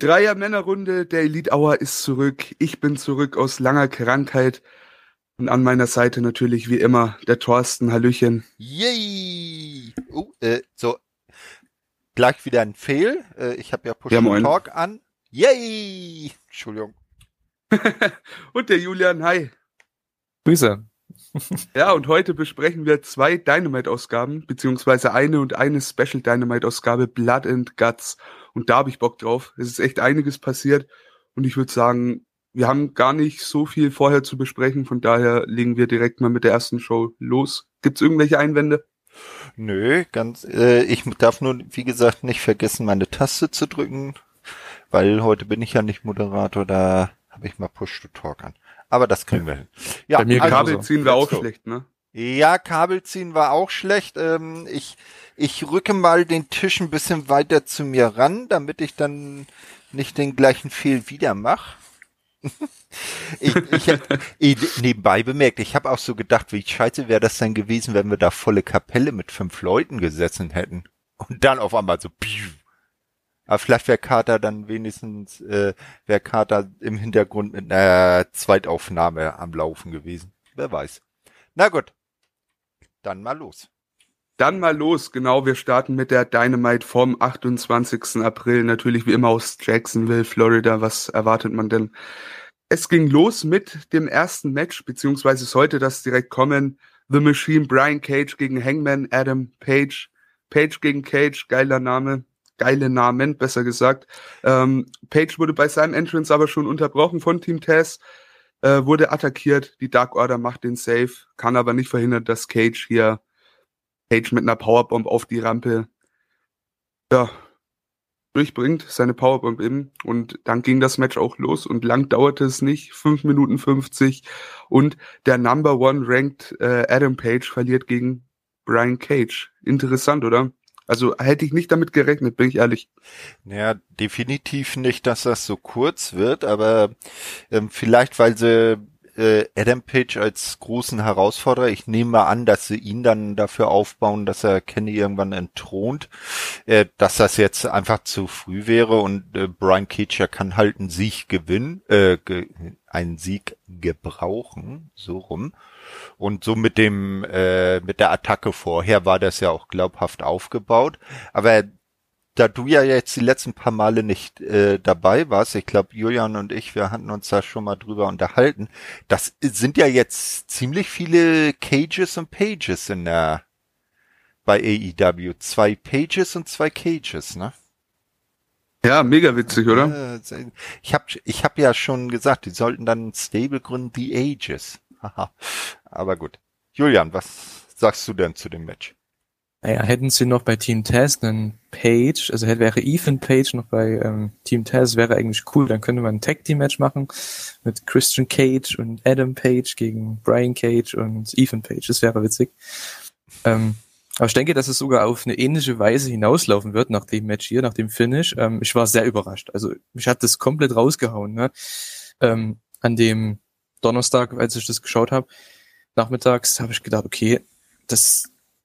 Dreier-Männerrunde der Elite Hour ist zurück. Ich bin zurück aus langer Krankheit. Und an meiner Seite natürlich wie immer der Thorsten. Hallöchen. Yay! Oh, äh, so. Gleich wieder ein Fail. Äh, ich habe ja Push Ja, moin. Talk an. Yay! Entschuldigung. und der Julian, hi. Grüße. Ja, und heute besprechen wir zwei Dynamite-Ausgaben, beziehungsweise eine und eine Special Dynamite-Ausgabe, Blood and Guts. Und da habe ich Bock drauf. Es ist echt einiges passiert. Und ich würde sagen, wir haben gar nicht so viel vorher zu besprechen. Von daher legen wir direkt mal mit der ersten Show los. Gibt's irgendwelche Einwände? Nö, ganz, äh, ich darf nur, wie gesagt, nicht vergessen, meine Taste zu drücken, weil heute bin ich ja nicht Moderator, da habe ich mal Push to Talk an. Aber das kriegen wir hin. Ja, Bei mir also, Kabel ziehen wir auch schlecht, ne? Ja, Kabel ziehen war auch schlecht. Ähm, ich, ich rücke mal den Tisch ein bisschen weiter zu mir ran, damit ich dann nicht den gleichen Fehl wieder mache. ich, ich, ich, nebenbei bemerkt, ich habe auch so gedacht, wie scheiße wäre das denn gewesen, wenn wir da volle Kapelle mit fünf Leuten gesessen hätten. Und dann auf einmal so, piu. Aber vielleicht wäre Carter dann wenigstens, äh, wäre Carter im Hintergrund mit einer Zweitaufnahme am Laufen gewesen. Wer weiß. Na gut. Dann mal los. Dann mal los, genau, wir starten mit der Dynamite vom 28. April, natürlich wie immer aus Jacksonville, Florida. Was erwartet man denn? Es ging los mit dem ersten Match, beziehungsweise sollte das direkt kommen. The Machine, Brian Cage gegen Hangman, Adam Page. Page gegen Cage, geiler Name, geile Namen, besser gesagt. Ähm, Page wurde bei seinem Entrance aber schon unterbrochen von Team Taz, äh, wurde attackiert, die Dark Order macht den Save, kann aber nicht verhindern, dass Cage hier Page mit einer Powerbomb auf die Rampe ja, durchbringt, seine Powerbomb eben. Und dann ging das Match auch los und lang dauerte es nicht, 5 Minuten 50. Und der Number One Ranked äh, Adam Page verliert gegen Brian Cage. Interessant, oder? Also hätte ich nicht damit gerechnet, bin ich ehrlich. Naja, definitiv nicht, dass das so kurz wird, aber ähm, vielleicht, weil sie äh, Adam Page als großen Herausforderer, ich nehme mal an, dass sie ihn dann dafür aufbauen, dass er Kenny irgendwann entthront, äh, dass das jetzt einfach zu früh wäre und äh, Brian Cage kann halt einen Sieg gewinnen, äh, ge einen Sieg gebrauchen, so rum. Und so mit dem, äh, mit der Attacke vorher war das ja auch glaubhaft aufgebaut. Aber da du ja jetzt die letzten paar Male nicht äh, dabei warst, ich glaube Julian und ich, wir hatten uns da schon mal drüber unterhalten, das sind ja jetzt ziemlich viele Cages und Pages in der bei AEW. Zwei Pages und zwei Cages, ne? Ja, mega witzig, oder? Äh, Ich habe ich hab ja schon gesagt, die sollten dann ein Stable gründen, The Ages. Haha. Aber gut. Julian, was sagst du denn zu dem Match? Naja, hätten sie noch bei Team Taz einen Page, also hätte, wäre Ethan Page noch bei ähm, Team Taz, wäre eigentlich cool. Dann könnte man ein Tag Team Match machen mit Christian Cage und Adam Page gegen Brian Cage und Ethan Page. Das wäre witzig. Ähm, aber ich denke, dass es sogar auf eine ähnliche Weise hinauslaufen wird nach dem Match hier, nach dem Finish. Ähm, ich war sehr überrascht. Also mich hat das komplett rausgehauen. Ne? Ähm, an dem Donnerstag, als ich das geschaut habe, nachmittags habe ich gedacht, okay, das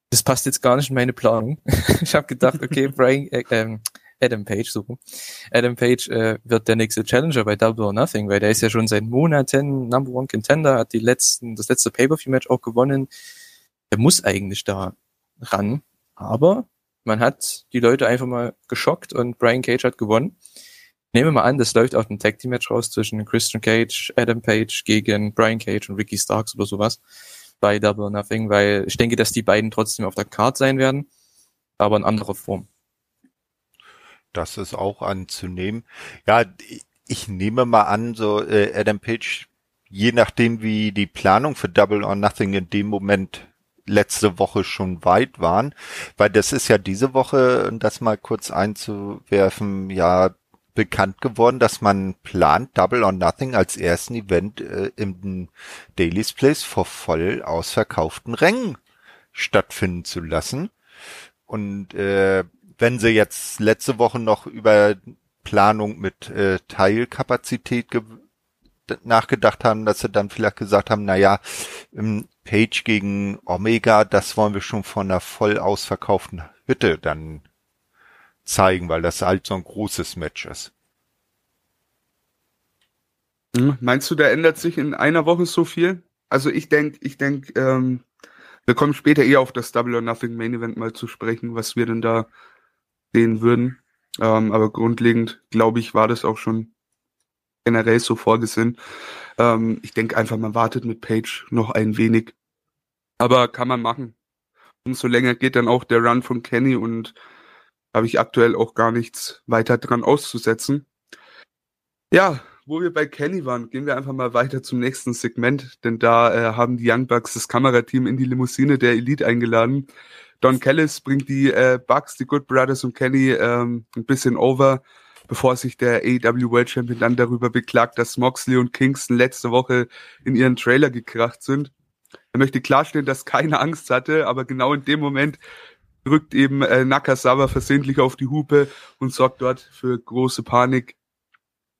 das passt jetzt gar nicht in meine Planung. ich habe gedacht, okay, Brian, äh, ähm, Adam Page, so. Adam Page äh, wird der nächste Challenger bei Double or Nothing, weil der ist ja schon seit Monaten Number One Contender, hat die letzten, das letzte Pay-Per-View-Match auch gewonnen. Der muss eigentlich da ran, aber man hat die Leute einfach mal geschockt und Brian Cage hat gewonnen. Nehmen wir mal an, das läuft auf ein Tag Team Match raus zwischen Christian Cage, Adam Page gegen Brian Cage und Ricky Starks oder sowas bei Double or Nothing, weil ich denke, dass die beiden trotzdem auf der Card sein werden, aber in anderer Form. Das ist auch anzunehmen. Ja, ich nehme mal an, so äh, Adam Page, je nachdem wie die Planung für Double or Nothing in dem Moment letzte Woche schon weit waren, weil das ist ja diese Woche, um das mal kurz einzuwerfen, ja bekannt geworden, dass man plant, Double or Nothing als ersten Event äh, im Daily's Place vor voll ausverkauften Rängen stattfinden zu lassen. Und äh, wenn sie jetzt letzte Woche noch über Planung mit äh, Teilkapazität ge nachgedacht haben, dass sie dann vielleicht gesagt haben, na ja, Page gegen Omega, das wollen wir schon von einer voll ausverkauften Hütte dann zeigen, weil das halt so ein großes Match ist. Hm, meinst du, da ändert sich in einer Woche so viel? Also ich denke, ich denke, ähm, wir kommen später eher auf das Double or Nothing Main Event mal zu sprechen, was wir denn da sehen würden. Ähm, aber grundlegend, glaube ich, war das auch schon generell so vorgesehen. Ähm, ich denke einfach, man wartet mit Page noch ein wenig. Aber kann man machen. Umso länger geht dann auch der Run von Kenny und habe ich aktuell auch gar nichts weiter dran auszusetzen. Ja, wo wir bei Kenny waren, gehen wir einfach mal weiter zum nächsten Segment, denn da äh, haben die Young Bucks das Kamerateam in die Limousine der Elite eingeladen. Don Callis bringt die äh, Bucks, die Good Brothers und Kenny ähm, ein bisschen over, bevor sich der AEW World Champion dann darüber beklagt, dass Moxley und Kingston letzte Woche in ihren Trailer gekracht sind. Er möchte klarstellen, dass keine Angst hatte, aber genau in dem Moment drückt eben äh, Nakasawa versehentlich auf die Hupe und sorgt dort für große Panik.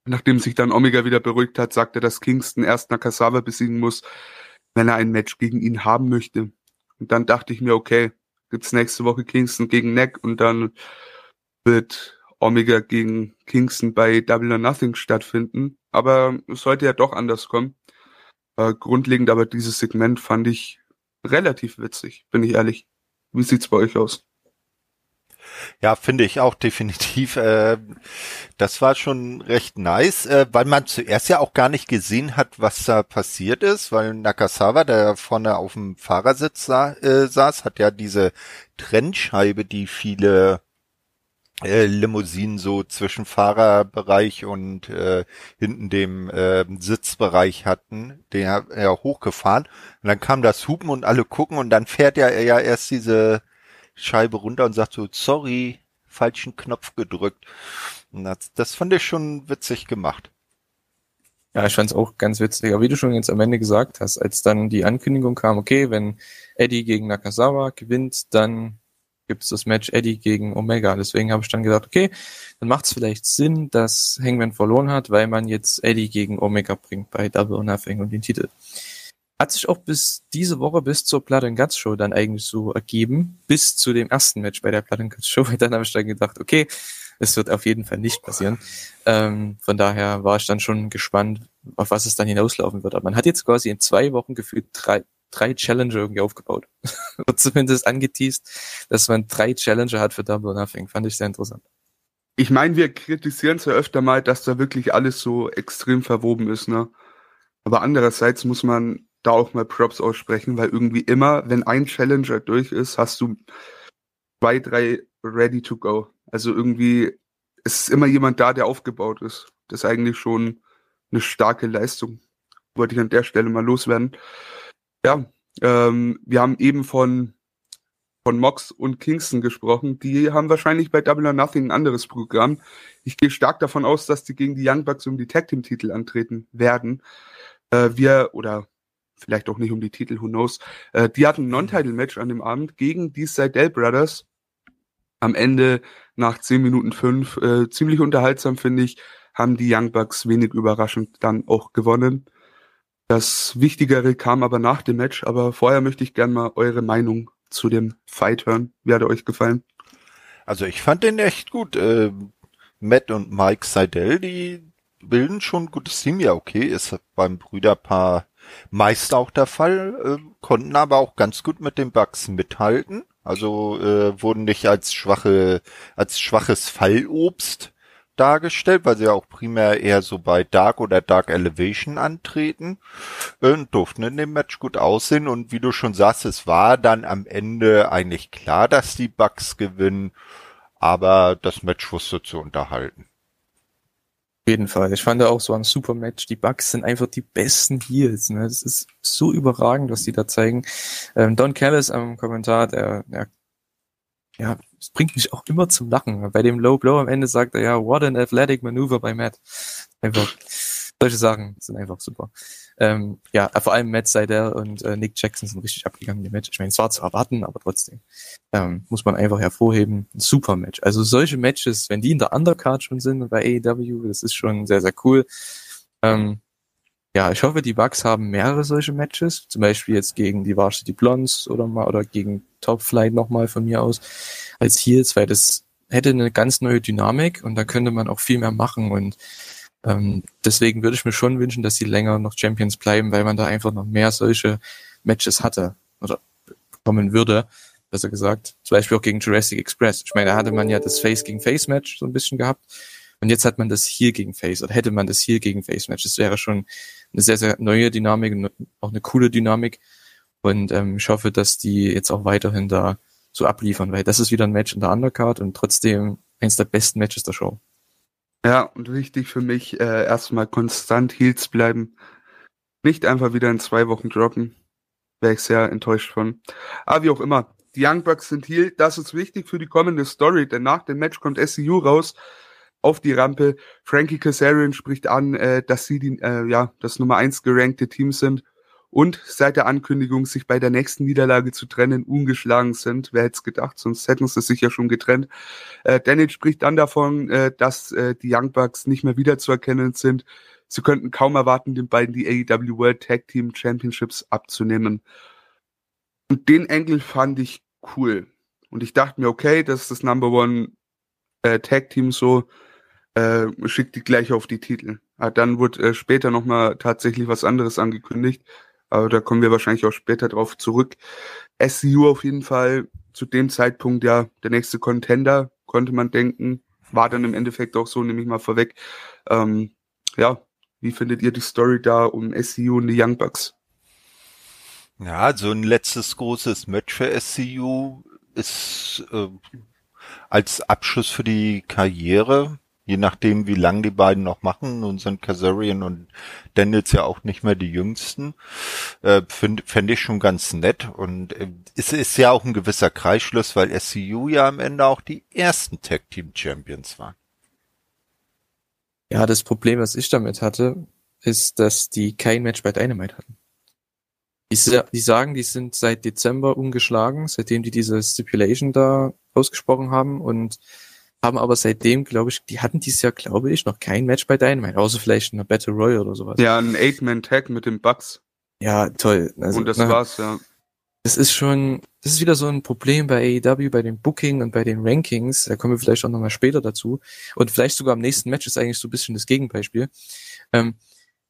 Nachdem sich dann Omega wieder beruhigt hat, sagt er, dass Kingston erst Nakasawa besiegen muss, wenn er ein Match gegen ihn haben möchte. Und dann dachte ich mir, okay, gibt's nächste Woche Kingston gegen Neck und dann wird Omega gegen Kingston bei Double or Nothing stattfinden. Aber es sollte ja doch anders kommen. Äh, grundlegend aber dieses Segment fand ich relativ witzig, bin ich ehrlich. Wie sieht's bei euch aus? Ja, finde ich auch definitiv. Äh, das war schon recht nice, äh, weil man zuerst ja auch gar nicht gesehen hat, was da passiert ist, weil Nakasawa, der vorne auf dem Fahrersitz sa äh, saß, hat ja diese Trennscheibe, die viele äh, Limousinen so zwischen Fahrerbereich und äh, hinten dem äh, Sitzbereich hatten, den hat er hochgefahren. Und dann kam das Hupen und alle gucken und dann fährt er ja erst diese Scheibe runter und sagt so, sorry, falschen Knopf gedrückt. Und das, das fand ich schon witzig gemacht. Ja, ich fand es auch ganz witzig. Aber wie du schon jetzt am Ende gesagt hast, als dann die Ankündigung kam, okay, wenn Eddie gegen Nakazawa gewinnt, dann gibt es das Match Eddie gegen Omega. Deswegen habe ich dann gedacht, okay, dann macht es vielleicht Sinn, dass Hangman verloren hat, weil man jetzt Eddie gegen Omega bringt bei Double or Nothing und den Titel hat sich auch bis diese Woche, bis zur Blood and Guts Show dann eigentlich so ergeben, bis zu dem ersten Match bei der Blood and Guts Show. Dann habe ich dann gedacht, okay, es wird auf jeden Fall nicht passieren. Ähm, von daher war ich dann schon gespannt, auf was es dann hinauslaufen wird. Aber man hat jetzt quasi in zwei Wochen gefühlt drei, drei Challenger irgendwie aufgebaut. wird zumindest angeteased, dass man drei Challenger hat für Double or Nothing. Fand ich sehr interessant. Ich meine, wir kritisieren es öfter mal, dass da wirklich alles so extrem verwoben ist, ne? Aber andererseits muss man da auch mal Props aussprechen, weil irgendwie immer, wenn ein Challenger durch ist, hast du zwei, drei ready to go. Also irgendwie ist immer jemand da, der aufgebaut ist. Das ist eigentlich schon eine starke Leistung. Wollte ich an der Stelle mal loswerden. Ja, ähm, wir haben eben von von Mox und Kingston gesprochen. Die haben wahrscheinlich bei Double or Nothing ein anderes Programm. Ich gehe stark davon aus, dass die gegen die Young Bucks um die Tag Team Titel antreten werden. Äh, wir oder vielleicht auch nicht um die Titel, who knows. Äh, die hatten ein Non-Title-Match an dem Abend gegen die Seidel Brothers. Am Ende nach 10 Minuten 5, äh, ziemlich unterhaltsam finde ich, haben die Young Bucks wenig überraschend dann auch gewonnen. Das Wichtigere kam aber nach dem Match, aber vorher möchte ich gerne mal eure Meinung zu dem Fight hören. Wie hat er euch gefallen? Also ich fand den echt gut. Äh, Matt und Mike Seidel, die bilden schon ein gutes Team. Ja, okay, ist beim Brüderpaar meist auch der Fall, äh, konnten aber auch ganz gut mit den Bugs mithalten. Also äh, wurden nicht als schwache, als schwaches Fallobst dargestellt, weil sie ja auch primär eher so bei Dark oder Dark Elevation antreten und durften in dem Match gut aussehen und wie du schon sagst, es war dann am Ende eigentlich klar, dass die Bugs gewinnen, aber das Match wusste zu unterhalten jeden Fall. Ich fand auch so ein super Match. Die Bugs sind einfach die besten Heels. Ne? Das ist so überragend, was die da zeigen. Ähm, Don Callis am Kommentar, der, der ja, es bringt mich auch immer zum Lachen. Bei dem Low Blow am Ende sagt er ja, what an athletic maneuver by Matt. Einfach, solche Sachen sind einfach super. Ähm, ja, vor allem Matt Seidel und äh, Nick Jackson sind richtig abgegangen im Match. Ich meine, es war zu erwarten, aber trotzdem ähm, muss man einfach hervorheben. Ein super Match. Also solche Matches, wenn die in der Undercard schon sind bei AEW, das ist schon sehr, sehr cool. Ähm, ja, ich hoffe, die Bucks haben mehrere solche Matches, zum Beispiel jetzt gegen die Varsity Blondes oder mal oder gegen Top Flight nochmal von mir aus als Heels, weil das hätte eine ganz neue Dynamik und da könnte man auch viel mehr machen und Ähm, deswegen würde ich mir schon wünschen, dass sie länger noch Champions bleiben, weil man da einfach noch mehr solche Matches hatte oder kommen würde, besser gesagt. Zum Beispiel auch gegen Jurassic Express. Ich meine, da hatte man ja das Face gegen Face Match so ein bisschen gehabt. Und jetzt hat man das hier gegen Face oder hätte man das hier gegen Face Match. Das wäre schon eine sehr, sehr neue Dynamik und auch eine coole Dynamik. Und ähm, ich hoffe, dass die jetzt auch weiterhin da so abliefern, weil das ist wieder ein Match in der Undercard und trotzdem eines der besten Matches der Show. Ja, und wichtig für mich, äh, erstmal konstant Heels bleiben. Nicht einfach wieder in zwei Wochen droppen. Wäre ich sehr enttäuscht von. Aber wie auch immer, die Young Bucks sind Heal. Das ist wichtig für die kommende Story, denn nach dem Match kommt SCU raus auf die Rampe. Frankie Kazarian spricht an, äh, dass sie die, äh, ja, das Nummer eins gerankte Team sind und seit der Ankündigung, sich bei der nächsten Niederlage zu trennen, ungeschlagen sind. Wer hätte es gedacht, sonst hätten sie sich ja schon getrennt. Äh, Daniel spricht dann davon, äh, dass äh, die Young Bucks nicht mehr wiederzuerkennen sind. Sie könnten kaum erwarten, den beiden die AEW World Tag Team Championships abzunehmen. Und den Engel fand ich cool. Und ich dachte mir, okay, das ist das Number One äh, Tag Team so, äh, schickt die gleich auf die Titel. Aber dann wurde äh, später nochmal tatsächlich was anderes angekündigt. Aber da kommen wir wahrscheinlich auch später drauf zurück. SCU auf jeden Fall zu dem Zeitpunkt ja der nächste Contender, konnte man denken. War dann im Endeffekt auch so, nehme ich mal vorweg. Ähm, ja, wie findet ihr die Story da um SCU und die Young Bucks? Ja, so ein letztes großes Match für SCU ist äh, als Abschluss für die Karriere Je nachdem, wie lang die beiden noch machen, nun sind Kazarian und Daniels ja auch nicht mehr die jüngsten, äh, fände ich schon ganz nett. Und äh, es ist ja auch ein gewisser Kreisschluss, weil SCU ja am Ende auch die ersten Tag Team Champions waren. Ja, das Problem, was ich damit hatte, ist, dass die kein Match bei Dynamite hatten. Die, die sagen, die sind seit Dezember ungeschlagen, seitdem die diese Stipulation da ausgesprochen haben und haben aber seitdem, glaube ich, die hatten dieses Jahr, glaube ich, noch kein Match bei Dynamite, außer vielleicht in einer Battle Royale oder sowas. Ja, ein Eight-Man-Tag mit den Bucks. Ja, toll. Also, und das na, war's, ja. Das ist schon, das ist wieder so ein Problem bei AEW, bei dem Booking und bei den Rankings. Da kommen wir vielleicht auch nochmal später dazu. Und vielleicht sogar am nächsten Match ist eigentlich so ein bisschen das Gegenbeispiel. Ähm,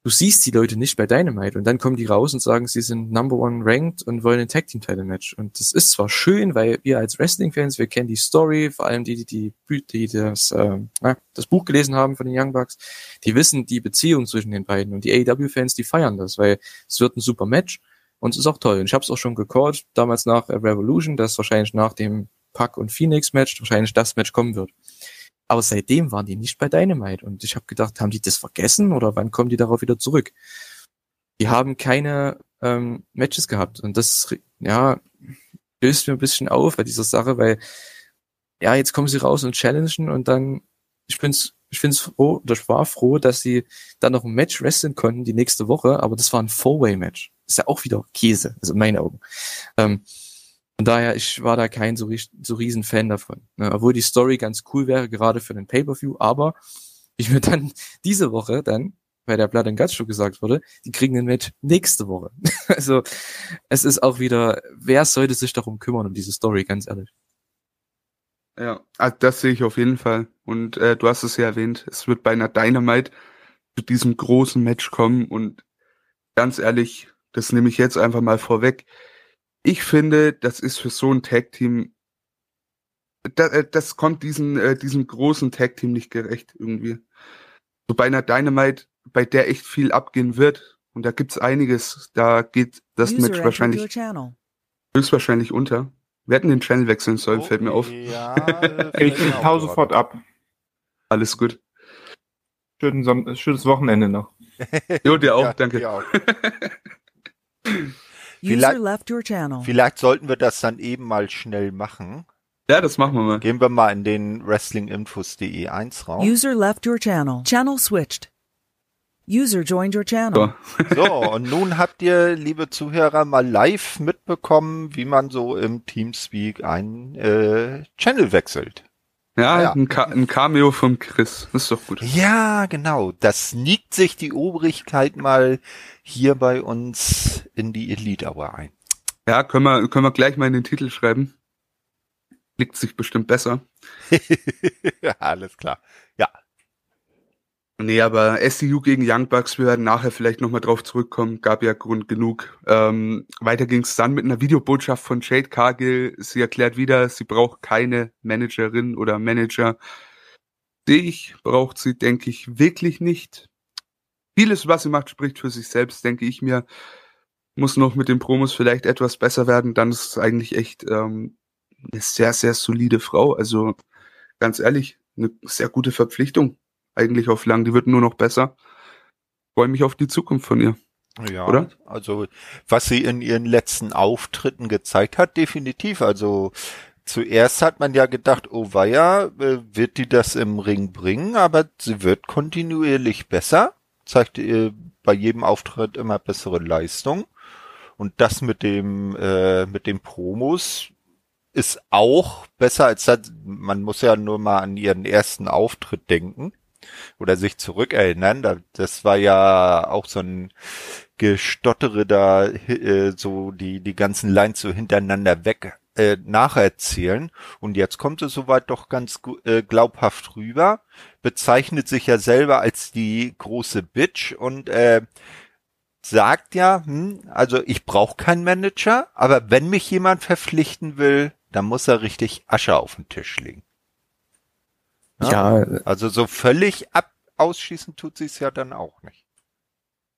du siehst die Leute nicht bei Dynamite und dann kommen die raus und sagen, sie sind Number One ranked und wollen ein Tag Team Title Match. Und das ist zwar schön, weil wir als Wrestling Fans, wir kennen die Story, vor allem die, die, die, die das, äh, das Buch gelesen haben von den Young Bucks, die wissen die Beziehung zwischen den beiden und die AEW Fans, die feiern das, weil es wird ein super Match und es ist auch toll. Und ich habe es auch schon gecallt, damals nach Revolution, dass wahrscheinlich nach dem Pack und Phoenix Match wahrscheinlich das Match kommen wird. Aber seitdem waren die nicht bei Dynamite und ich habe gedacht, haben die das vergessen oder wann kommen die darauf wieder zurück? Die haben keine ähm, Matches gehabt und das ja löst mir ein bisschen auf bei dieser Sache, weil ja jetzt kommen sie raus und challengen und dann ich bin's ich find's froh oder ich war froh, dass sie dann noch ein Match wresteln konnten die nächste Woche, aber das war ein Four-Way-Match. Ist ja auch wieder Käse, also in meinen Augen. Ähm, von daher, ich war da kein so, so riesen Fan davon. Ne? Obwohl die Story ganz cool wäre, gerade für den Pay-Per-View, aber ich mir dann diese Woche dann bei der Blood and Guts Show gesagt wurde, die kriegen den Match nächste Woche. also es ist auch wieder, wer sollte sich darum kümmern, um diese Story, ganz ehrlich. Ja, also das sehe ich auf jeden Fall. Und äh, du hast es ja erwähnt, es wird bei einer Dynamite zu diesem großen Match kommen und ganz ehrlich, das nehme ich jetzt einfach mal vorweg ich finde, das ist für so ein Tag-Team, das, äh, das kommt diesem, äh, diesem großen Tag-Team nicht gerecht irgendwie. So bei einer Dynamite, bei der echt viel abgehen wird, und da gibt's einiges, da geht das User Match wahrscheinlich höchstwahrscheinlich unter. Wir hätten den Channel wechseln sollen, oh, fällt mir auf. Ja, ich hau sofort ab. Alles gut. Schönen, schönes Wochenende noch. jo, dir auch, ja, danke. Dir auch. Vielleicht, vielleicht sollten wir das dann eben mal schnell machen. Ja, das machen wir mal. Gehen wir mal in den wrestlinginfos.de 1 Raum. User left your channel. Channel switched. User joined your channel. So. so, und nun habt ihr, liebe Zuhörer, mal live mitbekommen, wie man so im Teamspeak einen äh, Channel wechselt. Ja, ja. Ein, ein, Cameo vom Chris. Das ist doch gut. Ja, genau. Das nickt sich die Obrigkeit mal hier bei uns in die Elite Hour ein. Ja, können wir, können wir gleich mal in den Titel schreiben. Liegt sich bestimmt besser. Alles klar. Nee, aber SCU gegen Young Bucks, wir werden nachher vielleicht nochmal drauf zurückkommen, gab ja Grund genug. Ähm, weiter ging es dann mit einer Videobotschaft von Jade Cargill. Sie erklärt wieder, sie braucht keine Managerin oder Manager. Sehe ich, braucht sie, denke ich, wirklich nicht. Vieles, was sie macht, spricht für sich selbst, denke ich mir. Muss noch mit den Promos vielleicht etwas besser werden. Dann ist es eigentlich echt ähm, eine sehr, sehr solide Frau. Also ganz ehrlich, eine sehr gute Verpflichtung eigentlich auf lang. Die wird nur noch besser. Freue mich auf die Zukunft von ihr. Ja, Oder? also was sie in ihren letzten Auftritten gezeigt hat, definitiv. Also zuerst hat man ja gedacht, oh weia, äh, wird die das im Ring bringen, aber sie wird kontinuierlich besser, zeigt ihr bei jedem Auftritt immer bessere Leistung. Und das mit dem, äh, mit den Promos ist auch besser als das. Man muss ja nur mal an ihren ersten Auftritt denken oder sich zurückerinnern. Das war ja auch so ein Gestottere da, äh, so die, die ganzen Lines so hintereinander weg äh, nacherzählen. Und jetzt kommt es soweit doch ganz äh, glaubhaft rüber, bezeichnet sich ja selber als die große Bitch und äh, sagt ja, hm, also ich brauche keinen Manager, aber wenn mich jemand verpflichten will, dann muss er richtig Asche auf den Tisch legen. Ja, Also so völlig ab ausschießen tut sie es ja dann auch nicht.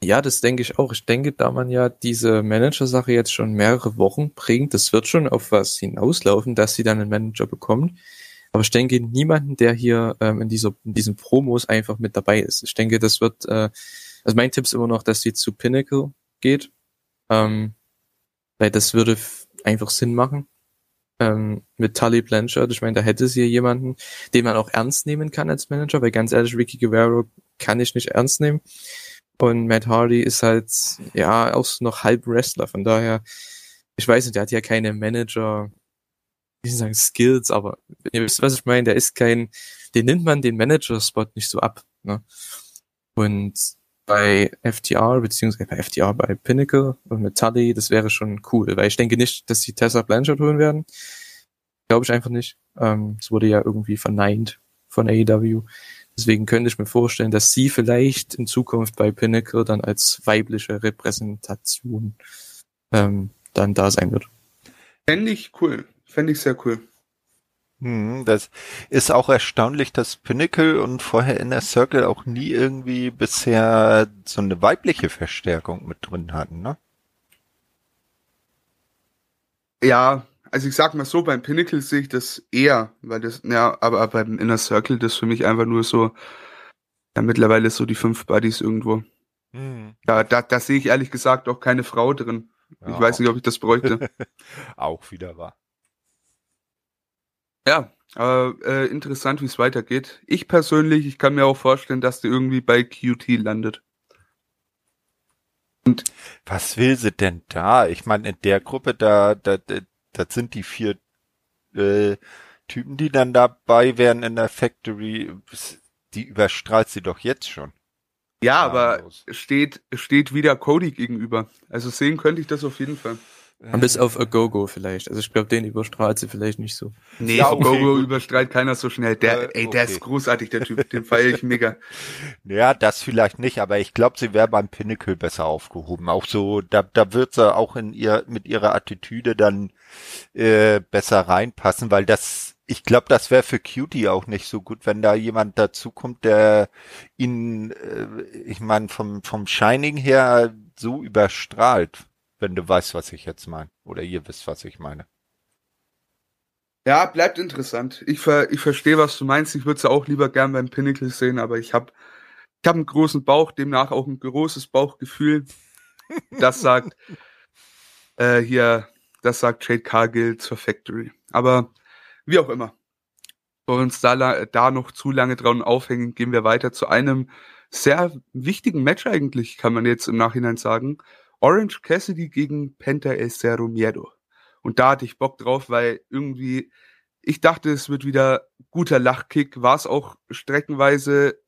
Ja, das denke ich auch. Ich denke, da man ja diese Manager-Sache jetzt schon mehrere Wochen bringt, das wird schon auf was hinauslaufen, dass sie dann einen Manager bekommt. Aber ich denke, niemanden, der hier ähm, in, dieser, in diesen Promos einfach mit dabei ist. Ich denke, das wird, äh, also mein Tipp ist immer noch, dass sie zu Pinnacle geht. Ähm, weil das würde einfach Sinn machen. Ähm, mit Tully Blanchard, ich meine, da hätte sie jemanden, den man auch ernst nehmen kann als Manager, weil ganz ehrlich, Ricky Guerrero kann ich nicht ernst nehmen. Und Matt Hardy ist halt, ja, auch noch halb Wrestler. Von daher, ich weiß nicht, der hat ja keine Manager, wie soll ich sagen, Skills, aber ihr wisst, was ich meine, der ist kein, den nimmt man den Manager-Spot nicht so ab. Ne? Und bei FTR, beziehungsweise bei FTR, bei Pinnacle und mit Tully, das wäre schon cool, weil ich denke nicht, dass sie Tessa Blanchard holen werden. Glaube ich einfach nicht. Ähm, es wurde ja irgendwie verneint von AEW. Deswegen könnte ich mir vorstellen, dass sie vielleicht in Zukunft bei Pinnacle dann als weibliche Repräsentation ähm, dann da sein wird. Fände ich cool. Fände ich sehr cool. Hm, das ist auch erstaunlich, dass Pinnacle und vorher Inner Circle auch nie irgendwie bisher so eine weibliche Verstärkung mit drin hatten, ne? Ja, also ich sag mal so, beim Pinnacle sehe ich das eher, weil das, ja, aber beim Inner Circle, das für mich einfach nur so, ja, mittlerweile so die fünf Buddies irgendwo. Hm. Da, da, da sehe ich ehrlich gesagt auch keine Frau drin. Ich Ja, weiß nicht, ob ich das bräuchte. Auch wieder wahr. Ja, aber äh, interessant, wie es weitergeht. Ich persönlich, ich kann mir auch vorstellen, dass der irgendwie bei QT landet. Was will sie denn da? Ich meine, in der Gruppe, da, da, da, das sind die vier äh, Typen, die dann dabei wären in der Factory. Die überstrahlt sie doch jetzt schon. Ja, aber steht, steht wieder Cody gegenüber. Also sehen könnte ich das auf jeden Fall. Und bis auf Agogo vielleicht. Also ich glaube, den überstrahlt sie vielleicht nicht so. Nee, Ja, ja, okay, überstrahlt keiner so schnell. Der, Äh, ey, der okay. ist großartig, der Typ. Den feiere ich mega. Ja, das vielleicht nicht, aber ich glaube, sie wäre beim Pinnacle besser aufgehoben. Auch so, da, da wird sie auch in ihr mit ihrer Attitüde dann äh, besser reinpassen, weil das, ich glaube, das wäre für Cutie auch nicht so gut, wenn da jemand dazukommt, der ihn, äh, ich meine, vom vom Shining her so überstrahlt, wenn du weißt, was ich jetzt meine, oder ihr wisst, was ich meine. Ja, bleibt interessant. Ich, ver, ich verstehe, was du meinst. Ich würde es auch lieber gern beim Pinnacle sehen, aber ich habe ich hab einen großen Bauch, demnach auch ein großes Bauchgefühl. Das sagt äh, hier, das sagt Jade Cargill zur Factory. Aber wie auch immer. Bevor wir uns da, da noch zu lange dran aufhängen, gehen wir weiter zu einem sehr wichtigen Match eigentlich, kann man jetzt im Nachhinein sagen. Orange Cassidy gegen Penta El Cerro Miedo. Und da hatte ich Bock drauf, weil irgendwie, ich dachte, es wird wieder guter Lachkick. War es auch streckenweise,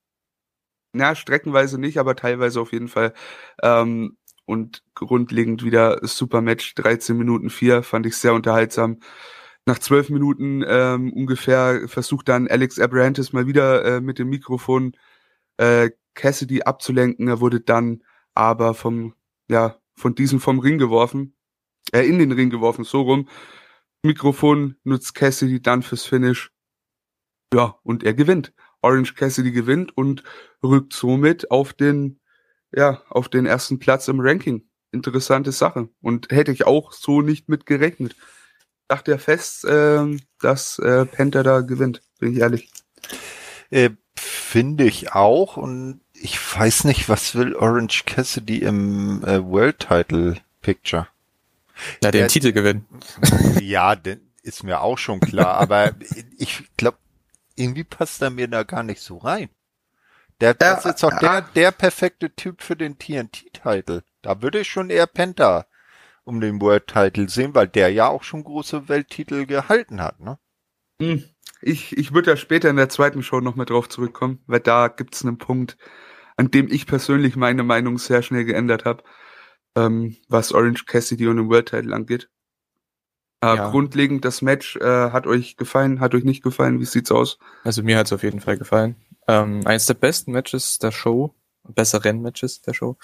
na, streckenweise nicht, aber teilweise auf jeden Fall. Ähm, und grundlegend wieder super Match. 13 Minuten 4, fand ich sehr unterhaltsam. Nach zwölf Minuten ähm, ungefähr versucht dann Alex Abrahantis mal wieder äh, mit dem Mikrofon äh, Cassidy abzulenken. Er wurde dann aber vom, ja, von diesem vom Ring geworfen, äh, in den Ring geworfen, so rum. Mikrofon nutzt Cassidy dann fürs Finish. Ja, und er gewinnt. Orange Cassidy gewinnt und rückt somit auf den, ja, auf den ersten Platz im Ranking. Interessante Sache. Und hätte ich auch so nicht mit gerechnet. Dachte ja fest, äh, dass äh, Panther da gewinnt, bin ich ehrlich. Äh, Finde ich auch und ich weiß nicht, was will Orange Cassidy im äh, World Title Picture? Ja, den Der, Titel gewinnen. Ja, den ist mir auch schon klar, aber ich glaube, irgendwie passt er mir da gar nicht so rein. Der, das ist doch der, der perfekte Typ für den TNT-Titel. Da würde ich schon eher Penta um den World-Title sehen, weil der ja auch schon große Welttitel gehalten hat, ne? Hm. Ich, ich würde ja später in der zweiten Show noch mal drauf zurückkommen, weil da gibt's einen Punkt, an dem ich persönlich meine Meinung sehr schnell geändert habe, ähm, was Orange Cassidy und den World Title angeht. Äh, ja. Grundlegend das Match äh, hat euch gefallen, hat euch nicht gefallen, wie sieht's aus? Also mir hat's auf jeden Fall gefallen. Ähm, eines der besten Matches der Show, besseren Matches der Show.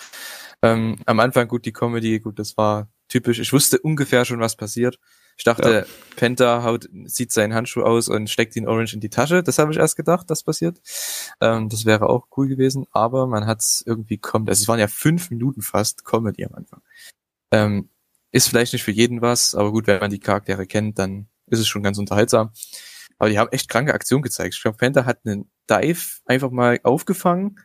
Ähm, am Anfang gut die Comedy, gut, das war typisch. Ich wusste ungefähr schon, was passiert. Ich dachte, ja. Penta haut, sieht seinen Handschuh aus und steckt ihn Orange in die Tasche. Das habe ich erst gedacht, das passiert. Ähm, das wäre auch cool gewesen, aber man hat es irgendwie kommt. Also es waren ja fünf Minuten fast Comedy am Anfang. Ähm, ist vielleicht nicht für jeden was, aber gut, wenn man die Charaktere kennt, dann ist es schon ganz unterhaltsam. Aber die haben echt kranke Aktionen gezeigt. Ich glaube, Penta hat einen Dive einfach mal aufgefangen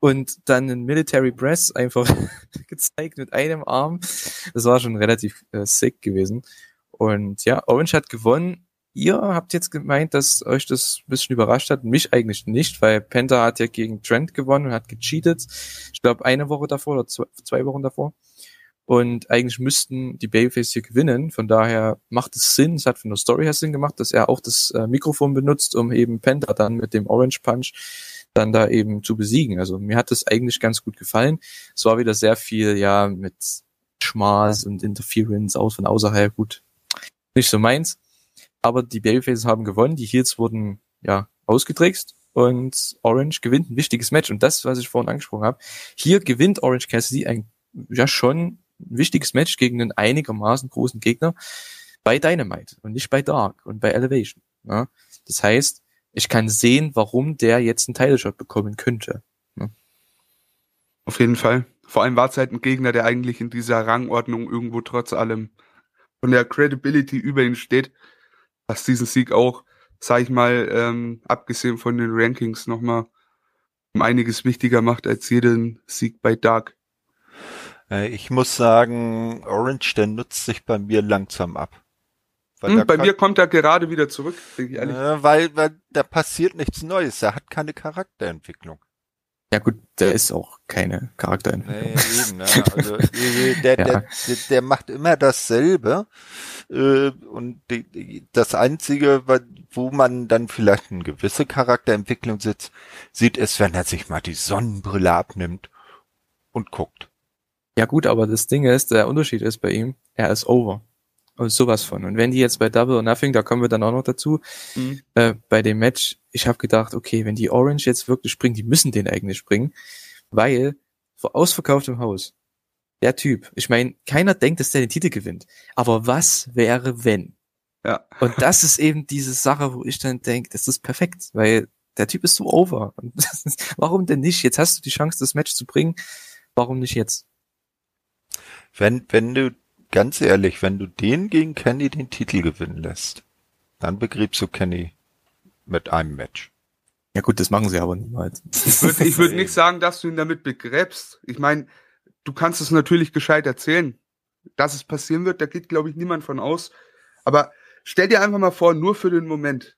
und dann einen Military Press einfach gezeigt mit einem Arm. Das war schon relativ äh, sick gewesen. Und ja, Orange hat gewonnen. Ihr habt jetzt gemeint, dass euch das ein bisschen überrascht hat. Mich eigentlich nicht, weil Penta hat ja gegen Trent gewonnen und hat gecheatet. Ich glaube, eine Woche davor oder zwei Wochen davor. Und eigentlich müssten die Babyface hier gewinnen. Von daher macht es Sinn. Es hat von der Story her Sinn gemacht, dass er auch das äh, Mikrofon benutzt, um eben Penta dann mit dem Orange Punch dann da eben zu besiegen. Also mir hat das eigentlich ganz gut gefallen. Es war wieder sehr viel, ja, mit Schmaß und Interference aus von außerhalb. Gut, nicht so meins. Aber die Babyfaces haben gewonnen, die Heels wurden ja ausgetrickst und Orange gewinnt ein wichtiges Match. Und das, was ich vorhin angesprochen habe, hier gewinnt Orange Cassidy ein ja schon wichtiges Match gegen einen einigermaßen großen Gegner bei Dynamite und nicht bei Dark und bei Elevation. Ja? Das heißt, ich kann sehen, warum der jetzt einen Title Shot bekommen könnte. Ja? Auf jeden Fall. Vor allem war es halt ein Gegner, der eigentlich in dieser Rangordnung irgendwo trotz allem von der Credibility über ihn steht, was diesen Sieg auch, sag ich mal, ähm, abgesehen von den Rankings nochmal um einiges wichtiger macht als jeden Sieg bei Dark. Äh, ich muss sagen, Orange, der nutzt sich bei mir langsam ab. Hm, bei mir kommt er gerade wieder zurück, bin ich ehrlich. Äh, weil, weil da passiert nichts Neues. Er hat keine Charakterentwicklung. Ja gut, der ist auch keine Charakterentwicklung. Nee, eben, ne? also, der, ja. der, der, macht immer dasselbe äh, und die, das Einzige, wo man dann vielleicht eine gewisse Charakterentwicklung sitzt, sieht, ist, wenn er sich mal die Sonnenbrille abnimmt und guckt. Ja gut, aber das Ding ist, der Unterschied ist bei ihm, er ist over. Und sowas von. Und wenn die jetzt bei Double or Nothing, da kommen wir dann auch noch dazu, mhm. äh, bei dem Match, ich habe gedacht, okay, wenn die Orange jetzt wirklich springen, die müssen den eigentlich springen, weil vor ausverkauftem Haus, der Typ, ich meine, keiner denkt, dass der den Titel gewinnt. Aber was wäre, wenn? Ja. Und das ist eben diese Sache, wo ich dann denke, das ist perfekt, weil der Typ ist so over. Und ist, warum denn nicht? Jetzt hast du die Chance, das Match zu bringen. Warum nicht jetzt? Wenn, wenn du ganz ehrlich, wenn du den gegen Kenny den Titel gewinnen lässt, dann begräbst du Kenny mit einem Match. Ja gut, das machen sie aber niemals. Ich würde würd nicht sagen, dass du ihn damit begräbst. Ich meine, du kannst es natürlich gescheit erzählen. Dass es passieren wird, da geht, glaube ich, niemand von aus. Aber stell dir einfach mal vor, nur für den Moment.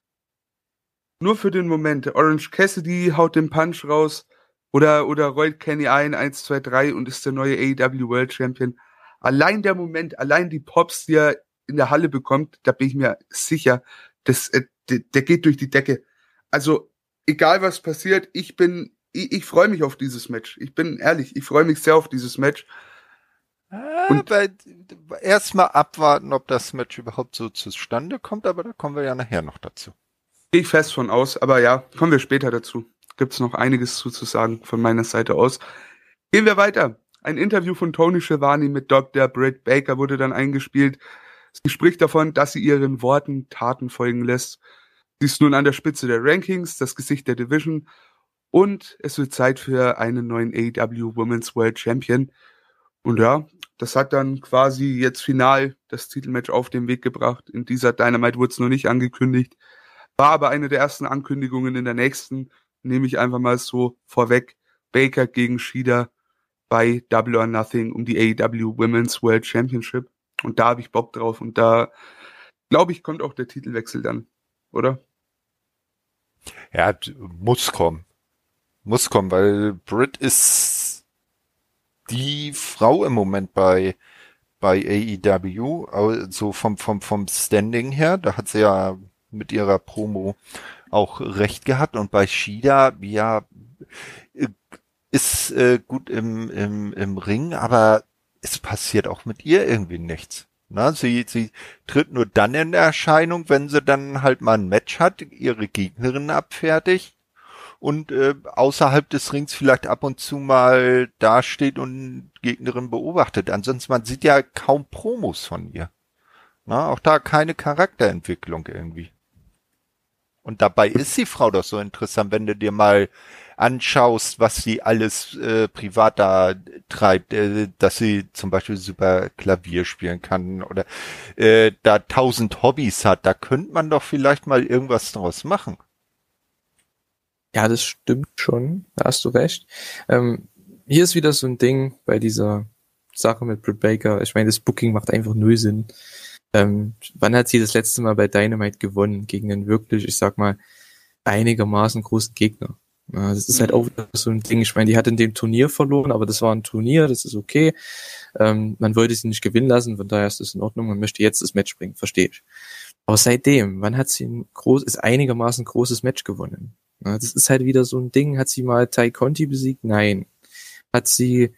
Nur für den Moment. Orange Cassidy haut den Punch raus oder, oder rollt Kenny ein, 1, 2, 3 und ist der neue AEW World Champion allein der Moment, allein die Pops, die er in der Halle bekommt, da bin ich mir sicher, das, äh, der, der geht durch die Decke. Also, egal was passiert, ich bin, ich, ich freue mich auf dieses Match. Ich bin ehrlich, ich freue mich sehr auf dieses Match. Und erstmal abwarten, ob das Match überhaupt so zustande kommt, aber da kommen wir ja nachher noch dazu. Gehe ich fest von aus, aber ja, kommen wir später dazu. gibt's noch einiges zu, zu sagen von meiner Seite aus. Gehen wir weiter. Ein Interview von Tony Schiavone mit Dr. Britt Baker wurde dann eingespielt. Sie spricht davon, dass sie ihren Worten Taten folgen lässt. Sie ist nun an der Spitze der Rankings, das Gesicht der Division und es wird Zeit für einen neuen AEW Women's World Champion. Und ja, das hat dann quasi jetzt final das Titelmatch auf den Weg gebracht. In dieser Dynamite wurde es noch nicht angekündigt. War aber eine der ersten Ankündigungen in der nächsten, nehme ich einfach mal so vorweg. Baker gegen Shida bei Double or Nothing um die AEW Women's World Championship. Und da habe ich Bock drauf. Und da, glaube ich, kommt auch der Titelwechsel dann, oder? Ja, muss kommen. Muss kommen, weil Britt ist die Frau im Moment bei, bei AEW, also vom, vom, vom Standing her. Da hat sie ja mit ihrer Promo auch recht gehabt. Und bei Shida, ja, ist äh, gut im, im, im Ring, aber es passiert auch mit ihr irgendwie nichts. Na, sie, sie tritt nur dann in Erscheinung, wenn sie dann halt mal ein Match hat, ihre Gegnerin abfertigt und äh, außerhalb des Rings vielleicht ab und zu mal dasteht und Gegnerin beobachtet. Ansonsten man sieht ja kaum Promos von ihr. Na, auch da keine Charakterentwicklung irgendwie. Und dabei ist die Frau doch so interessant, wenn du dir mal anschaust, was sie alles äh, privat da treibt, äh, dass sie zum Beispiel super Klavier spielen kann oder äh, da tausend Hobbys hat, da könnte man doch vielleicht mal irgendwas draus machen. Ja, das stimmt schon, da hast du recht. Ähm, hier ist wieder so ein Ding bei dieser Sache mit Britt Baker. Ich meine, das Booking macht einfach null Sinn. Ähm, wann hat sie das letzte Mal bei Dynamite gewonnen? Gegen einen wirklich, ich sag mal, einigermaßen großen Gegner. Das ist halt auch so ein Ding. Ich meine, die hat in dem Turnier verloren, aber das war ein Turnier, das ist okay. Ähm, man wollte sie nicht gewinnen lassen, von daher ist das in Ordnung. Man möchte jetzt das Match bringen, verstehe ich. Aber seitdem, wann hat sie ein groß, ist einigermaßen großes Match gewonnen? Ja, das ist halt wieder so ein Ding. Hat sie mal Tai Conti besiegt? Nein. Hat sie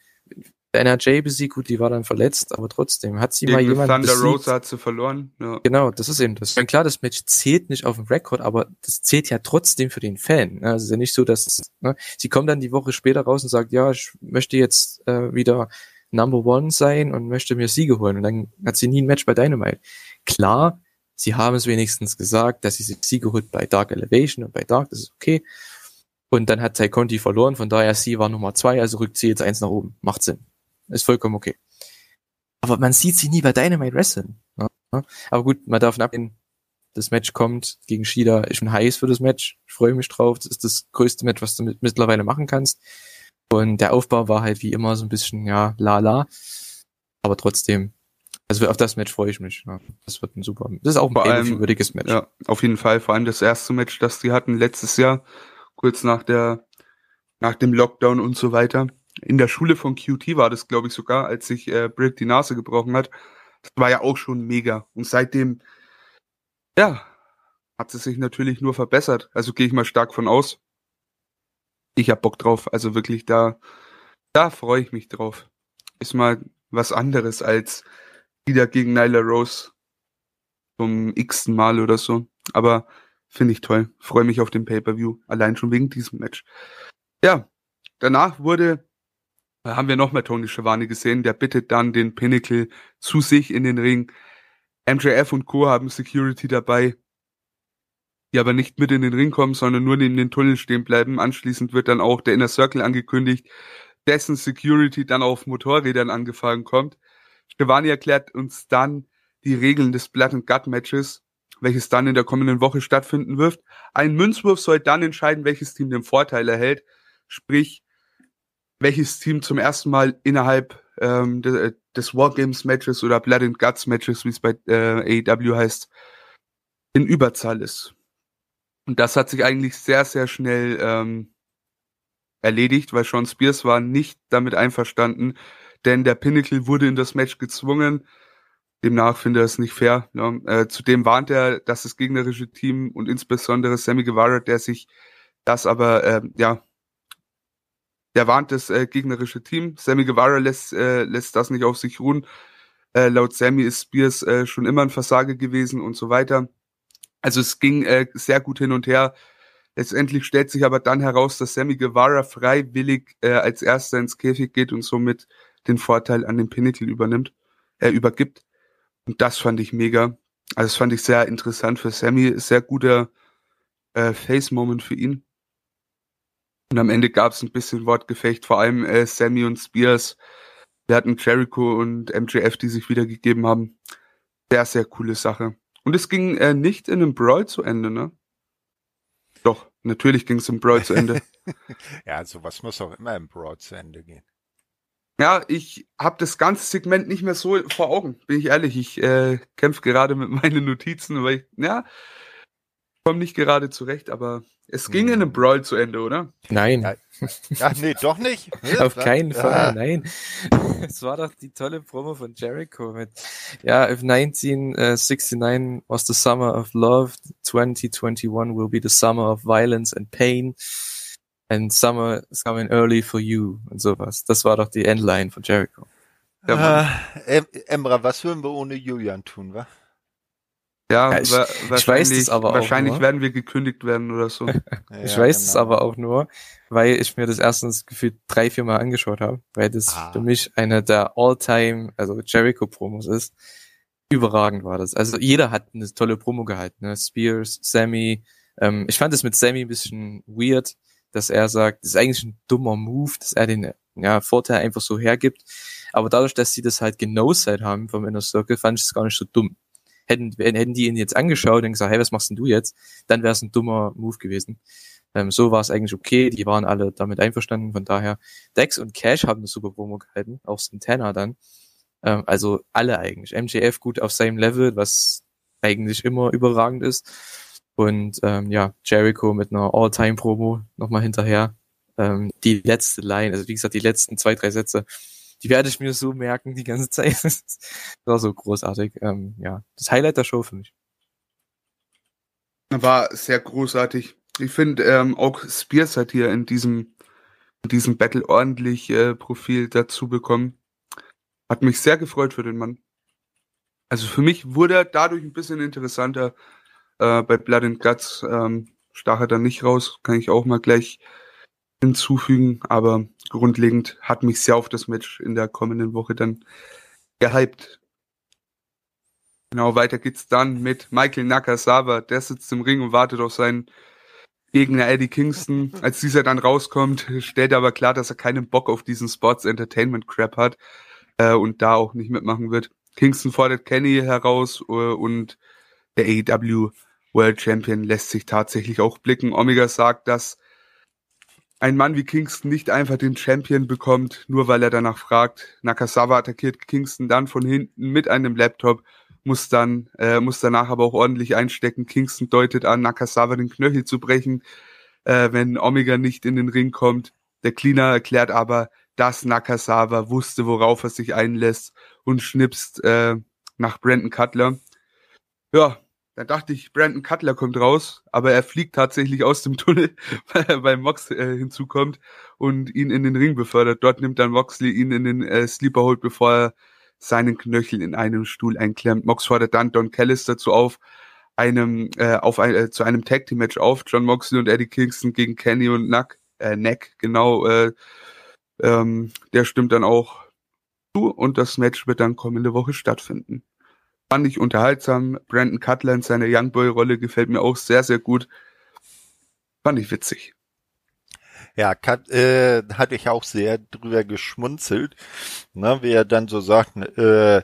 NRJ besiegt, gut, die war dann verletzt, aber trotzdem hat sie Gegen mal jemanden Thunder besiegt. Rosa hat sie verloren. Ja. Genau, das ist eben das. Und klar, das Match zählt nicht auf dem Rekord, aber das zählt ja trotzdem für den Fan. Also es ist ja nicht so, dass ne, sie kommt dann die Woche später raus und sagt, ja, ich möchte jetzt äh, wieder Number One sein und möchte mir Siege holen. Und dann hat sie nie ein Match bei Dynamite. Klar, sie haben es wenigstens gesagt, dass sie sich Siege holt bei Dark Elevation und bei Dark, das ist okay. Und dann hat Tai Conti verloren, von daher sie war Nummer zwei, also rückt sie jetzt eins nach oben. Macht Sinn. Ist vollkommen okay. Aber man sieht sie nie bei Dynamite Wrestling. Ne? Aber gut, man darf abgehen. Das Match kommt gegen Shida. Ich bin heiß für das Match. Ich freue mich drauf. Das ist das größte Match, was du mit, mittlerweile machen kannst. Und der Aufbau war halt wie immer so ein bisschen, ja, lala. Aber trotzdem, also auf das Match freue ich mich. Ja. Das wird ein super, das ist auch ein würdiges Match. Ja, auf jeden Fall. Vor allem das erste Match, das die hatten letztes Jahr, kurz nach der, nach dem Lockdown und so weiter in der Schule von QT war das, glaube ich, sogar, als sich äh, Britt die Nase gebrochen hat. Das war ja auch schon mega. Und seitdem, ja, hat sie sich natürlich nur verbessert. Also gehe ich mal stark von aus. Ich hab Bock drauf. Also wirklich, da, da freue ich mich drauf. Ist mal was anderes als wieder gegen Nyla Rose zum x-ten Mal oder so. Aber finde ich toll. Freue mich auf den Pay-Per-View. Allein schon wegen diesem Match. Ja, danach wurde haben wir noch mal Tony Schiavone gesehen, der bittet dann den Pinnacle zu sich in den Ring. MJF und Co. haben Security dabei, die aber nicht mit in den Ring kommen, sondern nur neben den Tunnel stehen bleiben. Anschließend wird dann auch der Inner Circle angekündigt, dessen Security dann auf Motorrädern angefahren kommt. Schiavone erklärt uns dann die Regeln des Blood and Gut Matches, welches dann in der kommenden Woche stattfinden wird. Ein Münzwurf soll dann entscheiden, welches Team den Vorteil erhält. Sprich, welches Team zum ersten Mal innerhalb ähm, des, äh, des Wargames Matches oder Blood and Guts Matches, wie es bei äh, AEW heißt, in Überzahl ist. Und das hat sich eigentlich sehr, sehr schnell ähm, erledigt, weil Sean Spears war nicht damit einverstanden, denn der Pinnacle wurde in das Match gezwungen. Demnach finde er es nicht fair. Ne? Äh, zudem warnt er, dass das gegnerische Team und insbesondere Sammy Guevara, der sich das aber äh, ja der warnt das äh, gegnerische Team. Sammy Guevara lässt, äh, lässt das nicht auf sich ruhen. Äh, laut Sammy ist Spears äh, schon immer ein Versager gewesen und so weiter. Also es ging äh, sehr gut hin und her. Letztendlich stellt sich aber dann heraus, dass Sammy Guevara freiwillig äh, als erster ins Käfig geht und somit den Vorteil an den Pinnacle übernimmt, äh, übergibt. Und das fand ich mega. Also das fand ich sehr interessant für Sammy. Sehr guter äh, Face-Moment für ihn. Und am Ende gab es ein bisschen Wortgefecht, vor allem äh, Sammy und Spears. Wir hatten Jericho und MJF, die sich wiedergegeben haben. Sehr, sehr coole Sache. Und es ging äh, nicht in einem Brawl zu Ende, ne? Doch, natürlich ging es im Brawl zu Ende. ja, sowas muss auch immer im Brawl zu Ende gehen. Ja, ich habe das ganze Segment nicht mehr so vor Augen, bin ich ehrlich. Ich äh, kämpfe gerade mit meinen Notizen, weil ich, ja, komme nicht gerade zurecht, aber es ging hm. in einem Brawl zu Ende, oder? Nein. Ja, Ach nee, doch nicht. Auf keinen Fall, ah. nein. Es war doch die tolle Promo von Jericho mit, ja, if 1969 uh, was the summer of love, 2021 will be the summer of violence and pain, and summer is coming early for you und sowas. Das war doch die Endline von Jericho. Ja, äh, Emra, was würden wir ohne Julian tun, wa? Ja, ja ich, ich weiß es aber wahrscheinlich auch werden wir gekündigt werden oder so. ich weiß genau. es aber auch nur, weil ich mir das erstens gefühlt drei, vier Mal angeschaut habe, weil das ah. für mich einer der All-Time, also Jericho-Promos ist. Überragend war das. Also jeder hat eine tolle Promo gehalten, ne? Spears, Sammy. Ähm, ich fand es mit Sammy ein bisschen weird, dass er sagt, das ist eigentlich ein dummer Move, dass er den ja, Vorteil einfach so hergibt. Aber dadurch, dass sie das halt genau side haben vom Inner Circle, fand ich es gar nicht so dumm hätten, hätten die ihn jetzt angeschaut und gesagt, hey, was machst denn du jetzt? Dann wäre es ein dummer Move gewesen. Ähm, so war es eigentlich okay, die waren alle damit einverstanden, von daher Dex und Cash haben eine super Promo gehalten, auch Santana dann. Ähm, also alle eigentlich. MJF gut auf seinem Level, was eigentlich immer überragend ist. Und ähm, ja, Jericho mit einer All-Time-Promo nochmal hinterher. Ähm, die letzte Line, also wie gesagt, die letzten zwei, drei Sätze die werde ich mir so merken die ganze Zeit. das war so großartig. Ähm, ja, das Highlight der Show für mich. War sehr großartig. Ich finde, ähm, auch Spears hat hier in diesem, in diesem Battle ordentlich äh, Profil dazu bekommen. Hat mich sehr gefreut für den Mann. Also für mich wurde er dadurch ein bisschen interessanter. Äh, bei Blood and Guts ähm, stach er dann nicht raus. Kann ich auch mal gleich hinzufügen, aber grundlegend hat mich sehr auf das Match in der kommenden Woche dann gehypt. Genau, weiter geht's dann mit Michael Nakasawa. Der sitzt im Ring und wartet auf seinen Gegner Eddie Kingston. Als dieser dann rauskommt, stellt er aber klar, dass er keinen Bock auf diesen Sports Entertainment Crap hat äh, und da auch nicht mitmachen wird. Kingston fordert Kenny heraus äh, und der AEW World Champion lässt sich tatsächlich auch blicken. Omega sagt, dass ein Mann wie Kingston nicht einfach den Champion bekommt, nur weil er danach fragt. Nakasawa attackiert Kingston dann von hinten mit einem Laptop, muss dann, äh, muss danach aber auch ordentlich einstecken. Kingston deutet an, Nakasawa den Knöchel zu brechen, äh, wenn Omega nicht in den Ring kommt. Der Cleaner erklärt aber, dass Nakasawa wusste, worauf er sich einlässt und schnipst äh, nach Brandon Cutler. Ja, da dachte ich, Brandon Cutler kommt raus, aber er fliegt tatsächlich aus dem Tunnel, weil er bei Mox äh, hinzukommt und ihn in den Ring befördert. Dort nimmt dann Moxley ihn in den äh, Sleeper Hold, bevor er seinen Knöchel in einem Stuhl einklemmt. Mox fordert dann Don Callis dazu auf, einem äh, auf ein, äh, zu einem Tag Team Match auf. John Moxley und Eddie Kingston gegen Kenny und Nack, äh, Neck, genau. Äh, ähm, der stimmt dann auch zu und das Match wird dann kommende Woche stattfinden. Fand ich unterhaltsam. Brandon Cutler in seiner Youngboy-Rolle gefällt mir auch sehr, sehr gut. Fand ich witzig. Ja, Kat, äh, hatte ich auch sehr drüber geschmunzelt, ne, wie er dann so sagt, äh,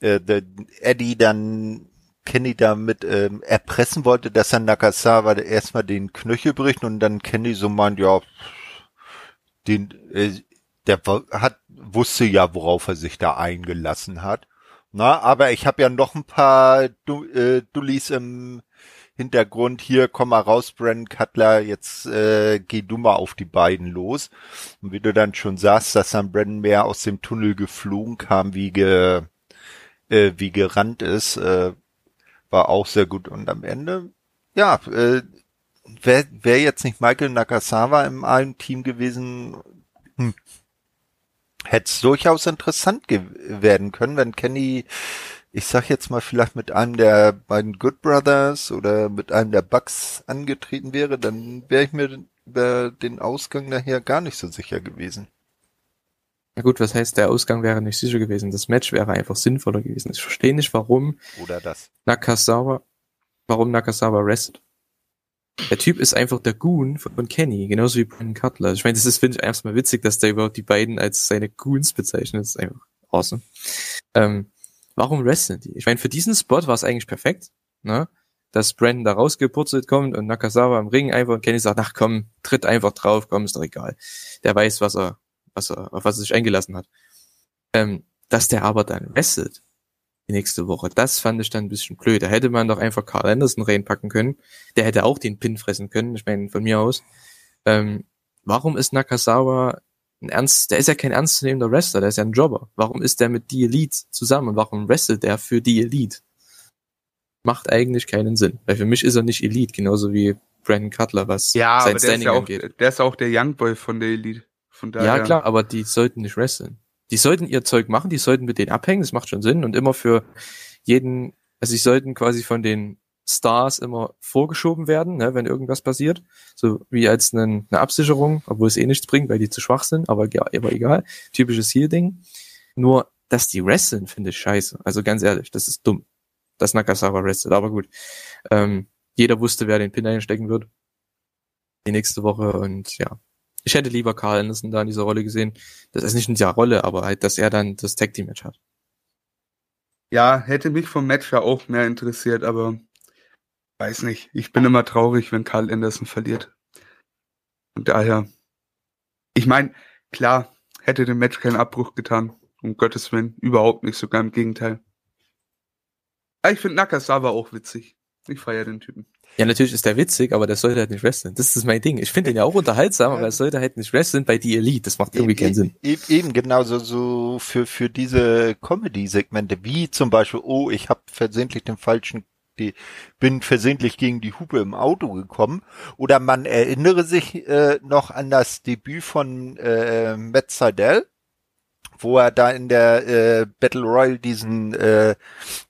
äh, der Eddie dann Kenny damit ähm, erpressen wollte, dass er Nakasawa erstmal den Knöchel bricht und dann Kenny so meint, ja, den, äh, der hat, wusste ja, worauf er sich da eingelassen hat. Na, aber ich habe ja noch ein paar du äh, Dullis im Hintergrund. Hier, komm mal raus, Brandon Cutler, jetzt äh, geh du mal auf die beiden los. Und wie du dann schon sagst, dass dann Brandon mehr aus dem Tunnel geflogen kam, wie, ge, äh, wie gerannt ist, äh, war auch sehr gut. Und am Ende, ja, äh, wäre wär jetzt nicht Michael Nakasawa im einen Team gewesen, hm, hätte es durchaus interessant werden können, wenn Kenny ich sag jetzt mal vielleicht mit einem der beiden Good Brothers oder mit einem der Bucks angetreten wäre, dann wäre ich mir über den Ausgang nachher gar nicht so sicher gewesen. Na gut, was heißt, der Ausgang wäre nicht sicher gewesen? Das Match wäre einfach sinnvoller gewesen. Ich verstehe nicht, warum Oder das. Nakasawa, warum Nakasawa restet. Der Typ ist einfach der Goon von Kenny, genauso wie Brandon Cutler. Ich meine, das ist, finde ich, erstmal witzig, dass der überhaupt die beiden als seine Goons bezeichnet. Das ist einfach awesome. Ähm, warum wrestlen die? Ich meine, für diesen Spot war es eigentlich perfekt, ne? Dass Brandon da rausgepurzelt kommt und Nakasawa im Ring einfach und Kenny sagt, ach komm, tritt einfach drauf, komm, ist doch egal. Der weiß, was er, was er, auf was er sich eingelassen hat. Ähm, dass der aber dann wrestelt die nächste Woche, das fand ich dann ein bisschen blöd. Da hätte man doch einfach Carl Anderson reinpacken können. Der hätte auch den Pin fressen können, ich meine, von mir aus. Ähm, warum ist Nakasawa ein ernst, der ist ja kein ernstzunehmender Wrestler, der ist ja ein Jobber. Warum ist der mit die Elite zusammen warum wrestelt der für die Elite? Macht eigentlich keinen Sinn, weil für mich ist er nicht Elite, genauso wie Brandon Cutler, was Ja, sein aber der ist ja auch, angeht. der ist auch der Youngboy von der Elite. Von daher. Ja, klar, aber die sollten nicht wresteln. Die sollten ihr Zeug machen, die sollten mit denen abhängen, das macht schon Sinn und immer für jeden, also sie sollten quasi von den Stars immer vorgeschoben werden, ne, wenn irgendwas passiert, so wie als eine, eine Absicherung, obwohl es eh nichts bringt, weil die zu schwach sind, aber, ja, aber egal, typisches Heal-Ding. Nur, dass die wresteln, finde ich scheiße. Also ganz ehrlich, das ist dumm, dass Nakasawa wrestelt, aber gut. Ähm, jeder wusste, wer den Pin einstecken wird. Die nächste Woche und ja, ich hätte lieber Carl Anderson da in dieser Rolle gesehen. Das ist nicht in dieser Rolle, aber halt, dass er dann das Tag Team Match hat. Ja, hätte mich vom Match ja auch mehr interessiert, aber weiß nicht. Ich bin immer traurig, wenn Carl Anderson verliert. Und daher, ich meine, klar, hätte dem Match keinen Abbruch getan. Um Gottes Willen, überhaupt nicht, sogar im Gegenteil. Aber ich finde Nakasawa auch witzig. Ich feiere den Typen. Ja, natürlich ist der witzig, aber der sollte halt nicht wresteln. Das ist mein Ding. Ich finde ihn ja auch unterhaltsam, aber er sollte halt nicht wresteln bei die Elite. Das macht irgendwie keinen Sinn. Eben, eben genauso so für, für diese Comedy-Segmente, wie zum Beispiel, oh, ich habe versehentlich den falschen, die, bin versehentlich gegen die Hupe im Auto gekommen. Oder man erinnere sich äh, noch an das Debüt von äh, Matt Seidel, wo er da in der äh, Battle Royale diesen, äh,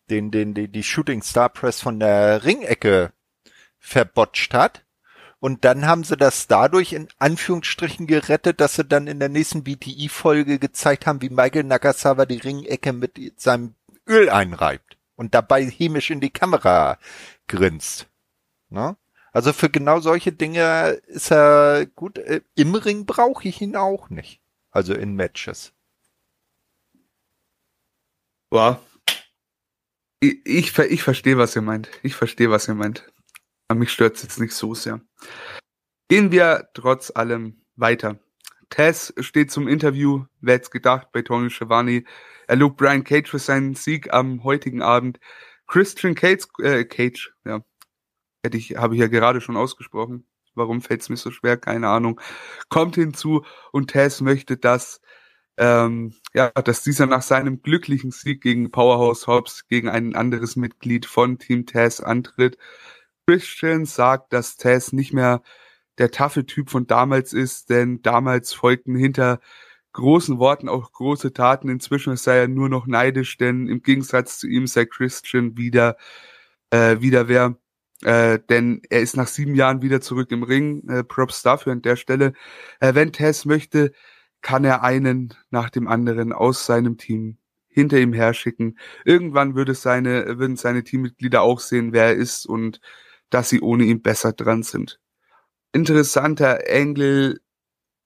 den, den, den, die Shooting Star Press von der Ringecke verbotscht hat. Und dann haben sie das dadurch in Anführungsstrichen gerettet, dass sie dann in der nächsten BTI-Folge gezeigt haben, wie Michael Nakasawa die Ringecke mit seinem Öl einreibt und dabei hämisch in die Kamera grinst. Ne? Also für genau solche Dinge ist er gut. Äh, Im Ring brauche ich ihn auch nicht. Also in Matches. Boah. Ich, ich, ich verstehe, was ihr meint. Ich verstehe, was ihr meint. Mich stört's jetzt nicht so sehr. Gehen wir trotz allem weiter. Tess steht zum Interview, wer hätte gedacht, bei Tony Schiavone. Er lobt Brian Cage für seinen Sieg am heutigen Abend. Christian Cage, äh, Cage, ja. Hätte ich, habe ich ja gerade schon ausgesprochen. Warum fällt's mir so schwer? Keine Ahnung. Kommt hinzu und Tess möchte, dass ähm, ja, dass dieser nach seinem glücklichen Sieg gegen Powerhouse Hobbs gegen ein anderes Mitglied von Team Taz antritt. Christian sagt, dass Taz nicht mehr der taffe Typ von damals ist, denn damals folgten hinter großen Worten auch große Taten. Inzwischen sei er nur noch neidisch, denn im Gegensatz zu ihm sei Christian wieder, äh, wieder wer. Äh, denn er ist nach sieben Jahren wieder zurück im Ring. Äh, Props dafür an der Stelle. Äh, wenn Taz möchte, kann er einen nach dem anderen aus seinem Team hinter ihm herschicken. Irgendwann würde seine, würden seine Teammitglieder auch sehen, wer er ist und dass sie ohne ihn besser dran sind. Interessanter Engel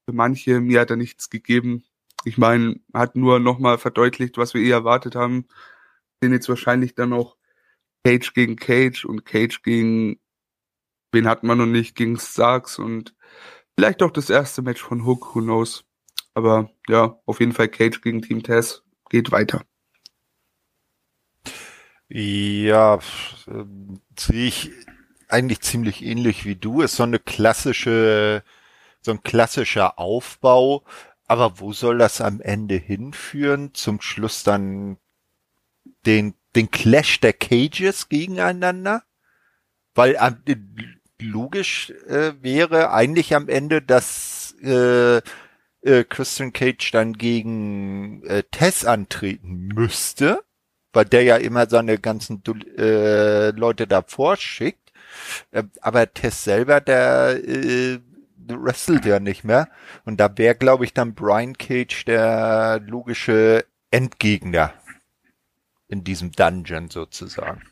für manche, mir hat er nichts gegeben. Ich meine, hat nur nochmal verdeutlicht, was wir eh erwartet haben. Den jetzt wahrscheinlich dann auch Cage gegen Cage und Cage gegen, wen hat man noch nicht, gegen Starks und vielleicht auch das erste Match von Hook, who knows. Aber ja, auf jeden Fall Cage gegen Team Tess geht weiter. Ja, ähm, sehe ich eigentlich ziemlich ähnlich wie du. Ist so eine klassische, so ein klassischer Aufbau. Aber wo soll das am Ende hinführen? Zum Schluss dann den, den Clash der Cages gegeneinander? Weil äh, logisch äh, wäre eigentlich am Ende, dass äh, äh, Christian Cage dann gegen äh, Tess antreten müsste, weil der ja immer seine ganzen äh, Leute davor schickt. Äh, aber Tess selber, der äh, wrestelt ja nicht mehr. Und da wäre, glaube ich, dann Brian Cage der logische Endgegner in diesem Dungeon sozusagen.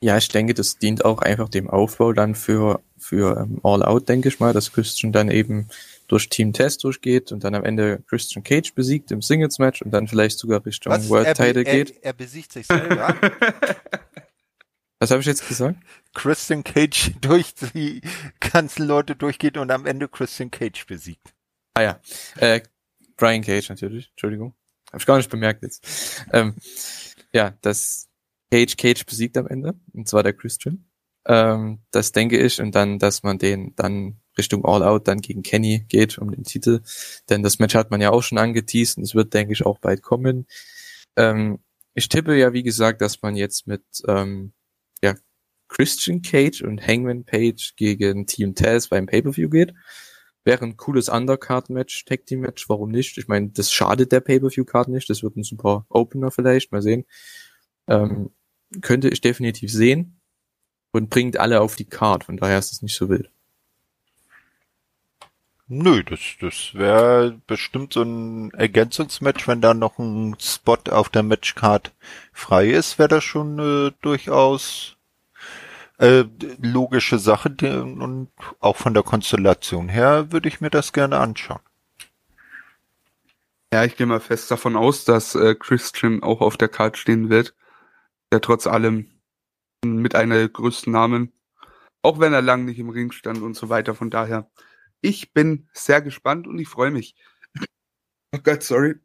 Ja, ich denke, das dient auch einfach dem Aufbau dann für, für ähm, All Out, denke ich mal, dass Christian dann eben durch Team Test durchgeht und dann am Ende Christian Cage besiegt im Singles Match und dann vielleicht sogar Richtung Was? World er, Title er, geht. Er besiegt sich selber. Was habe ich jetzt gesagt? Christian Cage durch die ganzen Leute durchgeht und am Ende Christian Cage besiegt. Ah ja, äh, Brian Cage natürlich, Entschuldigung. Habe ich gar nicht bemerkt jetzt. Ähm, ja, das Cage Cage besiegt am Ende, und zwar der Christian. Ähm, das denke ich. Und dann, dass man den dann Richtung All Out dann gegen Kenny geht um den Titel. Denn das Match hat man ja auch schon angeteased und es wird, denke ich, auch bald kommen. Ähm, ich tippe ja, wie gesagt, dass man jetzt mit ähm, Christian Cage und Hangman Page gegen Team Taz beim Pay-Per-View geht. Wäre ein cooles Undercard-Match, Tag-Team-Match, warum nicht? Ich meine, das schadet der Pay-Per-View-Card nicht, das wird ein super Opener vielleicht, mal sehen. Ähm, könnte ich definitiv sehen und bringt alle auf die Card, von daher ist es nicht so wild. Nö, das, das wäre bestimmt so ein Ergänzungsmatch, wenn da noch ein Spot auf der Matchcard frei ist, wäre das schon äh, durchaus äh, logische Sache und auch von der Konstellation her würde ich mir das gerne anschauen. Ja, ich gehe mal fest davon aus, dass äh, Christian auch auf der Card stehen wird. Der trotz allem mit einer der größten Namen, auch wenn er lang nicht im Ring stand und so weiter. Von daher, ich bin sehr gespannt und ich freue mich. Oh Gott, sorry.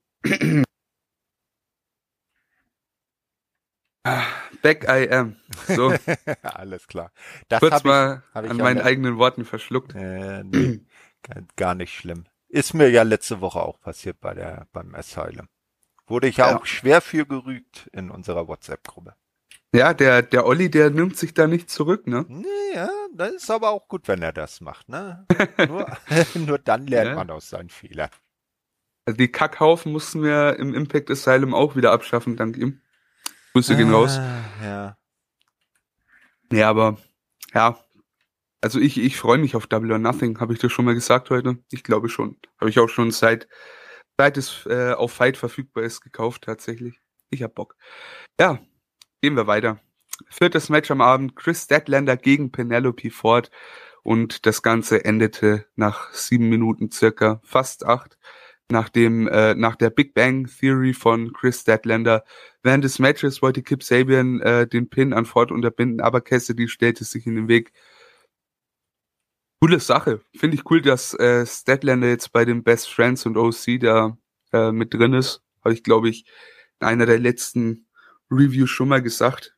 Ah, Back I am. So, Alles klar. Das kurz hab mal hab ich an meinen mit- eigenen Worten verschluckt. Äh, nee, gar- gar nicht schlimm. Ist mir ja letzte Woche auch passiert bei der, beim Asylum. Wurde ich ja, Ja. auch schwer für gerügt in unserer WhatsApp-Gruppe. Ja, der, der Olli, der nimmt sich da nicht zurück, ne? Nee, ja, das ist aber auch gut, wenn er das macht, ne? Nur, nur dann lernt Ja. man aus seinen Fehlern. Also die Kackhaufen mussten wir im Impact Asylum auch wieder abschaffen, dank ihm. Grüße gehen raus. Ah, Ja. Nee, aber ja, also ich, ich freue mich auf Double or Nothing. Habe ich das schon mal gesagt heute? Ich glaube schon. Habe ich auch schon seit, seit es äh, auf Fight verfügbar ist, gekauft tatsächlich. Ich hab Bock. Ja, gehen wir weiter. Viertes Match am Abend, Chris Statlander gegen Penelope Ford und das Ganze endete nach sieben Minuten circa, fast acht, nach dem, äh, nach der Big Bang Theory von Chris Statlander. Während des Matches wollte Kip Sabian äh, den Pin an Ford unterbinden, aber Cassidy stellte sich in den Weg. Coole Sache. Finde ich cool, dass äh, Statlander jetzt bei den Best Friends und OC da äh, mit drin ist. Habe ich, glaube ich, in einer der letzten Reviews schon mal gesagt.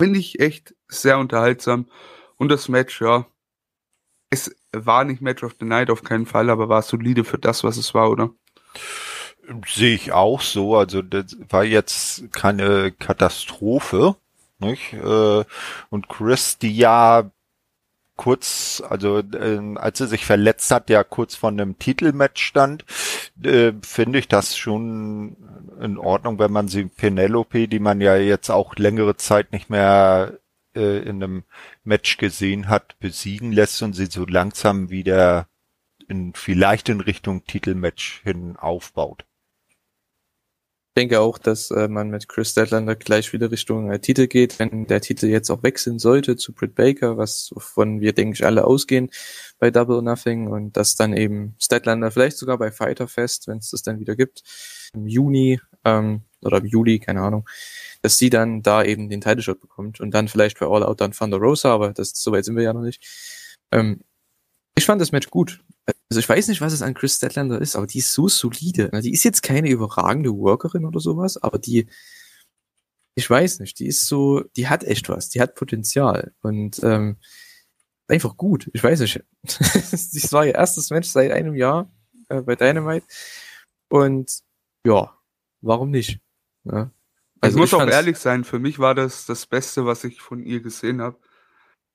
Finde ich echt sehr unterhaltsam. Und das Match, ja, es war nicht Match of the Night auf keinen Fall, aber war solide für das, was es war, oder? Sehe ich auch so. Also das war jetzt keine Katastrophe. Nicht? Äh, Und Chris, die ja kurz, also äh, als er sich verletzt hat, ja kurz vor einem Titelmatch stand, äh, finde ich das schon in Ordnung, wenn man sie Penelope, die man ja jetzt auch längere Zeit nicht mehr äh, in einem Match gesehen hat, besiegen lässt und sie so langsam wieder in vielleicht in Richtung Titelmatch hin aufbaut. Ich denke auch, dass äh, man mit Chris Statlander gleich wieder Richtung äh, Titel geht, wenn der Titel jetzt auch wechseln sollte zu Britt Baker, was wovon wir, denke ich, alle ausgehen bei Double Nothing und dass dann eben Statlander vielleicht sogar bei Fighter Fest, wenn es das dann wieder gibt, im Juni ähm, oder im Juli, keine Ahnung, dass sie dann da eben den Title Shot bekommt und dann vielleicht bei All Out dann Thunder Rosa, aber das so weit sind wir ja noch nicht. Ähm, ich fand das Match gut. Also ich weiß nicht, was es an Chris Statlander ist, aber die ist so solide. Die ist jetzt keine überragende Workerin oder sowas, aber die, ich weiß nicht, die ist so, die hat echt was, die hat Potenzial und ähm, einfach gut. Ich weiß nicht. das war ihr erstes Match seit einem Jahr äh, bei Dynamite und ja, warum nicht? Ja. Also ich muss auch fand's- ehrlich sein, für mich war das das Beste, was ich von ihr gesehen habe.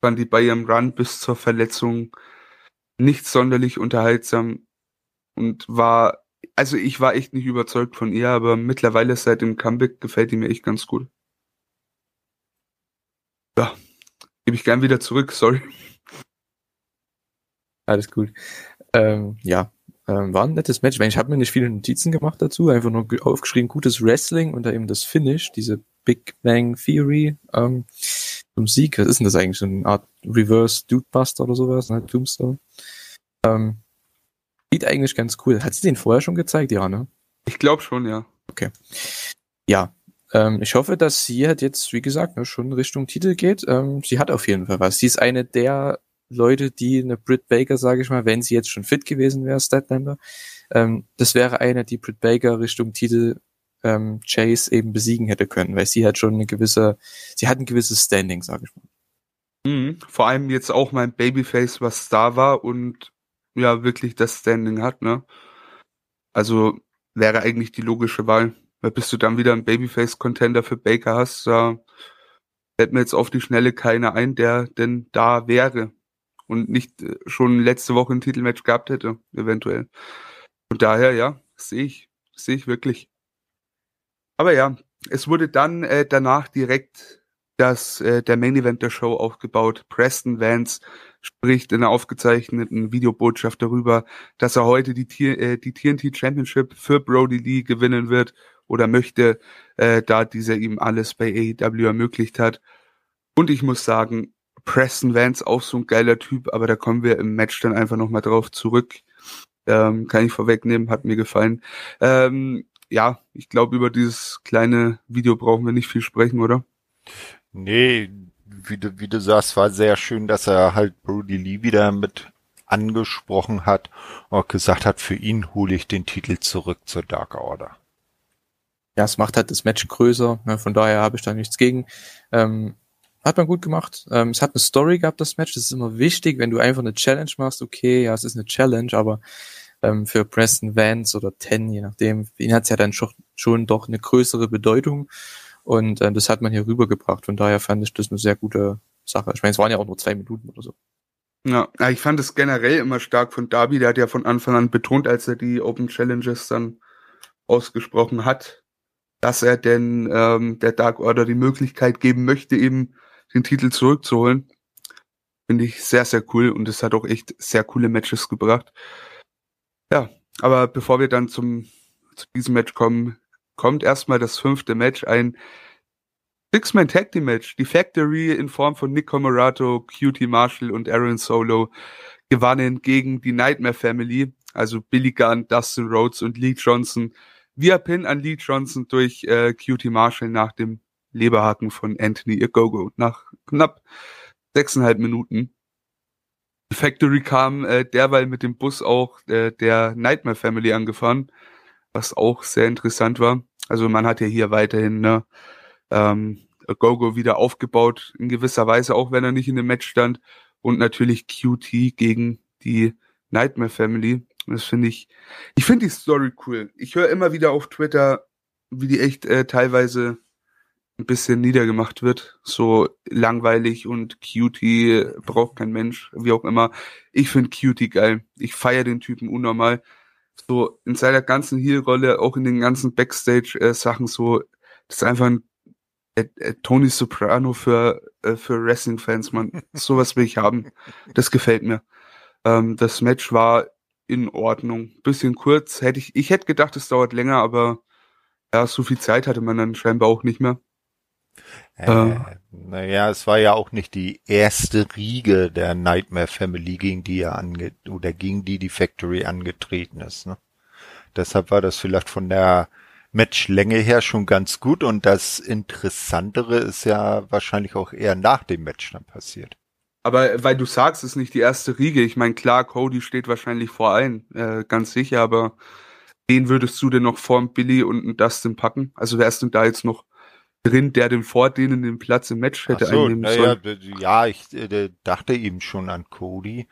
Fand die bei ihrem Run bis zur Verletzung nicht sonderlich unterhaltsam und war also ich war echt nicht überzeugt von ihr, aber mittlerweile seit dem Comeback gefällt die mir echt ganz gut. Ja, gebe ich gern wieder zurück, sorry. Alles gut. Ähm, ja, ähm, war ein nettes Match. Ich habe mir nicht viele Notizen gemacht dazu, einfach nur aufgeschrieben, gutes Wrestling und da eben das Finish, diese Big Bang Theory ähm, zum Sieg. Was ist denn das eigentlich? So eine Art Reverse Dude Buster oder sowas, ne? Tombstone. Ähm, sieht eigentlich ganz cool. Hat sie den vorher schon gezeigt? Ja, ne? Ich glaube schon, ja. Okay. Ja, ähm, ich hoffe, dass sie halt jetzt, wie gesagt, ne, schon Richtung Titel geht. Ähm, sie hat auf jeden Fall was. Sie ist eine der Leute, die eine Britt Baker, sage ich mal, wenn sie jetzt schon fit gewesen wäre, Statlander, ähm, das wäre eine, die Britt Baker Richtung Titel ähm, Chase eben besiegen hätte können, weil sie hat schon eine gewisse, sie hat ein gewisses Standing, sage ich mal. Mhm. Vor allem jetzt auch mein Babyface, was da war und ja wirklich das Standing hat, ne? Also wäre eigentlich die logische Wahl. Weil bis du dann wieder einen Babyface-Contender für Baker hast, da fällt mir jetzt auf die Schnelle keiner ein, der denn da wäre und nicht äh, schon letzte Woche ein Titelmatch gehabt hätte, eventuell. Und daher, ja, sehe ich, sehe ich wirklich. Aber ja, es wurde dann äh, danach direkt das äh, der Main Event der Show aufgebaut. Preston Vance spricht in einer aufgezeichneten Videobotschaft darüber, dass er heute die, äh, die TNT Championship für Brody Lee gewinnen wird oder möchte, äh, da dieser ihm alles bei AEW ermöglicht hat. Und ich muss sagen, Preston Vance auch so ein geiler Typ, aber da kommen wir im Match dann einfach nochmal drauf zurück. Ähm, kann ich vorwegnehmen, hat mir gefallen. Ähm, ja, ich glaube, über dieses kleine Video brauchen wir nicht viel sprechen, oder? Nee, wie du, wie du sagst, war sehr schön, dass er halt Brody Lee wieder mit angesprochen hat und gesagt hat, für ihn hole ich den Titel zurück zur Dark Order. Ja, es macht halt das Match größer, ne, von daher habe ich da nichts gegen. Ähm, hat man gut gemacht. Ähm, es hat eine Story gehabt, das Match. Das ist immer wichtig, wenn du einfach eine Challenge machst. Okay, ja, es ist eine Challenge, aber ähm, für Preston Vance oder Ten, je nachdem, ihn hat es ja dann schon, schon doch eine größere Bedeutung. Und äh, das hat man hier rübergebracht. Von daher fand ich das eine sehr gute Sache. Ich meine, es waren ja auch nur zwei Minuten oder so. Ja, ich fand es generell immer stark von Darby. Der hat ja von Anfang an betont, als er die Open Challenges dann ausgesprochen hat, dass er denn ähm, der Dark Order die Möglichkeit geben möchte, eben den Titel zurückzuholen. Finde ich sehr, sehr cool und es hat auch echt sehr coole Matches gebracht. Ja, aber bevor wir dann zum, zu diesem Match kommen, kommt erstmal das fünfte Match, ein Six-Man Tag Team Match. Die Factory in Form von Nick Comarato, QT Marshall und Aaron Solo gewannen gegen die Nightmare Family, also Billy Gunn, Dustin Rhodes und Lee Johnson via Pin an Lee Johnson durch äh, QT Marshall nach dem Leberhaken von Anthony Agogo nach knapp sechseinhalb Minuten. Factory kam äh, derweil mit dem Bus auch äh, der Nightmare Family angefahren, was auch sehr interessant war. Also man hat ja hier weiterhin ne, ähm, Agogo wieder aufgebaut, in gewisser Weise, auch wenn er nicht in dem Match stand. Und natürlich QT gegen die Nightmare Family. Das finde ich, ich finde die Story cool. Ich höre immer wieder auf Twitter, wie die echt äh, teilweise ein bisschen niedergemacht wird. So langweilig und Cutie braucht kein Mensch, wie auch immer. Ich finde Cutie geil. Ich feiere den Typen unnormal. So in seiner ganzen Heel-Rolle, auch in den ganzen Backstage-Sachen so, das ist einfach ein äh, äh, Tony Soprano für, äh, für Wrestling-Fans, man. Sowas will ich haben. Das gefällt mir. Ähm, das Match war in Ordnung. Bisschen kurz. Hätte ich, ich hätte gedacht, es dauert länger, aber ja, so viel Zeit hatte man dann scheinbar auch nicht mehr. Äh, naja, es war ja auch nicht die erste Riege der Nightmare Family, gegen die er ange oder gegen die die Factory angetreten ist. Ne? Deshalb war das vielleicht von der Matchlänge her schon ganz gut und das Interessantere ist ja wahrscheinlich auch eher nach dem Match dann passiert. Aber weil du sagst, es ist nicht die erste Riege. Ich meine, klar, Cody steht wahrscheinlich vor allen, äh, ganz sicher, aber wen würdest du denn noch vor Billy und Dustin packen? Also wer ist denn da jetzt noch drin, der den vor denen den Platz im Match hätte so, einnehmen sollen. Ja, ja, ich äh, dachte eben schon an Cody.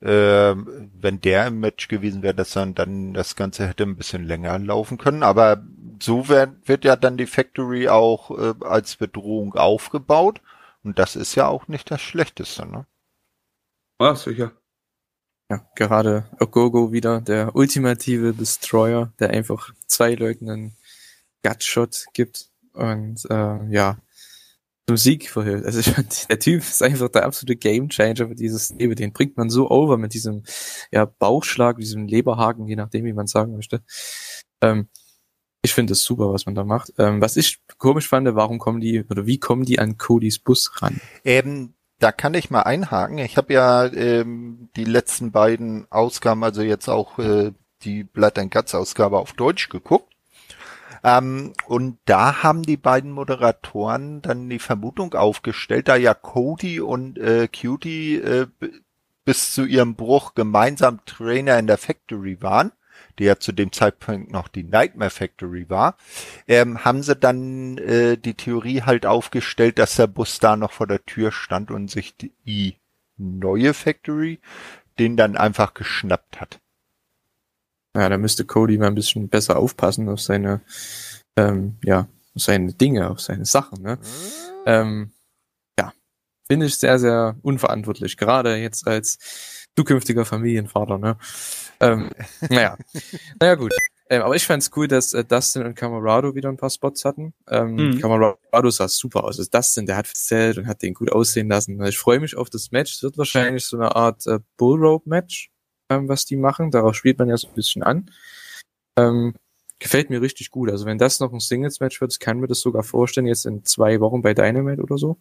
Äh, wenn der im Match gewesen wäre, dass dann, dann das Ganze hätte ein bisschen länger laufen können. Aber so wird, wird ja dann die Factory auch äh, als Bedrohung aufgebaut. Und das ist ja auch nicht das Schlechteste, ne? Ah, sicher. ja, gerade Ogogo wieder, der ultimative Destroyer, der einfach zwei Leuten einen Gutshot gibt und äh, ja, zum Sieg verhilft. Also ich fand, der Typ ist einfach der absolute Gamechanger für dieses Leben. Den bringt man so over mit diesem ja, Bauchschlag, diesem Leberhaken, je nachdem, wie man sagen möchte. Ähm, ich finde es super, was man da macht. Ähm, was ich komisch fand, warum kommen die oder wie kommen die an Codys Bus ran? Ähm, da kann ich mal einhaken. Ich habe ja ähm, die letzten beiden Ausgaben, also jetzt auch äh, die Blood and Guts Ausgabe auf Deutsch geguckt. Ähm, und da haben die beiden Moderatoren dann die Vermutung aufgestellt, da ja Cody und äh, Cutie äh, bis zu ihrem Bruch gemeinsam Trainer in der Factory waren, die ja zu dem Zeitpunkt noch die Nightmare Factory war, ähm, haben sie dann äh, die Theorie halt aufgestellt, dass der Bus da noch vor der Tür stand und sich die neue Factory den dann einfach geschnappt hat. Ja, da müsste Cody mal ein bisschen besser aufpassen auf seine, ähm, ja, auf seine Dinge, auf seine Sachen, ne? Ähm, ja, finde ich sehr, sehr unverantwortlich, gerade jetzt als zukünftiger Familienvater, ne? Ähm, naja, naja gut. Ähm, aber ich fand's cool, dass äh, Dustin und Camarado wieder ein paar Spots hatten. Ähm, Mhm. Camarado sah super aus. Also Dustin, der hat erzählt und hat den gut aussehen lassen. Ich freue mich auf das Match. Es wird wahrscheinlich so eine Art äh, Bullrope-Match, ähm, was die machen. Darauf spielt man ja so ein bisschen an. Ähm, gefällt mir richtig gut. Also wenn das noch ein Singles-Match wird, kann mir das sogar vorstellen, jetzt in zwei Wochen bei Dynamite oder so.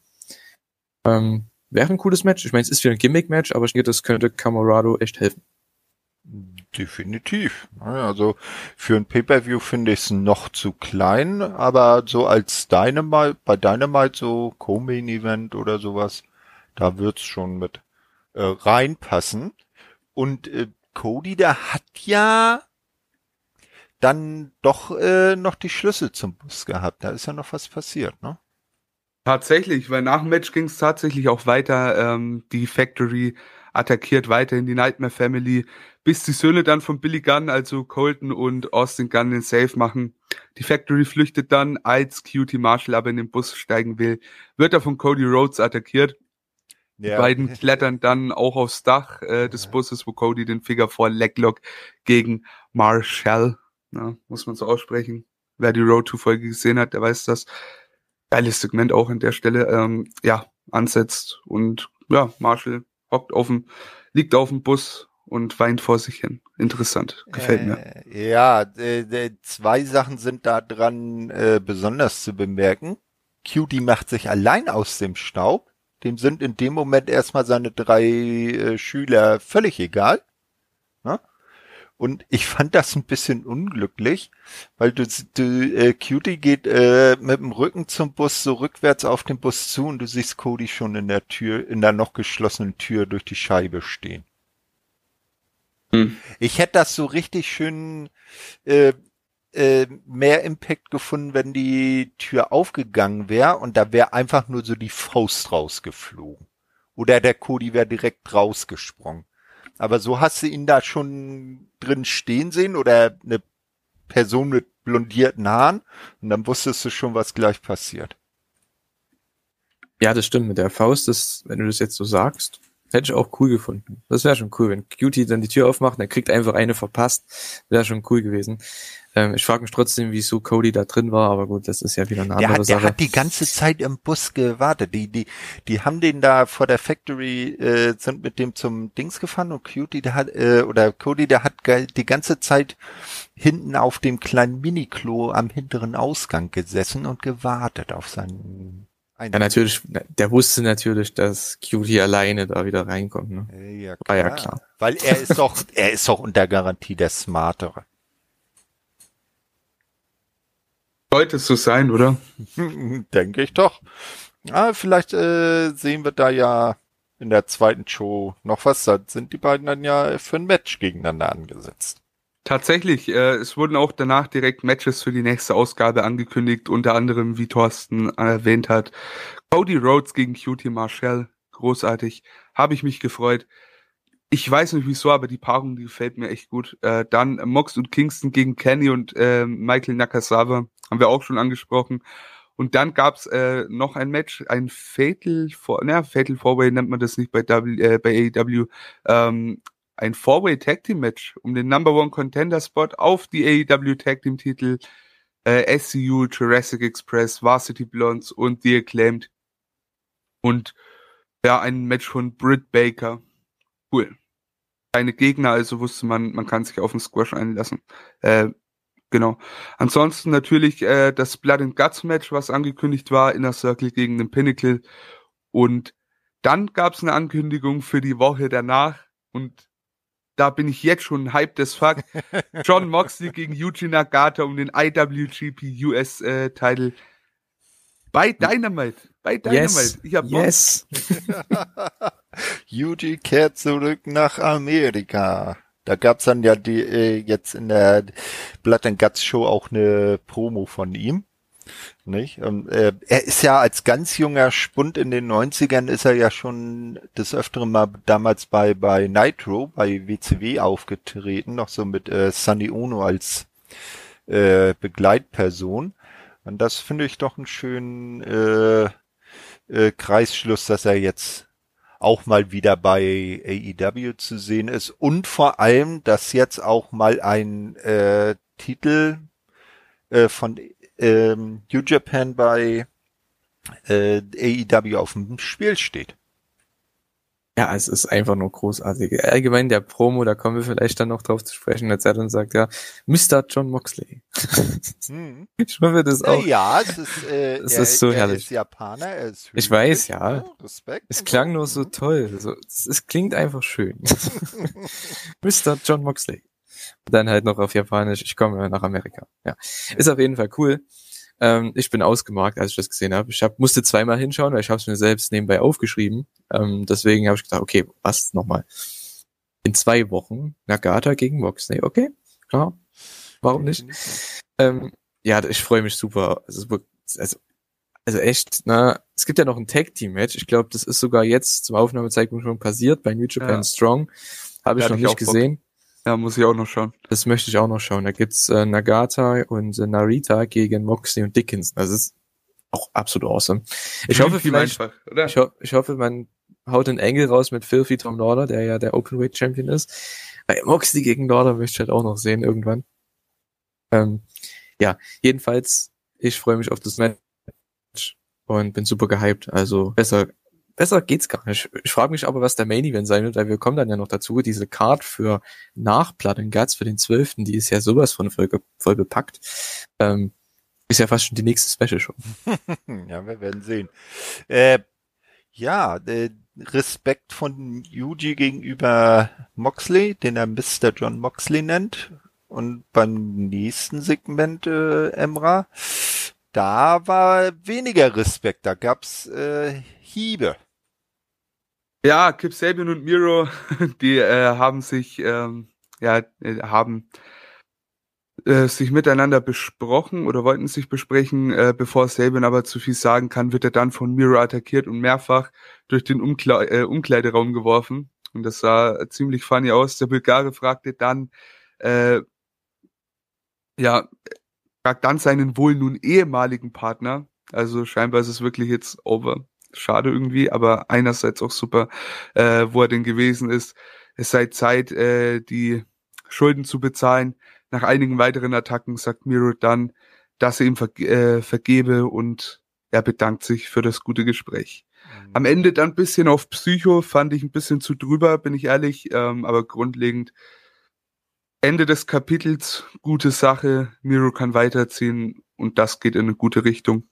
Ähm, wäre ein cooles Match. Ich meine, es ist wieder ein Gimmick-Match, aber ich denke, das könnte Camarado echt helfen. Definitiv. Also für ein Pay-per-View finde ich es noch zu klein, aber so als Dynamite, bei Dynamite so Co-Main-Event oder sowas, da wird's schon mit äh, reinpassen. Und äh, Cody, der hat ja dann doch äh, noch die Schlüssel zum Bus gehabt. Da ist ja noch was passiert, ne? Tatsächlich, weil nach dem Match ging es tatsächlich auch weiter. Ähm, die Factory attackiert weiterhin die Nightmare Family, bis die Söhne dann von Billy Gunn, also Colton und Austin Gunn, den Safe machen. Die Factory flüchtet dann, als Cutie Marshall aber in den Bus steigen will, wird er von Cody Rhodes attackiert. Die beiden klettern dann auch aufs Dach äh, des Busses, wo Cody den Finger vor Leglock gegen Marshall, na, muss man so aussprechen. Wer die Road to Folge gesehen hat, der weiß das. Geiles Segment auch an der Stelle, ähm, ja, ansetzt und ja, Marshall hockt auf dem, liegt auf dem Bus und weint vor sich hin. Interessant, gefällt mir. Äh, ja, äh, äh, zwei Sachen sind da dran äh, besonders zu bemerken. Cutie macht sich allein aus dem Staub. Dem sind in dem Moment erstmal seine drei äh, Schüler völlig egal. Ne? Und ich fand das ein bisschen unglücklich, weil du, du äh, Cutie geht äh, mit dem Rücken zum Bus so rückwärts auf den Bus zu und du siehst Cody schon in der Tür, in der noch geschlossenen Tür durch die Scheibe stehen. Hm. Ich hätte das so richtig schön äh, äh, mehr Impact gefunden, wenn die Tür aufgegangen wäre und da wäre einfach nur so die Faust rausgeflogen. Oder der Cody wäre direkt rausgesprungen. Aber so hast du ihn da schon drin stehen sehen oder eine Person mit blondierten Haaren und dann wusstest du schon, was gleich passiert. Ja, das stimmt mit der Faust, das, wenn du das jetzt so sagst, hätte ich auch cool gefunden. Das wäre schon cool, wenn Cutie dann die Tür aufmacht, dann kriegt einfach eine verpasst. Wäre schon cool gewesen. Ähm, ich frage mich trotzdem, wieso Cody da drin war, aber gut, das ist ja wieder eine Der andere hat, der Sache. hat die ganze Zeit im Bus gewartet. Die, die, die haben den da vor der Factory, äh, sind mit dem zum Dings gefahren und Cutie, der hat, äh, oder Cody, der hat die ganze Zeit hinten auf dem kleinen Miniklo am hinteren Ausgang gesessen und gewartet auf seinen ja, natürlich, der wusste natürlich, dass Cutie alleine da wieder reinkommt. Ne? Äh, Ja, War ja klar. Weil er ist doch, er ist doch unter Garantie der Smartere. Sollte es so sein, oder? Denke ich doch. Ah, vielleicht äh, sehen wir da ja in der zweiten Show noch was. Da sind die beiden dann ja für ein Match gegeneinander angesetzt. Tatsächlich, äh, es wurden auch danach direkt Matches für die nächste Ausgabe angekündigt, unter anderem, wie Thorsten erwähnt hat, Cody Rhodes gegen Cutie Marshall. Großartig. Habe ich mich gefreut. Ich weiß nicht wieso, aber die Paarung, die gefällt mir echt gut. Äh, dann Mox und Kingston gegen Kenny und äh, Michael Nakasawa. Haben wir auch schon angesprochen. Und dann gab's äh, noch ein Match, ein Fatal, For na, Fatal Four-Way nennt man das nicht bei, w, äh, bei AEW. Ähm, ein Four-Way Tag Team Match um den Number One Contender Spot auf die AEW Tag Team Titel äh, SCU, Jurassic Express, Varsity Blondes und The Acclaimed. Und ja, ein Match von Britt Baker. Cool. Keine Gegner, also wusste man, man kann sich auf den Squash einlassen. Äh, genau. Ansonsten natürlich äh, das Blood and Guts Match, was angekündigt war, Inner Circle gegen den Pinnacle. Und dann gab es eine Ankündigung für die Woche danach und da bin ich jetzt schon hyped as fuck. John Moxley gegen Yuji Nagata um den IWGP US äh, Title bei Dynamite. Bei Dynamite. Yes. Ich hab. Yes. Yuji kehrt zurück nach Amerika. Da gab's dann ja die äh, jetzt in der Blood and Guts Show auch eine Promo von ihm. Nicht? Und, äh, er ist ja als ganz junger Spund in den 90ern ist er ja schon des Öfteren mal damals bei, bei Nitro, bei WCW aufgetreten, noch so mit äh, Sunny Ono als äh, Begleitperson. Und das finde ich doch einen schönen äh, äh, Kreisschluss, dass er jetzt auch mal wieder bei AEW zu sehen ist und vor allem, dass jetzt auch mal ein äh, Titel äh, von ähm, New Japan bei äh, AEW auf dem Spiel steht. Ja, es ist einfach nur großartig. Allgemein der Promo, da kommen wir vielleicht dann noch drauf zu sprechen, als er dann sagt, ja, Mr. John Moxley. Hm. Ich hoffe das auch. Ja, es ist, äh, Es er, ist so er herrlich. ist Japaner, er ist Ich weiß, ja. ne? Respekt. Es klang so. nur so toll. So, es, es klingt einfach schön. Mr. John Moxley. Und dann halt noch auf Japanisch, ich komme nach Amerika. Ja. Ist auf jeden Fall cool. Ähm, ich bin ausgemarkt, als ich das gesehen habe. Ich hab, musste zweimal hinschauen, weil ich habe es mir selbst nebenbei aufgeschrieben. Ähm, deswegen habe ich gedacht, okay, was nochmal? In zwei Wochen Nagata gegen Moxley. Okay, klar. Warum nicht? Ähm, ja, ich freue mich super. Also, also, also echt, na, es gibt ja noch ein Tag Team Match. Ich glaube, das ist sogar jetzt zum Aufnahmezeitpunkt schon passiert bei New Japan Ja. Strong. Habe ich noch nicht gesehen. Ja, muss ich auch noch schauen. Das möchte ich auch noch schauen. Da gibt's äh, Nagata und äh, Narita gegen Moxley und Dickinson. Das ist auch absolut awesome. Ich hoffe vielleicht, einfach, oder? ich, ho ich hoffe, man haut einen Engel raus mit Filthy Tom Lauder, der ja der Openweight Champion ist. Bei Moxley gegen Lauder möchte ich halt auch noch sehen irgendwann. Ähm, ja, jedenfalls, ich freue mich auf das Match und bin super gehypt. Also besser, besser geht's gar nicht. Ich frage mich aber, was der Main Event sein wird, weil wir kommen dann ja noch dazu. Diese Card für nach Blood and Guts für den 12., die ist ja sowas von voll, voll bepackt. Ähm, ist ja fast schon die nächste Special. Hm, Ja, wir werden sehen. Äh, ja, äh, Respekt von Yuji gegenüber Moxley, den er Mr. John Moxley nennt. Und beim nächsten Segment, äh, Emra, da war weniger Respekt, da gab's äh, Hiebe. Ja, Kip Sabian und Miro, die äh, haben sich, ähm, ja, äh, haben äh, sich miteinander besprochen oder wollten sich besprechen, äh, bevor Sabian aber zu viel sagen kann, wird er dann von Miro attackiert und mehrfach durch den Umkle äh, Umkleideraum geworfen. Und das sah ziemlich funny aus. Der Bulgare fragte dann, äh, ja, fragt dann seinen wohl nun ehemaligen Partner. Also scheinbar ist es wirklich jetzt over. Schade irgendwie, aber einerseits auch super, äh, wo er denn gewesen ist. Es sei Zeit, äh, die Schulden zu bezahlen. Nach einigen weiteren Attacken sagt Miro dann, dass er ihm verge äh, vergebe und er bedankt sich für das gute Gespräch. Am Ende dann ein bisschen auf Psycho, fand ich ein bisschen zu drüber, bin ich ehrlich, ähm, aber grundlegend Ende des Kapitels, gute Sache, Miro kann weiterziehen und das geht in eine gute Richtung.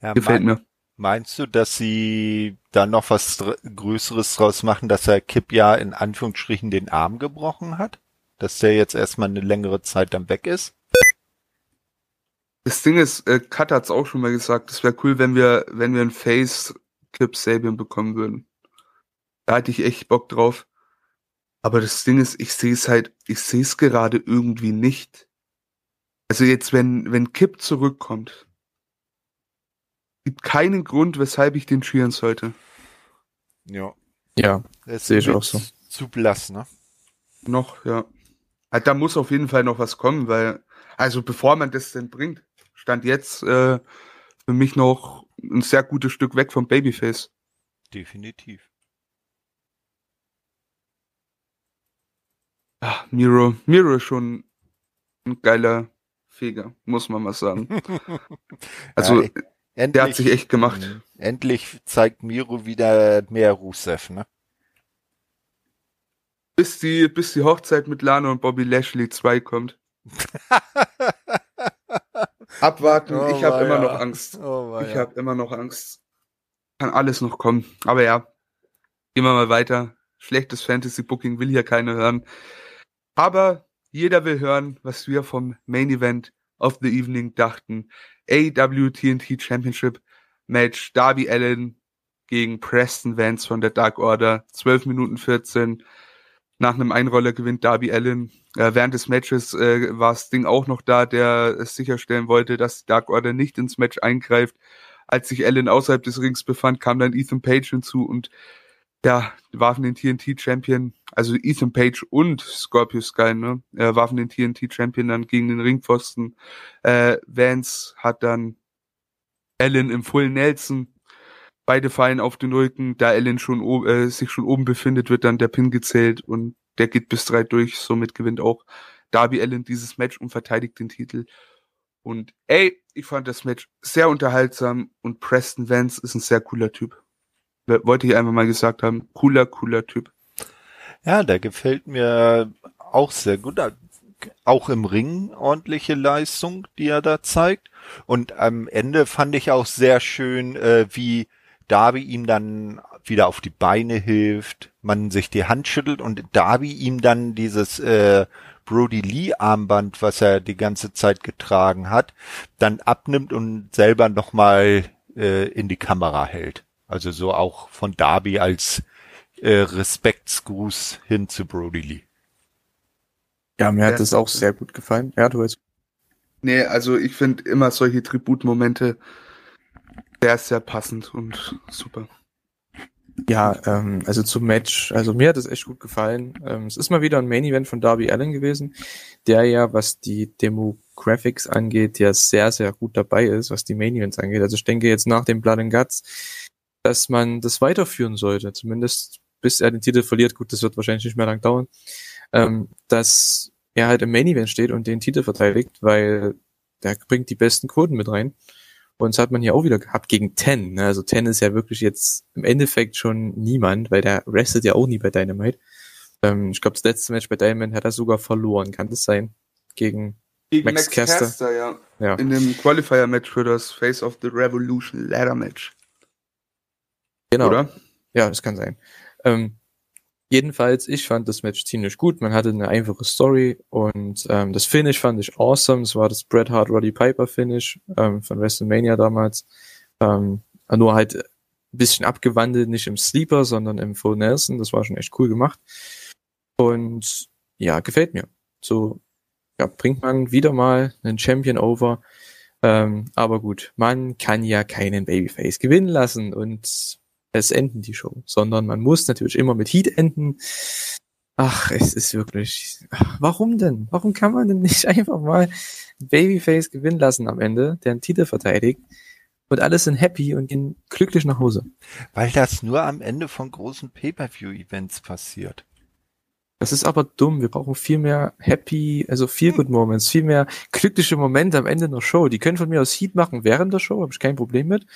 Ja, Gefällt mir. Meinst du, dass sie da noch was Größeres draus machen, dass er Kip ja in Anführungsstrichen den Arm gebrochen hat? Dass der jetzt erstmal eine längere Zeit dann weg ist? Das Ding ist, äh, Kat hat's auch schon mal gesagt, es wäre cool, wenn wir, wenn wir ein Face Clip Sabian bekommen würden. Da hatte ich echt Bock drauf. Aber das Ding ist, ich sehe es halt, ich sehe es gerade irgendwie nicht. Also jetzt, wenn, wenn Kip zurückkommt, gibt keinen Grund, weshalb ich den cheeren sollte. Ja. Ja, Das Sehe ich auch so. Zu blass, ne? Noch, ja. Ah, Da muss auf jeden Fall noch was kommen, weil, also bevor man das denn bringt, stand jetzt äh, für mich noch ein sehr gutes Stück weg vom Babyface. Definitiv. Ah, Miro, Miro ist schon ein geiler Feger, muss man mal sagen. Also, Ja, endlich, der hat sich echt gemacht. Mhm. Endlich zeigt Miro wieder mehr Rusev, ne? Bis die, bis die Hochzeit mit Lana und Bobby Lashley 2 kommt. Abwarten, Oh, ich habe immer noch Angst. Oh, Ich weia. habe immer noch Angst. Kann alles noch kommen. Aber ja, gehen wir mal weiter. Schlechtes Fantasy-Booking will hier keiner hören. Aber jeder will hören, was wir vom Main Event of the Evening dachten. AW TNT Championship Match Darby Allen gegen Preston Vance von der Dark Order. 12 Minuten 14. Nach einem Einroller gewinnt Darby Allen. Äh, während des Matches äh, war Sting auch noch da, der es sicherstellen wollte, dass die Dark Order nicht ins Match eingreift. Als sich Allen außerhalb des Rings befand, kam dann Ethan Page hinzu und ja, warfen den TNT Champion, also Ethan Page und Scorpio Sky, ne, äh, warfen den TNT Champion dann gegen den Ringpfosten. Äh, Vance hat dann Allen im Full Nelson. Beide fallen auf den Rücken, da Allen schon äh, sich schon oben befindet, wird dann der Pin gezählt und der geht bis drei durch. Somit gewinnt auch Darby Allen dieses Match und verteidigt den Titel. Und ey, ich fand das Match sehr unterhaltsam und Preston Vance ist ein sehr cooler Typ. Wollte ich einfach mal gesagt haben. Cooler, cooler Typ. Ja, der gefällt mir auch sehr gut. Auch im Ring ordentliche Leistung, die er da zeigt. Und am Ende fand ich auch sehr schön, äh, wie Darby ihm dann wieder auf die Beine hilft, man sich die Hand schüttelt und Darby ihm dann dieses äh, Brody Lee Armband, was er die ganze Zeit getragen hat, dann abnimmt und selber nochmal äh, in die Kamera hält. Also so auch von Darby als äh, Respektsgruß hin zu Brody Lee. Ja, mir Ja. hat das auch sehr gut gefallen. Ja, du jetzt. Nee, also ich finde immer solche Tributmomente sehr, sehr passend und super. Ja, ähm, also zum Match, also mir hat es echt gut gefallen. Ähm, es ist mal wieder ein Main Event von Darby Allen gewesen, der ja, was die Demographics angeht, ja sehr, sehr gut dabei ist, was die Main Events angeht. Also ich denke jetzt nach dem Blood and Guts, dass man das weiterführen sollte, zumindest bis er den Titel verliert. Gut, das wird wahrscheinlich nicht mehr lang dauern. Ähm, dass er halt im Main Event steht und den Titel verteidigt, weil der bringt die besten Quoten mit rein. Und das hat man hier auch wieder gehabt gegen Ten. Ne? Also Ten ist ja wirklich jetzt im Endeffekt schon niemand, weil der wrestelt ja auch nie bei Dynamite. Ähm, ich glaube, das letzte Match bei Dynamite hat er sogar verloren. Kann das sein? Gegen Gegen Max Max, Caster. Caster, ja. Ja. In dem Qualifier-Match für das Face of the Revolution Ladder Match. Genau. Oder? Ja, das kann sein. Ähm, jedenfalls, ich fand das Match ziemlich gut. Man hatte eine einfache Story und ähm, das Finish fand ich awesome. Es war das Bret Hart Roddy Piper Finish ähm, von WrestleMania damals. Ähm, nur halt ein bisschen abgewandelt, nicht im Sleeper, sondern im Full Nelson. Das war schon echt cool gemacht. Und ja, gefällt mir. So ja, bringt man wieder mal einen Champion over. Ähm, aber gut, man kann ja keinen Babyface gewinnen lassen und es enden die Show, sondern man muss natürlich immer mit Heat enden. Ach, es ist wirklich. Ach, warum denn? Warum kann man denn nicht einfach mal Babyface gewinnen lassen am Ende, der einen Titel verteidigt und alle sind happy und gehen glücklich nach Hause? Weil das nur am Ende von großen Pay-Per-View-Events passiert. Das ist aber dumm. Wir brauchen viel mehr happy, also feel good Moments, viel mehr glückliche Momente am Ende einer Show. Die können von mir aus Heat machen während der Show, habe ich kein Problem mit.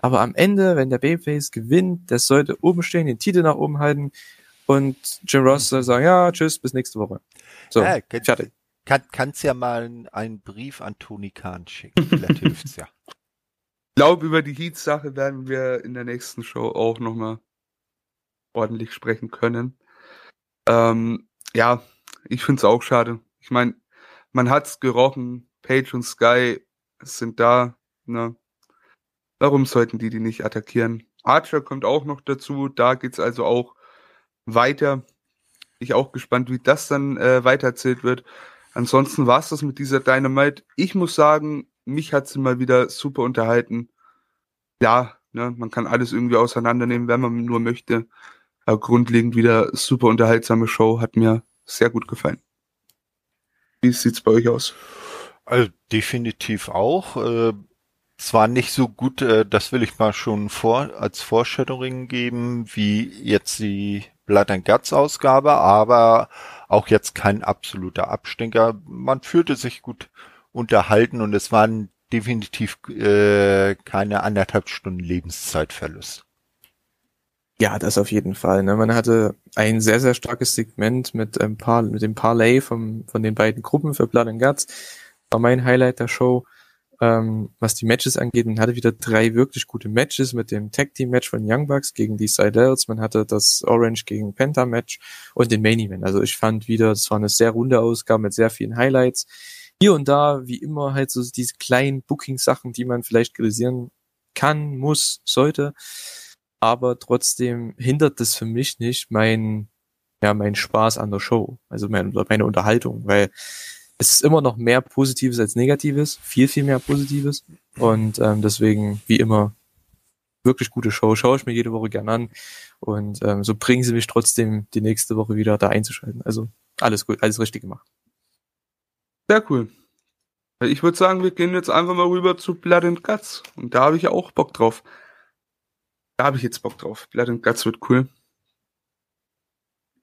Aber am Ende, wenn der Babyface gewinnt, das sollte oben stehen, den Titel nach oben halten und Jim Ross soll sagen, ja, tschüss, bis nächste Woche. So, ja, kann, fertig. kann, kannst ja mal einen Brief an Tony Khan schicken. Vielleicht hilft's ja. Ich glaube, über die Heat-Sache werden wir in der nächsten Show auch nochmal ordentlich sprechen können. Ähm, ja, ich finde es auch schade. Ich meine, man hat's gerochen. Page und Sky sind da. Ne? Warum sollten die die nicht attackieren? Archer kommt auch noch dazu. Da geht's also auch weiter. Ich auch gespannt, wie das dann äh, weitererzählt wird. Ansonsten war's das mit dieser Dynamite. Ich muss sagen, mich hat sie mal wieder super unterhalten. Ja, ne, man kann alles irgendwie auseinandernehmen, wenn man nur möchte. Aber grundlegend wieder super unterhaltsame Show, hat mir sehr gut gefallen. Wie sieht's bei euch aus? Also definitiv auch. Äh, es war nicht so gut, äh, das will ich mal schon vor als Foreshadowing geben, wie jetzt die Blood and Guts Ausgabe, aber auch jetzt kein absoluter Abstinker. Man fühlte sich gut unterhalten und es waren definitiv äh, keine anderthalb Stunden Lebenszeitverlust. Ja, das auf jeden Fall. Ne? Man hatte ein sehr, sehr starkes Segment mit, ein paar, mit dem Parlay vom, von den beiden Gruppen für Blood and Guts. War mein Highlight der Show. Ähm, was die Matches angeht, man hatte wieder drei wirklich gute Matches mit dem Tag Team Match von Young Bucks gegen die Seidels. Man hatte das Orange gegen Penta Match und den Main Event. Also ich fand wieder, es war eine sehr runde Ausgabe mit sehr vielen Highlights. Hier und da, wie immer, halt so diese kleinen Booking-Sachen, die man vielleicht kritisieren kann, muss, sollte aber trotzdem hindert das für mich nicht mein, ja, mein Spaß an der Show, also meine, meine Unterhaltung, weil es ist immer noch mehr Positives als Negatives, viel, viel mehr Positives und ähm, deswegen, wie immer, wirklich gute Show, schaue ich mir jede Woche gern an und ähm, so bringen sie mich trotzdem die nächste Woche wieder da einzuschalten. Also alles gut, alles richtig gemacht. Sehr cool. Ich würde sagen, wir gehen jetzt einfach mal rüber zu Blood and Guts und da habe ich auch Bock drauf. Da habe ich jetzt Bock drauf. Blood and Guts wird cool.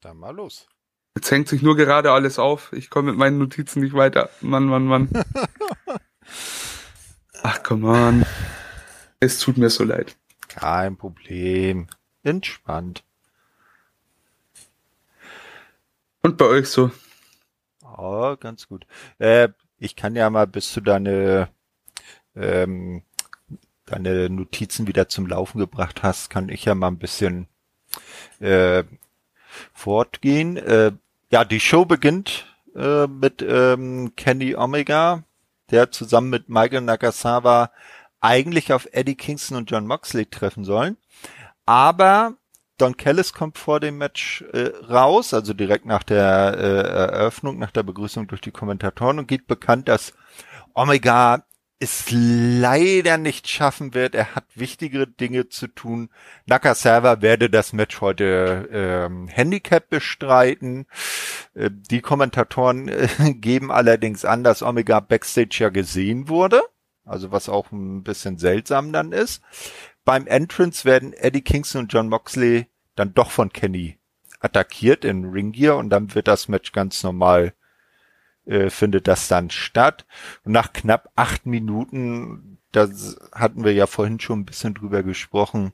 Dann mal los. Jetzt hängt sich nur gerade alles auf. Ich komme mit meinen Notizen nicht weiter. Mann, Mann, Mann. Ach, come on. Es tut mir so leid. Kein Problem. Entspannt. Und bei euch so? Oh, ganz gut. Äh, ich kann ja mal bis zu deine ähm, deine Notizen wieder zum Laufen gebracht hast, kann ich ja mal ein bisschen äh, fortgehen. Äh, ja, die Show beginnt äh, mit ähm, Kenny Omega, der zusammen mit Michael Nagasawa eigentlich auf Eddie Kingston und John Moxley treffen sollen. Aber Don Callis kommt vor dem Match äh, raus, also direkt nach der äh, Eröffnung, nach der Begrüßung durch die Kommentatoren und geht bekannt, dass Omega es leider nicht schaffen wird. Er hat wichtigere Dinge zu tun. Nakasawa werde das Match heute ähm, Handicap bestreiten. Äh, die Kommentatoren äh, geben allerdings an, dass Omega Backstage ja gesehen wurde. Also was auch ein bisschen seltsam dann ist. Beim Entrance werden Eddie Kingston und John Moxley dann doch von Kenny attackiert in Ringgear und dann wird das Match ganz normal äh, findet das dann statt. Und nach knapp acht Minuten, da hatten wir ja vorhin schon ein bisschen drüber gesprochen,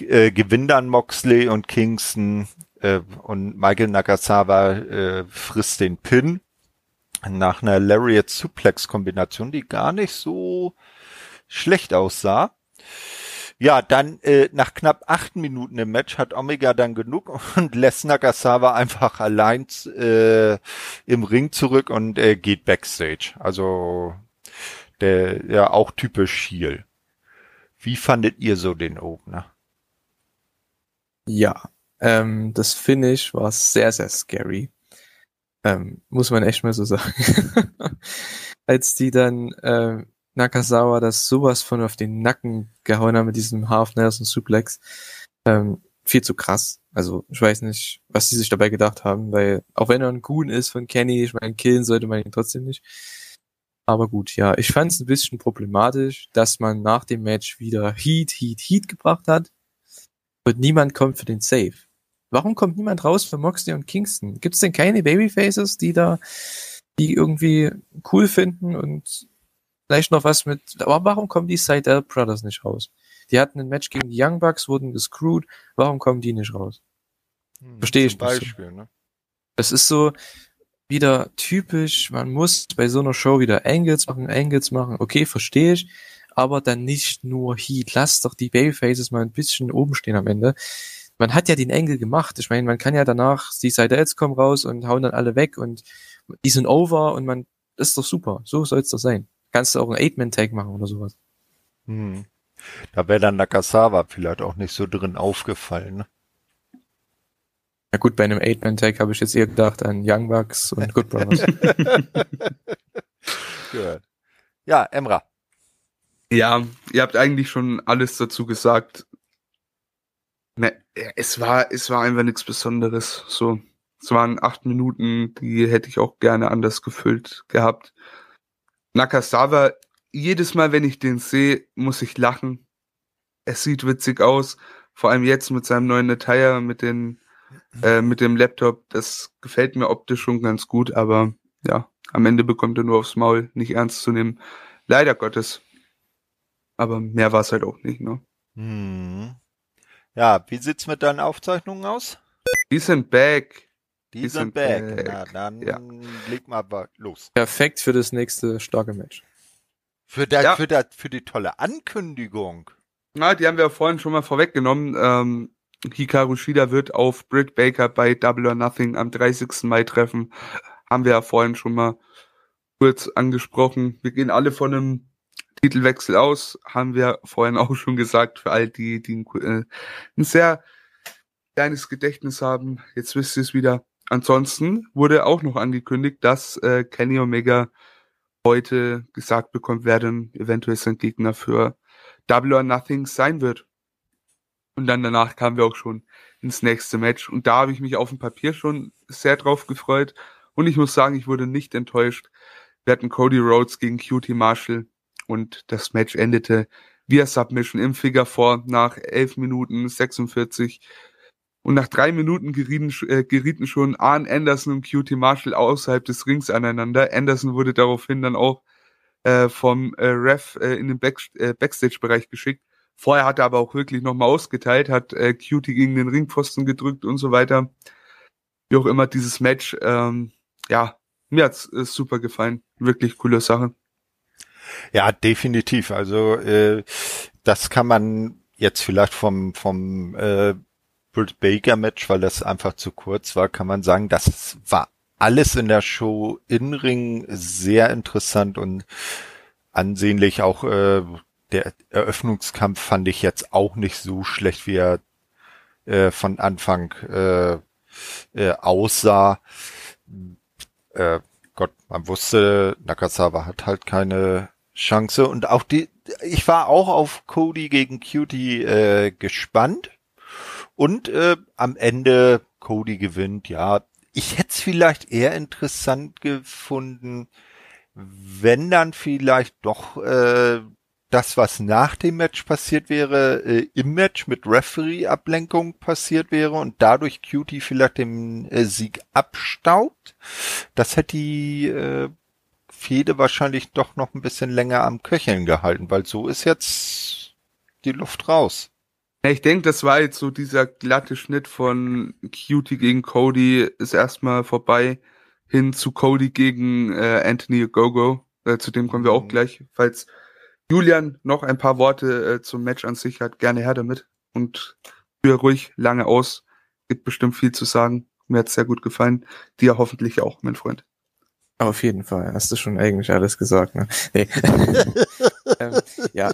äh, gewinnen dann Moxley und Kingston äh, und Michael Nagasawa äh, frisst den Pin nach einer Lariat Suplex Kombination, die gar nicht so schlecht aussah. Ja, dann äh, nach knapp acht Minuten im Match hat Omega dann genug und lässt Nagasawa einfach allein äh, im Ring zurück und äh, geht backstage. Also der ja auch typisch Heel. Wie fandet ihr so den Opener? Ja, ähm, das Finish war sehr, sehr scary. Ähm, muss man echt mal so sagen. Als die dann äh, Nakazawa das sowas von auf den Nacken gehauen haben mit diesem Half Nelson Suplex. Ähm, viel zu krass. Also ich weiß nicht, was sie sich dabei gedacht haben, weil auch wenn er ein Goon ist von Kenny, ich meine, killen sollte man ihn trotzdem nicht. Aber gut, ja, ich fand es ein bisschen problematisch, dass man nach dem Match wieder Heat, Heat, Heat gebracht hat und niemand kommt für den Save. Warum kommt niemand raus für Moxley und Kingston? Gibt es denn keine Babyfaces, die da, die irgendwie cool finden und vielleicht noch was mit, aber warum kommen die Seidel Brothers nicht raus? Die hatten ein Match gegen die Young Bucks, wurden gescrewed, warum kommen die nicht raus? Hm, Verstehe ich nicht. Beispiel, so. ne? Das ist so wieder typisch, man muss bei so einer Show wieder Angles machen, Angles machen, okay, verstehe ich, aber dann nicht nur Heat. Lass doch die Babyfaces mal ein bisschen oben stehen am Ende. Man hat ja den Angle gemacht. Ich meine, man kann ja danach, die Seidels kommen raus und hauen dann alle weg und die sind over und man, das ist doch super. So soll es doch sein kannst du auch einen Eight-Man-Tag machen oder sowas. Hm. Da wäre dann Nakasawa vielleicht auch nicht so drin aufgefallen. Ne? Ja gut, bei einem Eight-Man-Tag habe ich jetzt eher gedacht an Young Bucks und Good Brothers. Good. Ja, Emra. Ja, ihr habt eigentlich schon alles dazu gesagt. Ne, es war, es war einfach nichts Besonderes. So, es waren acht Minuten, die hätte ich auch gerne anders gefüllt gehabt. Nakasawa, jedes Mal, wenn ich den sehe, muss ich lachen. Es sieht witzig aus. Vor allem jetzt mit seinem neuen Attire, mit den äh, mit dem Laptop. Das gefällt mir optisch schon ganz gut, aber ja, am Ende bekommt er nur aufs Maul, nicht ernst zu nehmen. Leider Gottes. Aber mehr war es halt auch nicht, ne? Hm. Ja, wie sieht's mit deinen Aufzeichnungen aus? Die sind back. Die, Die sind sind back. back. Na, dann Ja. leg mal los. Perfekt für das nächste starke Match. Für, der, Ja. für, der, für die tolle Ankündigung. Na, die haben wir ja vorhin schon mal vorweggenommen. Ähm, Hikaru Shida wird auf Britt Baker bei Double or Nothing am 30. Mai treffen. Haben wir ja vorhin schon mal kurz angesprochen. Wir gehen alle von einem Titelwechsel aus. Haben wir vorhin auch schon gesagt, für all die, die ein, äh, ein sehr kleines Gedächtnis haben. Jetzt wisst ihr es wieder. Ansonsten wurde auch noch angekündigt, dass äh, Kenny Omega heute gesagt bekommt, wer denn eventuell sein Gegner für Double or Nothing sein wird. Und dann danach kamen wir auch schon ins nächste Match. Und da habe ich mich auf dem Papier schon sehr drauf gefreut. Und ich muss sagen, ich wurde nicht enttäuscht. Wir hatten Cody Rhodes gegen QT Marshall und das Match endete via Submission im Figure 4 nach 11 Minuten 46. Und nach drei Minuten gerieten, äh, gerieten schon Arn Anderson und QT Marshall außerhalb des Rings aneinander. Anderson wurde daraufhin dann auch äh, vom äh, Ref äh, in den Back, äh, Backstage-Bereich geschickt. Vorher hat er aber auch wirklich nochmal ausgeteilt, hat äh, Cutie gegen den Ringpfosten gedrückt und so weiter. Wie auch immer dieses Match, ähm, ja, mir hat's äh, super gefallen. Wirklich coole Sache. Ja, definitiv. Also äh, das kann man jetzt vielleicht vom vom äh, Britt Baker Match, weil das einfach zu kurz war, kann man sagen, das war alles in der Show in Ring sehr interessant und ansehnlich. Auch äh, der Eröffnungskampf fand ich jetzt auch nicht so schlecht, wie er äh, von Anfang äh, äh, aussah. Äh, Gott, man wusste, Nakasawa hat halt keine Chance und auch die, ich war auch auf Cody gegen Cutie äh, gespannt und äh, am Ende Cody gewinnt, ja. Ich hätte es vielleicht eher interessant gefunden, wenn dann vielleicht doch äh, das, was nach dem Match passiert wäre, äh, im Match mit Referee-Ablenkung passiert wäre und dadurch Cutie vielleicht den äh, Sieg abstaubt. Das hätte die äh, Fehde wahrscheinlich doch noch ein bisschen länger am Köcheln gehalten, weil so ist jetzt die Luft raus. Ich denke, das war jetzt so dieser glatte Schnitt von Cutie gegen Cody ist erstmal vorbei hin zu Cody gegen äh, Anthony Gogo. Äh, zu dem kommen wir auch Mhm. gleich. Falls Julian noch ein paar Worte äh, zum Match an sich hat, gerne her damit und führe ruhig lange aus. Gibt bestimmt viel zu sagen. Mir hat's sehr gut gefallen. Dir hoffentlich auch, mein Freund. Auf jeden Fall, hast du schon eigentlich alles gesagt, ne? Nee. ähm, ja,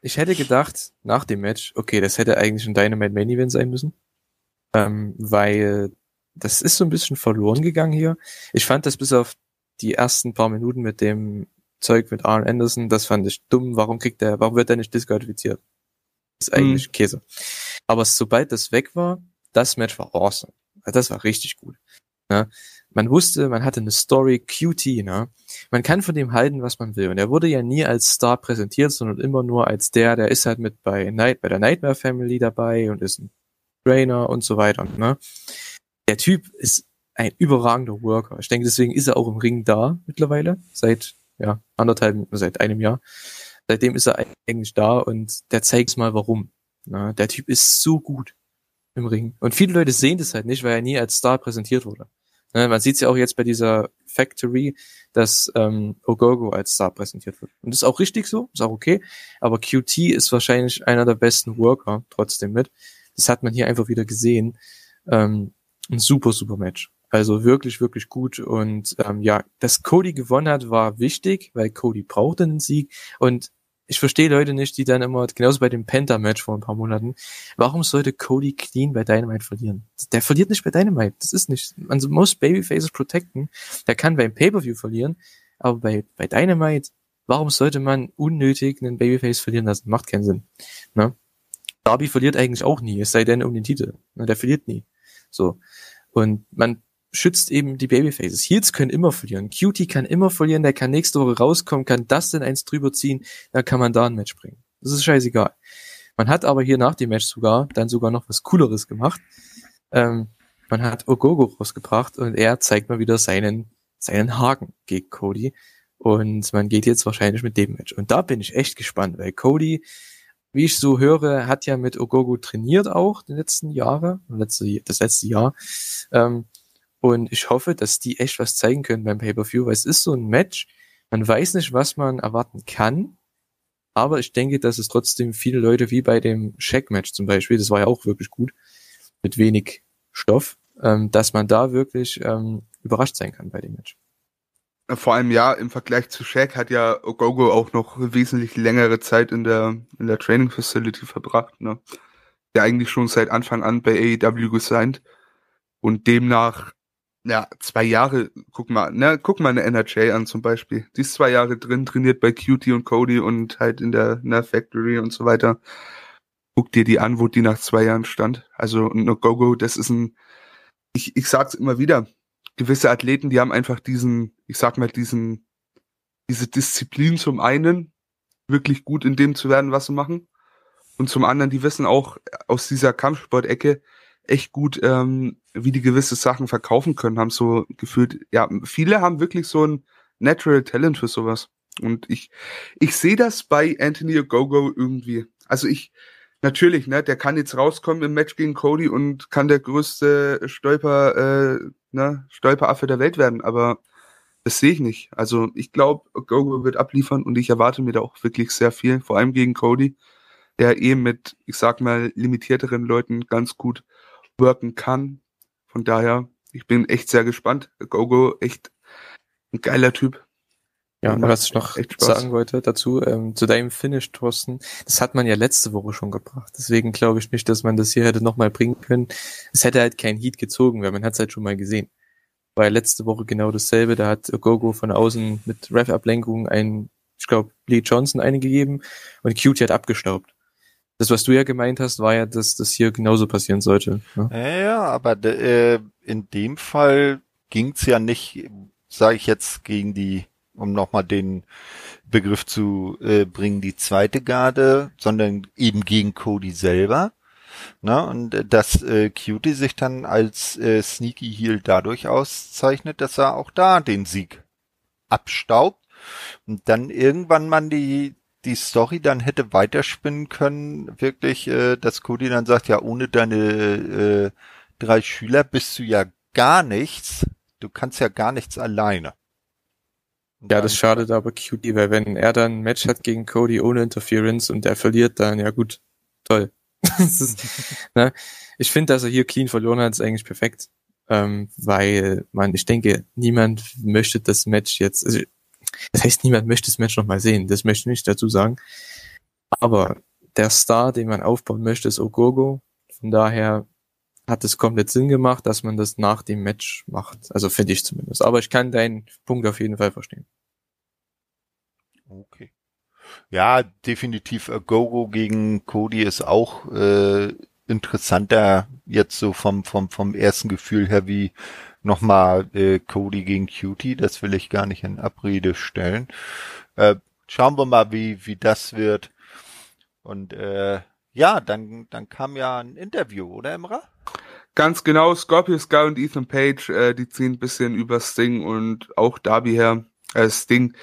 ich hätte gedacht, nach dem Match, okay, das hätte eigentlich ein Dynamite Main Event sein müssen. Ähm, weil das ist so ein bisschen verloren gegangen hier. Ich fand das bis auf die ersten paar Minuten mit dem Zeug mit Arn Anderson, das fand ich dumm. Warum kriegt der, warum wird der nicht disqualifiziert? Das ist eigentlich Käse. Aber sobald das weg war, das Match war awesome. Das war richtig gut. Ne? Man wusste, man hatte eine Story, QT, ne? Man kann von dem halten, was man will. Und er wurde ja nie als Star präsentiert, sondern immer nur als der, der ist halt mit bei Night, bei der Nightmare Family dabei und ist ein Trainer und so weiter, ne? Der Typ ist ein überragender Worker. Ich denke, deswegen ist er auch im Ring da mittlerweile, seit, ja, anderthalb, seit einem Jahr. Seitdem ist er eigentlich da und der zeigt mal warum. Ne? Der Typ ist so gut im Ring. Und viele Leute sehen das halt nicht, weil er nie als Star präsentiert wurde. Ne, man sieht es ja auch jetzt bei dieser Factory, dass ähm, Ogogo als Star präsentiert wird. Und das ist auch richtig so, ist auch okay. Aber QT ist wahrscheinlich einer der besten Worker trotzdem mit. Das hat man hier einfach wieder gesehen. Ähm, ein super, super Match. Also wirklich, wirklich gut. Und ähm, ja, dass Cody gewonnen hat, war wichtig, weil Cody brauchte einen Sieg. Und ich verstehe Leute nicht, die dann immer, genauso bei dem Penta-Match vor ein paar Monaten, warum sollte Cody clean bei Dynamite verlieren? Der verliert nicht bei Dynamite. Das ist nicht. Man muss Babyfaces protecten. Der kann beim Pay-Per-View verlieren, aber bei, bei Dynamite, warum sollte man unnötig einen Babyface verlieren lassen? Macht keinen Sinn. Ne? Darby verliert eigentlich auch nie, es sei denn um den Titel. Ne? Der verliert nie. So. Und man schützt eben die Babyfaces. Heels können immer verlieren. Cutie kann immer verlieren, der kann nächste Woche rauskommen, kann das denn eins drüber ziehen, dann kann man da ein Match bringen. Das ist scheißegal. Man hat aber hier nach dem Match sogar dann sogar noch was Cooleres gemacht. Ähm, man hat Ogogo rausgebracht und er zeigt mal wieder seinen, seinen Haken gegen Cody. Und man geht jetzt wahrscheinlich mit dem Match. Und da bin ich echt gespannt, weil Cody, wie ich so höre, hat ja mit Ogogo trainiert auch die letzten Jahre, das letzte Jahr. Ähm, und ich hoffe, dass die echt was zeigen können beim Pay-Per-View, weil es ist so ein Match, man weiß nicht, was man erwarten kann, aber ich denke, dass es trotzdem viele Leute wie bei dem Shaq-Match zum Beispiel, das war ja auch wirklich gut, mit wenig Stoff, ähm, dass man da wirklich ähm, überrascht sein kann bei dem Match. Vor allem ja, im Vergleich zu Shaq hat ja Ogogo auch noch wesentlich längere Zeit in der, in der Training Facility verbracht, ne? Der eigentlich schon seit Anfang an bei AEW gesigned und demnach ja, zwei Jahre, guck mal, ne, guck mal eine NRJ an zum Beispiel. Die ist zwei Jahre drin, trainiert bei Cutie und Cody und halt in der, der Factory und so weiter. Guck dir die an, wo die nach zwei Jahren stand. Also No Go-Go, das ist ein, ich, ich sag's immer wieder, gewisse Athleten, die haben einfach diesen, ich sag mal, diesen, diese Disziplin zum einen, wirklich gut in dem zu werden, was sie machen. Und zum anderen, die wissen auch aus dieser Kampfsport-Ecke, echt gut, ähm, wie die gewisse Sachen verkaufen können, haben so gefühlt, ja, viele haben wirklich so ein Natural Talent für sowas. Und ich, ich sehe das bei Anthony Ogogo irgendwie. Also ich, natürlich, ne, der kann jetzt rauskommen im Match gegen Cody und kann der größte Stolper, äh, ne, Stolperaffe der Welt werden, aber das sehe ich nicht. Also ich glaube, Gogo wird abliefern und ich erwarte mir da auch wirklich sehr viel, vor allem gegen Cody, der eben mit, ich sag mal, limitierteren Leuten ganz gut worken kann. Von daher, ich bin echt sehr gespannt. Gogo, echt ein geiler Typ. Ja, und was ich noch sagen wollte dazu, ähm, zu deinem Finish, Thorsten, das hat man ja letzte Woche schon gebracht. Deswegen glaube ich nicht, dass man das hier hätte nochmal bringen können. Es hätte halt kein Heat gezogen, weil man hat es halt schon mal gesehen. War ja letzte Woche genau dasselbe. Da hat Gogo von außen mit Ref-Ablenkung einen, ich glaube, Lee Johnson eine gegeben und Cutie hat abgestaubt das, was du ja gemeint hast, war ja, dass das hier genauso passieren sollte. Ne? Ja, aber äh, in dem Fall ging's ja nicht, sage ich jetzt, gegen die, um nochmal den Begriff zu äh, bringen, die zweite Garde, sondern eben gegen Cody selber. Ne? Und äh, dass äh, Cutie sich dann als äh, Sneaky Heel dadurch auszeichnet, dass er auch da den Sieg abstaubt und dann irgendwann man die die Story dann hätte weiterspinnen können, wirklich, äh, dass Cody dann sagt, ja, ohne deine äh, drei Schüler bist du ja gar nichts. Du kannst ja gar nichts alleine. Und ja, das schadet aber Cody, weil wenn er dann ein Match hat gegen Cody ohne Interference und der verliert, dann ja gut, toll. ist, ne? Ich finde, dass er hier clean verloren hat, ist eigentlich perfekt. Ähm, weil man, ich denke, niemand möchte das Match jetzt, also das heißt, niemand möchte das Match nochmal sehen. Das möchte ich nicht dazu sagen. Aber der Star, den man aufbauen möchte, ist Ogogo. Von daher hat es komplett Sinn gemacht, dass man das nach dem Match macht. Also finde ich zumindest. Aber ich kann deinen Punkt auf jeden Fall verstehen. Okay. Ja, definitiv Gogo gegen Cody ist auch äh, interessanter jetzt so vom vom vom ersten Gefühl her wie nochmal äh, Cody gegen Cutie, das will ich gar nicht in Abrede stellen. Äh, schauen wir mal, wie, wie das wird. Und äh, ja, dann, dann kam ja ein Interview, oder Emra? Ganz genau, Scorpio Sky und Ethan Page, äh, die ziehen ein bisschen über Sting und auch Darby her. Äh, Sting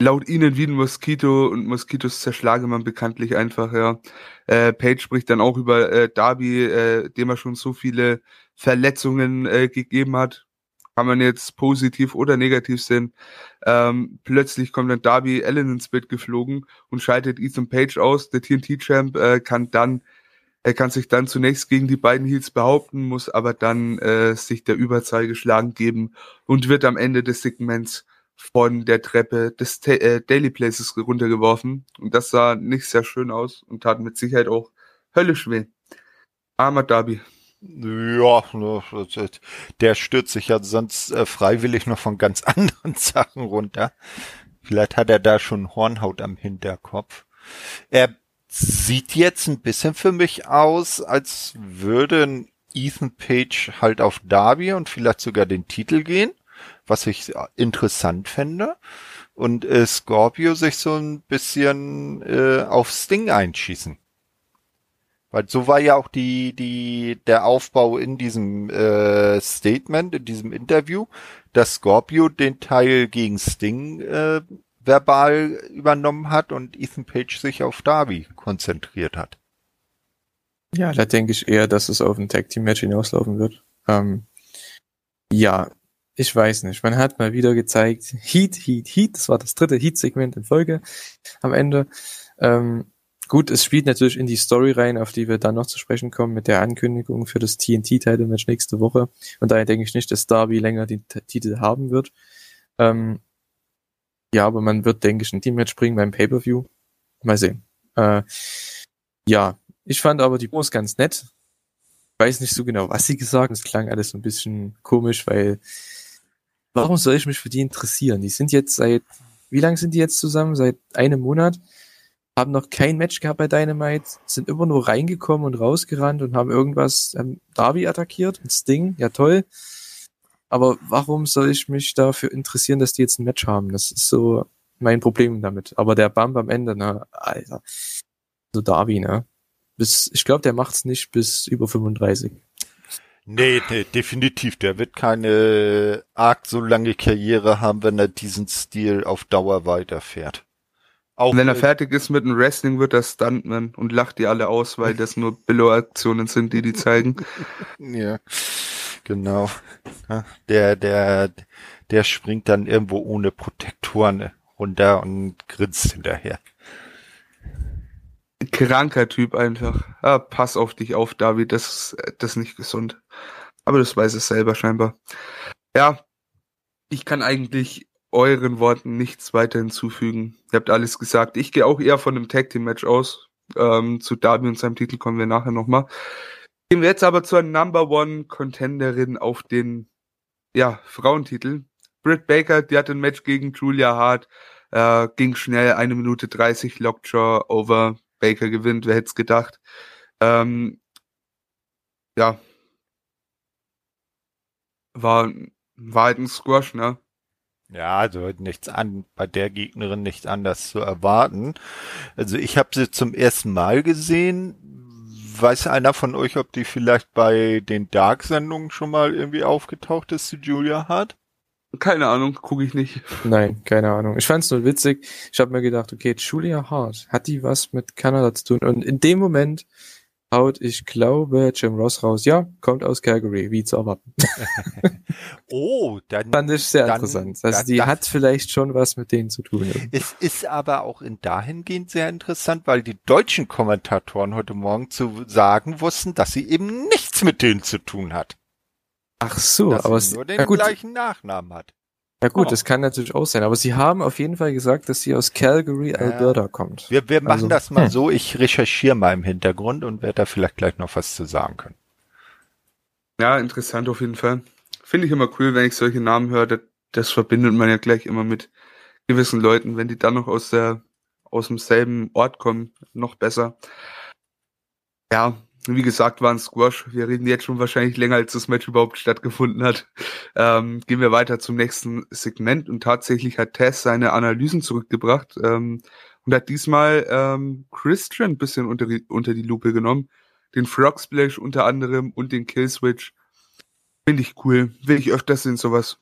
laut ihnen wie ein Moskito und Moskitos zerschlage man bekanntlich einfach, ja. Äh, Page spricht dann auch über äh, Darby, äh, dem er schon so viele Verletzungen äh, gegeben hat. Kann man jetzt positiv oder negativ sehen. Ähm, plötzlich kommt dann Darby Allen ins Bett geflogen und schaltet Ethan Page aus. Der TNT-Champ äh, kann dann er kann sich dann zunächst gegen die beiden Heels behaupten, muss aber dann äh, sich der Überzahl geschlagen geben und wird am Ende des Segments von der Treppe des Ta äh, Daily Places runtergeworfen. Und das sah nicht sehr schön aus und tat mit Sicherheit auch höllisch weh. Armer Darby. Ja, ne, der stürzt sich ja sonst äh, freiwillig noch von ganz anderen Sachen runter. Vielleicht hat er da schon Hornhaut am Hinterkopf. Er sieht jetzt ein bisschen für mich aus, als würde Ethan Page halt auf Darby und vielleicht sogar den Titel gehen was ich interessant fände. Und äh, Scorpio sich so ein bisschen äh, auf Sting einschießen. Weil so war ja auch die, die, der Aufbau in diesem äh, Statement, in diesem Interview, dass Scorpio den Teil gegen Sting äh, verbal übernommen hat und Ethan Page sich auf Darby konzentriert hat. Ja, da denke ich eher, dass es auf ein Tag Team Match hinauslaufen wird. Ähm, ja, ich weiß nicht. Man hat mal wieder gezeigt, Heat, Heat, Heat, das war das dritte Heat-Segment in Folge am Ende. Ähm, gut, es spielt natürlich in die Story rein, auf die wir dann noch zu sprechen kommen, mit der Ankündigung für das TNT-Title-Match nächste Woche. Und daher denke ich nicht, dass Darby länger den Titel haben wird. Ähm, ja, aber man wird, denke ich, ein Team-Match bringen beim Pay-Per-View. Mal sehen. Äh, ja, ich fand aber die Promos ganz nett. Weiß nicht so genau, was sie gesagt haben. Es klang alles so ein bisschen komisch, weil warum soll ich mich für die interessieren? Die sind jetzt seit, wie lange sind die jetzt zusammen? Seit einem Monat. Haben noch kein Match gehabt bei Dynamite, sind immer nur reingekommen und rausgerannt und haben irgendwas, ähm, Darby attackiert, ein Sting, ja toll. Aber warum soll ich mich dafür interessieren, dass die jetzt ein Match haben? Das ist so mein Problem damit. Aber der Bump am Ende, na, Alter. So Darby, ne? Bis, ich glaube, der macht's nicht bis über 35. Nee, nee, definitiv. Der wird keine arg so lange Karriere haben, wenn er diesen Stil auf Dauer weiterfährt. Auch wenn er fertig ist mit dem Wrestling, wird er Stuntman und lacht die alle aus, weil das nur Billo-Aktionen sind, die die zeigen. ja, genau. Der, der, der springt dann irgendwo ohne Protektoren runter und grinst hinterher. Kranker Typ einfach. Ah, pass auf dich auf, David, das, das ist nicht gesund. Aber das weiß es selber scheinbar. Ja, ich kann eigentlich euren Worten nichts weiter hinzufügen. Ihr habt alles gesagt. Ich gehe auch eher von einem Tag Team Match aus. Ähm, zu Darby und seinem Titel kommen wir nachher nochmal. Gehen wir jetzt aber zur Number One Contenderin auf den ja, Frauentitel. Britt Baker, die hat ein Match gegen Julia Hart. Äh, ging schnell, eine Minute 30, Lockjaw over. Baker gewinnt, wer hätte es gedacht. Ähm, ja. War, war halt ein Squash, ne? Ja, also nichts an, bei der Gegnerin nicht anders zu erwarten. Also ich habe sie zum ersten Mal gesehen. Weiß einer von euch, ob die vielleicht bei den Dark-Sendungen schon mal irgendwie aufgetaucht ist, die Julia Hart? Keine Ahnung, gucke ich nicht. Nein, keine Ahnung. Ich fand's nur witzig. Ich habe mir gedacht, okay, Julia Hart, hat die was mit Kanada zu tun? Und in dem Moment haut, ich glaube, Jim Ross raus. Ja, kommt aus Calgary, wie zu erwarten. oh, dann fand ich sehr dann, interessant. Also dann, die das, hat vielleicht schon was mit denen zu tun. Es ist aber auch in dahingehend sehr interessant, weil die deutschen Kommentatoren heute Morgen zu sagen wussten, dass sie eben nichts mit denen zu tun hat. Ach so, dass aber sie nur den ja gut, gleichen Nachnamen hat. ja gut, Oh. das kann natürlich auch sein. Aber sie haben auf jeden Fall gesagt, dass sie aus Calgary, Alberta kommt. Wir, wir machen Also, das mal hm. so, ich recherchiere mal im Hintergrund und werde da vielleicht gleich noch was zu sagen können. Ja, interessant auf jeden Fall. Finde ich immer cool, wenn ich solche Namen höre. Das, das verbindet man ja gleich immer mit gewissen Leuten. Wenn die dann noch aus der, aus demselben Ort kommen, noch besser. Ja, wie gesagt, war ein Squash. Wir reden jetzt schon wahrscheinlich länger, als das Match überhaupt stattgefunden hat. Ähm, gehen wir weiter zum nächsten Segment und tatsächlich hat Tess seine Analysen zurückgebracht ähm, und hat diesmal ähm, Christian ein bisschen unter die, unter die Lupe genommen. Den Frog Splash unter anderem und den Killswitch. Finde ich cool. Will ich öfters sehen, sowas.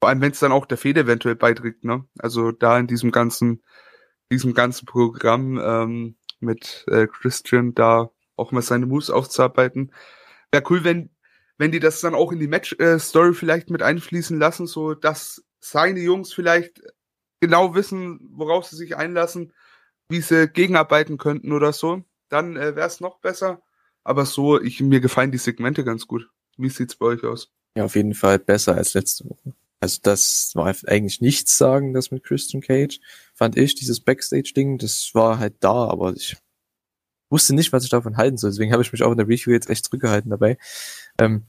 Vor allem, wenn es dann auch der Fede eventuell beiträgt, ne? Also da in diesem ganzen, diesem ganzen Programm ähm, mit äh, Christian da auch mal seine Moves aufzuarbeiten. Wäre cool, wenn, wenn die das dann auch in die Match-Story vielleicht mit einfließen lassen, so dass seine Jungs vielleicht genau wissen, worauf sie sich einlassen, wie sie gegenarbeiten könnten oder so. Dann äh, wäre es noch besser. Aber so, ich, mir gefallen die Segmente ganz gut. Wie sieht's bei euch aus? Ja, auf jeden Fall besser als letzte Woche. Also das war eigentlich nichts sagen, das mit Christian Cage, fand ich, dieses Backstage-Ding, das war halt da, aber ich wusste nicht, was ich davon halten soll. Deswegen habe ich mich auch in der Review jetzt echt zurückgehalten dabei. Ähm,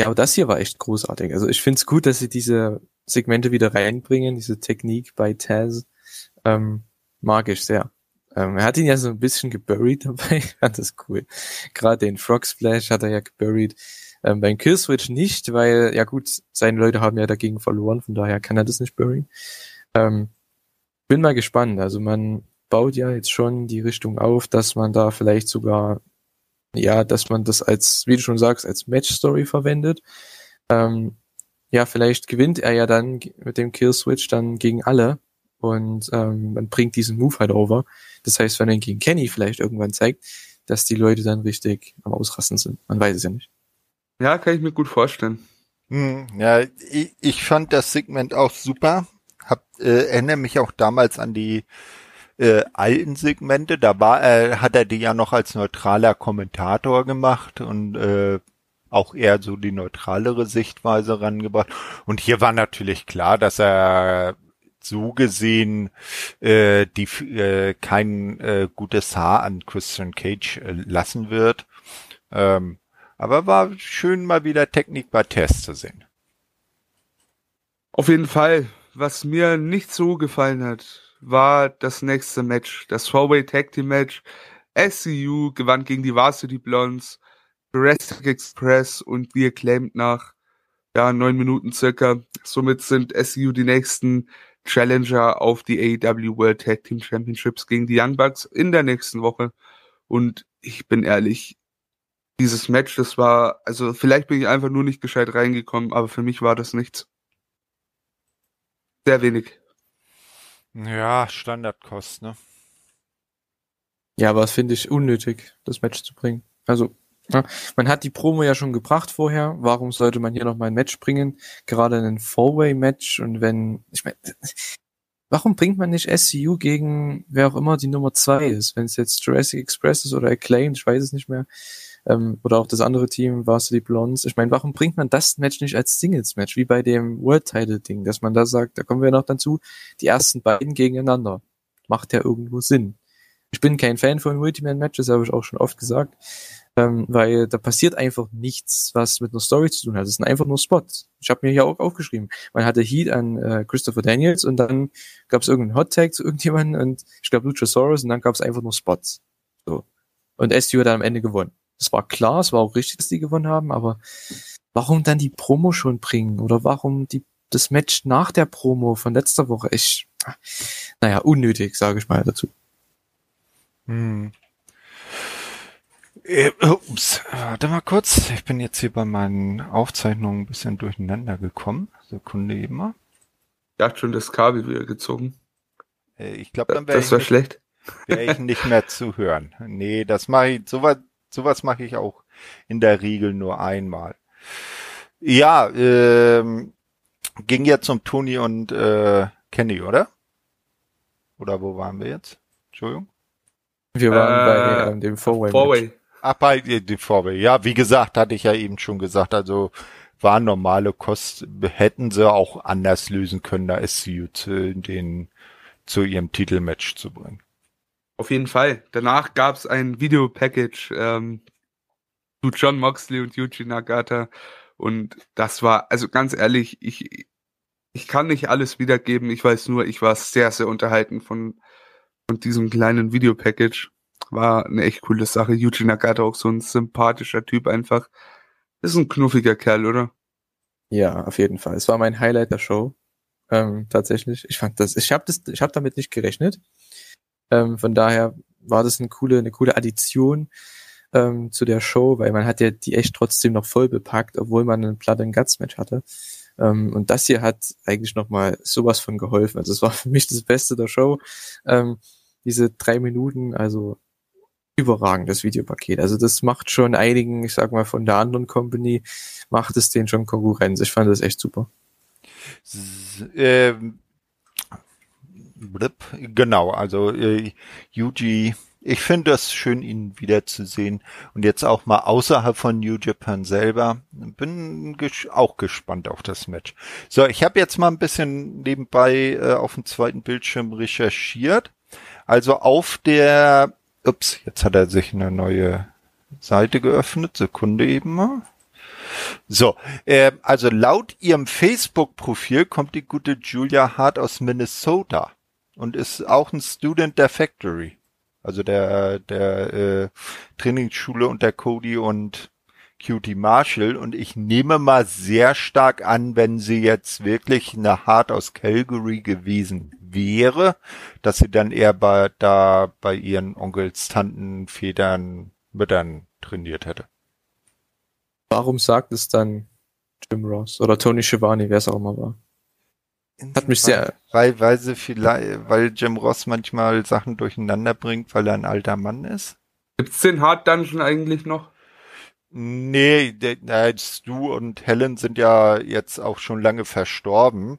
ja, aber das hier war echt großartig. Also ich finde es gut, dass sie diese Segmente wieder reinbringen, diese Technik bei Taz. Ähm, mag ich sehr. Ähm, er hat ihn ja so ein bisschen geburied dabei. Fand das cool. Gerade den Frog Splash hat er ja geburied. Ähm, beim Killswitch nicht, weil, ja gut, seine Leute haben ja dagegen verloren, von daher kann er das nicht buryen. Ähm, bin mal gespannt. Also man baut ja jetzt schon die Richtung auf, dass man da vielleicht sogar, ja, dass man das als, wie du schon sagst, als Match-Story verwendet. Ähm, ja, vielleicht gewinnt er ja dann mit dem Kill-Switch dann gegen alle und ähm, man bringt diesen Move halt over. Das heißt, wenn er ihn gegen Kenny vielleicht irgendwann zeigt, dass die Leute dann richtig am Ausrasten sind. Man weiß es ja nicht. Ja, kann ich mir gut vorstellen. Hm, ja, ich, ich fand das Segment auch super. Hab, äh, erinnere mich auch damals an die äh, alten Segmente. Da war, äh, hat er die ja noch als neutraler Kommentator gemacht und äh, auch eher so die neutralere Sichtweise rangebracht. Und hier war natürlich klar, dass er so gesehen äh, die äh, kein äh, gutes Haar an Christian Cage äh, lassen wird. Ähm, aber war schön mal wieder Technik bei Test zu sehen. Auf jeden Fall. Was mir nicht so gefallen hat, war das nächste Match. Das Four-Way Tag Team Match. SCU gewann gegen die Varsity Blondes. Jurassic Express und wir claimt nach ja, neun Minuten circa. Somit sind SCU die nächsten Challenger auf die AEW World Tag Team Championships gegen die Young Bucks in der nächsten Woche. Und ich bin ehrlich, dieses Match, das war, also vielleicht bin ich einfach nur nicht gescheit reingekommen, aber für mich war das nichts. Sehr wenig. Ja, Standardkost, ne? Ja, aber das finde ich unnötig, das Match zu bringen. Also, ja, man hat die Promo ja schon gebracht vorher. Warum sollte man hier noch mal ein Match bringen? Gerade ein Four-Way-Match und wenn, ich meine, warum bringt man nicht SCU gegen wer auch immer die Nummer zwei ist? Wenn es jetzt Jurassic Express ist oder Acclaimed, ich weiß es nicht mehr. Ähm, oder auch das andere Team, Varsity Blondes. Ich meine, warum bringt man das Match nicht als Singles-Match, wie bei dem World-Title-Ding, dass man da sagt, da kommen wir noch dazu, die ersten beiden gegeneinander. Macht ja irgendwo Sinn. Ich bin kein Fan von Multiman-Matches, habe ich auch schon oft gesagt ähm, weil da passiert einfach nichts, was mit einer Story zu tun hat. Es sind einfach nur Spots. Ich habe mir hier auch aufgeschrieben. Man hatte Heat an äh, Christopher Daniels und dann gab es irgendeinen Hot Tag zu irgendjemandem und ich glaube Luchasaurus und dann gab es einfach nur Spots. So. Und SU hat dann am Ende gewonnen. Das war klar, es war auch richtig, dass die gewonnen haben, aber warum dann die Promo schon bringen? Oder warum die das Match nach der Promo von letzter Woche? Ich, naja, unnötig, sage ich mal dazu. Hm. Äh, ups, warte mal kurz. Ich bin jetzt hier bei meinen Aufzeichnungen ein bisschen durcheinander gekommen. Sekunde eben mal. Ich dachte schon, das Kabel wieder gezogen. Äh, ich glaube, dann wäre Das war ich, schlecht. wär ich nicht mehr zu hören. Nee, das mache ich, sowas, sowas mache ich auch in der Regel nur einmal. Ja, ähm, ging jetzt um Tony und äh, Kenny, oder? Oder wo waren wir jetzt? Entschuldigung. Wir waren Äh, bei ähm, dem Four-Way. Four-Way. Ach, bei äh, die Vorwahl. Ja, wie gesagt, hatte ich ja eben schon gesagt, also waren normale Kosten, hätten sie auch anders lösen können, da SCU zu den, zu ihrem Titelmatch zu bringen. Auf jeden Fall. Danach gab es ein Videopackage ähm, zu John Moxley und Yuji Nagata. Und das war, also ganz ehrlich, ich, ich kann nicht alles wiedergeben. Ich weiß nur, ich war sehr, sehr unterhalten von, von diesem kleinen Videopackage. War eine echt coole Sache. Yuji Nagata auch so ein sympathischer Typ einfach. Ist ein knuffiger Kerl, oder? Ja, auf jeden Fall. Es war mein Highlight der Show. Ähm, tatsächlich. Ich fand das, ich habe das, ich habe damit nicht gerechnet. Ähm, von daher war das eine coole, eine coole Addition ähm, zu der Show, weil man hat ja die echt trotzdem noch voll bepackt, obwohl man ein Blood and Guts Match hatte. Ähm, und das hier hat eigentlich nochmal sowas von geholfen. Also es war für mich das Beste der Show. Ähm, diese drei Minuten, also überragendes Videopaket. Also das macht schon einigen, ich sag mal, von der anderen Company, macht es denen schon Konkurrenz. Ich fand das echt super. S ähm, blip, genau, also äh, Yuji, ich finde das schön, ihn wiederzusehen und jetzt auch mal außerhalb von New Japan selber. Bin ges auch gespannt auf das Match. So, ich habe jetzt mal ein bisschen nebenbei äh, auf dem zweiten Bildschirm recherchiert. Also auf der, ups, jetzt hat er sich eine neue Seite geöffnet. Sekunde eben mal. So, äh, also laut ihrem Facebook-Profil kommt die gute Julia Hart aus Minnesota und ist auch ein Student der Factory, also der der äh, Trainingsschule unter Cody und Cutie Marshall und ich nehme mal sehr stark an, wenn sie jetzt wirklich eine Hart aus Calgary gewesen wäre, dass sie dann eher bei, da bei ihren Onkels, Tanten, Vätern, Müttern trainiert hätte. Warum sagt es dann Jim Ross oder Tony Schiavone, wer es auch immer war? Hat mich sehr. Weil, weil sie vielleicht, weil Jim Ross manchmal Sachen durcheinander bringt, weil er ein alter Mann ist? Gibt's den Hard Dungeon eigentlich noch? Nee, der, der, Stu und Helen sind ja jetzt auch schon lange verstorben.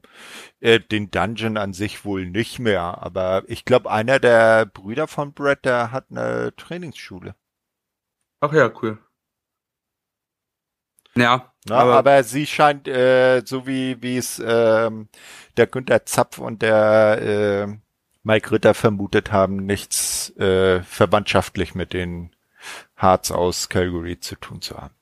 Äh, den Dungeon an sich wohl nicht mehr, aber ich glaube, einer der Brüder von Brett, der hat eine Trainingsschule. Ach ja, cool. Ja, Na, aber, aber, sie scheint, äh, so wie wie es ähm, der Günther Zapf und der äh, Mike Ritter vermutet haben, nichts äh, verwandtschaftlich mit den Harz aus Calgary zu tun zu haben.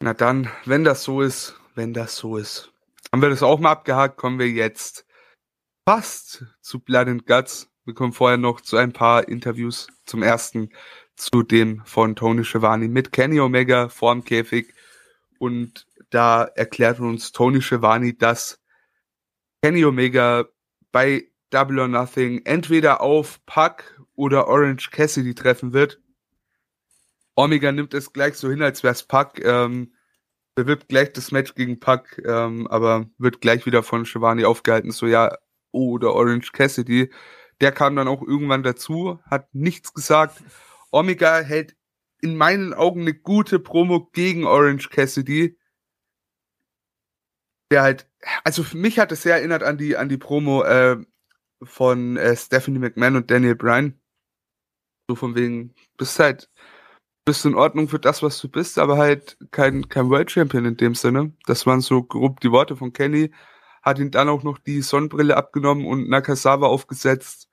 Na dann, wenn das so ist, wenn das so ist, haben wir das auch mal abgehakt, kommen wir jetzt fast zu Blood and Guts. Wir kommen vorher noch zu ein paar Interviews. Zum ersten zu dem von Tony Schiavone mit Kenny Omega vorm Käfig. Und da erklärt uns Tony Schiavone, dass Kenny Omega bei Double or Nothing entweder auf Puck oder Orange Cassidy treffen wird. Omega nimmt es gleich so hin, als wär's Puck. Ähm, bewirbt gleich das Match gegen Puck, ähm, aber wird gleich wieder von Shivani aufgehalten. So ja, oder Orange Cassidy. Der kam dann auch irgendwann dazu, hat nichts gesagt. Omega hält in meinen Augen eine gute Promo gegen Orange Cassidy. Der halt, also für mich hat es sehr erinnert an die, an die Promo äh, von äh, Stephanie McMahon und Daniel Bryan. So von wegen, bist halt, bist in Ordnung für das, was du bist, aber halt kein, kein World Champion in dem Sinne. Das waren so grob die Worte von Kenny. Hat ihn dann auch noch die Sonnenbrille abgenommen und Nakasawa aufgesetzt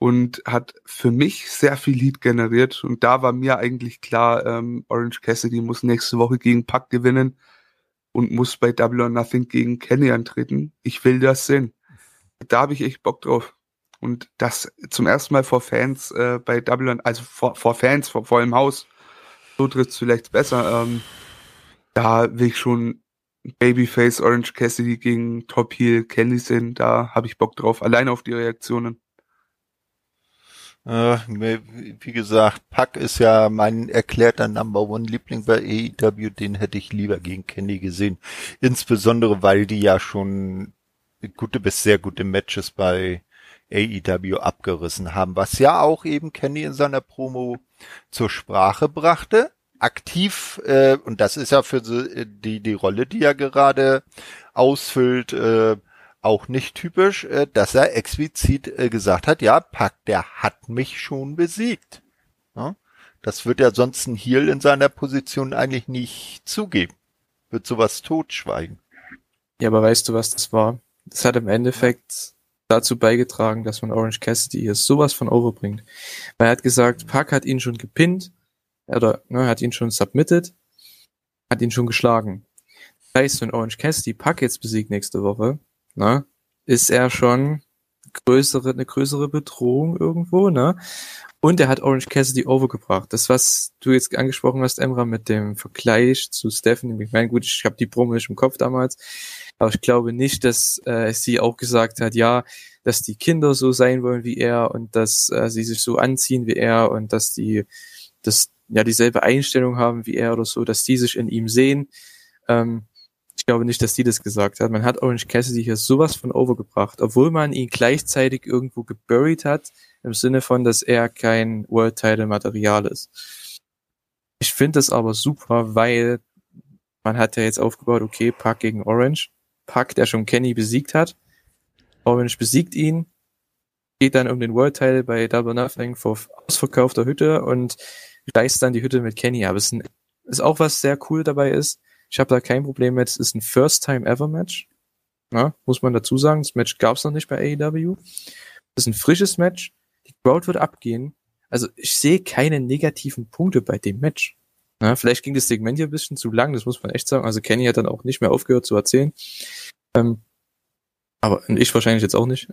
und hat für mich sehr viel Lead generiert. Und da war mir eigentlich klar, ähm, Orange Cassidy muss nächste Woche gegen Pack gewinnen und muss bei Double or Nothing gegen Kenny antreten. Ich will das sehen. Da habe ich echt Bock drauf. Und das zum ersten Mal vor Fans äh, bei Double or, also vor, vor Fans, vor vollem Haus. So tritt's vielleicht besser. Ähm, da will ich schon Babyface Orange Cassidy gegen Top Heel Kenny sehen. Da habe ich Bock drauf. Alleine auf die Reaktionen. Äh, wie gesagt, Pack ist ja mein erklärter Number One Liebling bei AEW, den hätte ich lieber gegen Kenny gesehen. Insbesondere, weil die ja schon gute bis sehr gute Matches bei AEW abgerissen haben, was ja auch eben Kenny in seiner Promo zur Sprache brachte. Aktiv, äh, und das ist ja für die, die Rolle, die er gerade ausfüllt, äh, auch nicht typisch, äh, dass er explizit äh, gesagt hat, ja, Pack, der hat mich schon besiegt. Ja? Das wird er sonst ein Heel in seiner Position eigentlich nicht zugeben. Wird sowas totschweigen. Ja, aber weißt du, was das war? Das hat im Endeffekt dazu beigetragen, dass man Orange Cassidy hier sowas von overbringt. Weil er hat gesagt, Pack hat ihn schon gepinnt, oder ne, hat ihn schon submitted, hat ihn schon geschlagen. Das heißt, wenn Orange Cassidy Pack jetzt besiegt nächste Woche, ne, ist er schon größere, eine größere Bedrohung irgendwo, ne? Und er hat Orange Cassidy overgebracht. Das, was du jetzt angesprochen hast, Emra, mit dem Vergleich zu Stephanie McMahon. Gut, ich habe die Promo nicht im Kopf damals, aber ich glaube nicht, dass äh, sie auch gesagt hat, ja, dass die Kinder so sein wollen wie er und dass äh, sie sich so anziehen wie er und dass die das ja dieselbe Einstellung haben wie er oder so, dass die sich in ihm sehen. Ähm, ich glaube nicht, dass die das gesagt hat. Man hat Orange Cassidy hier sowas von overgebracht, obwohl man ihn gleichzeitig irgendwo geburied hat, im Sinne von, dass er kein World Title Material ist. Ich finde das aber super, weil man hat ja jetzt aufgebaut, okay, Pack gegen Orange. Pack, der schon Kenny besiegt hat. Orange besiegt ihn, geht dann um den World Title bei Double Nothing vor ausverkaufter Hütte und reißt dann die Hütte mit Kenny. Aber es ist auch was sehr cool dabei ist, ich habe da kein Problem mit. Es ist ein First-Time-Ever-Match. Ja, muss man dazu sagen. Das Match gab es noch nicht bei AEW. Es ist ein frisches Match. Die Crowd wird abgehen. Also ich sehe keine negativen Punkte bei dem Match. Ja, vielleicht ging das Segment hier ein bisschen zu lang, das muss man echt sagen. Also Kenny hat dann auch nicht mehr aufgehört zu erzählen. Ähm, aber ich wahrscheinlich jetzt auch nicht.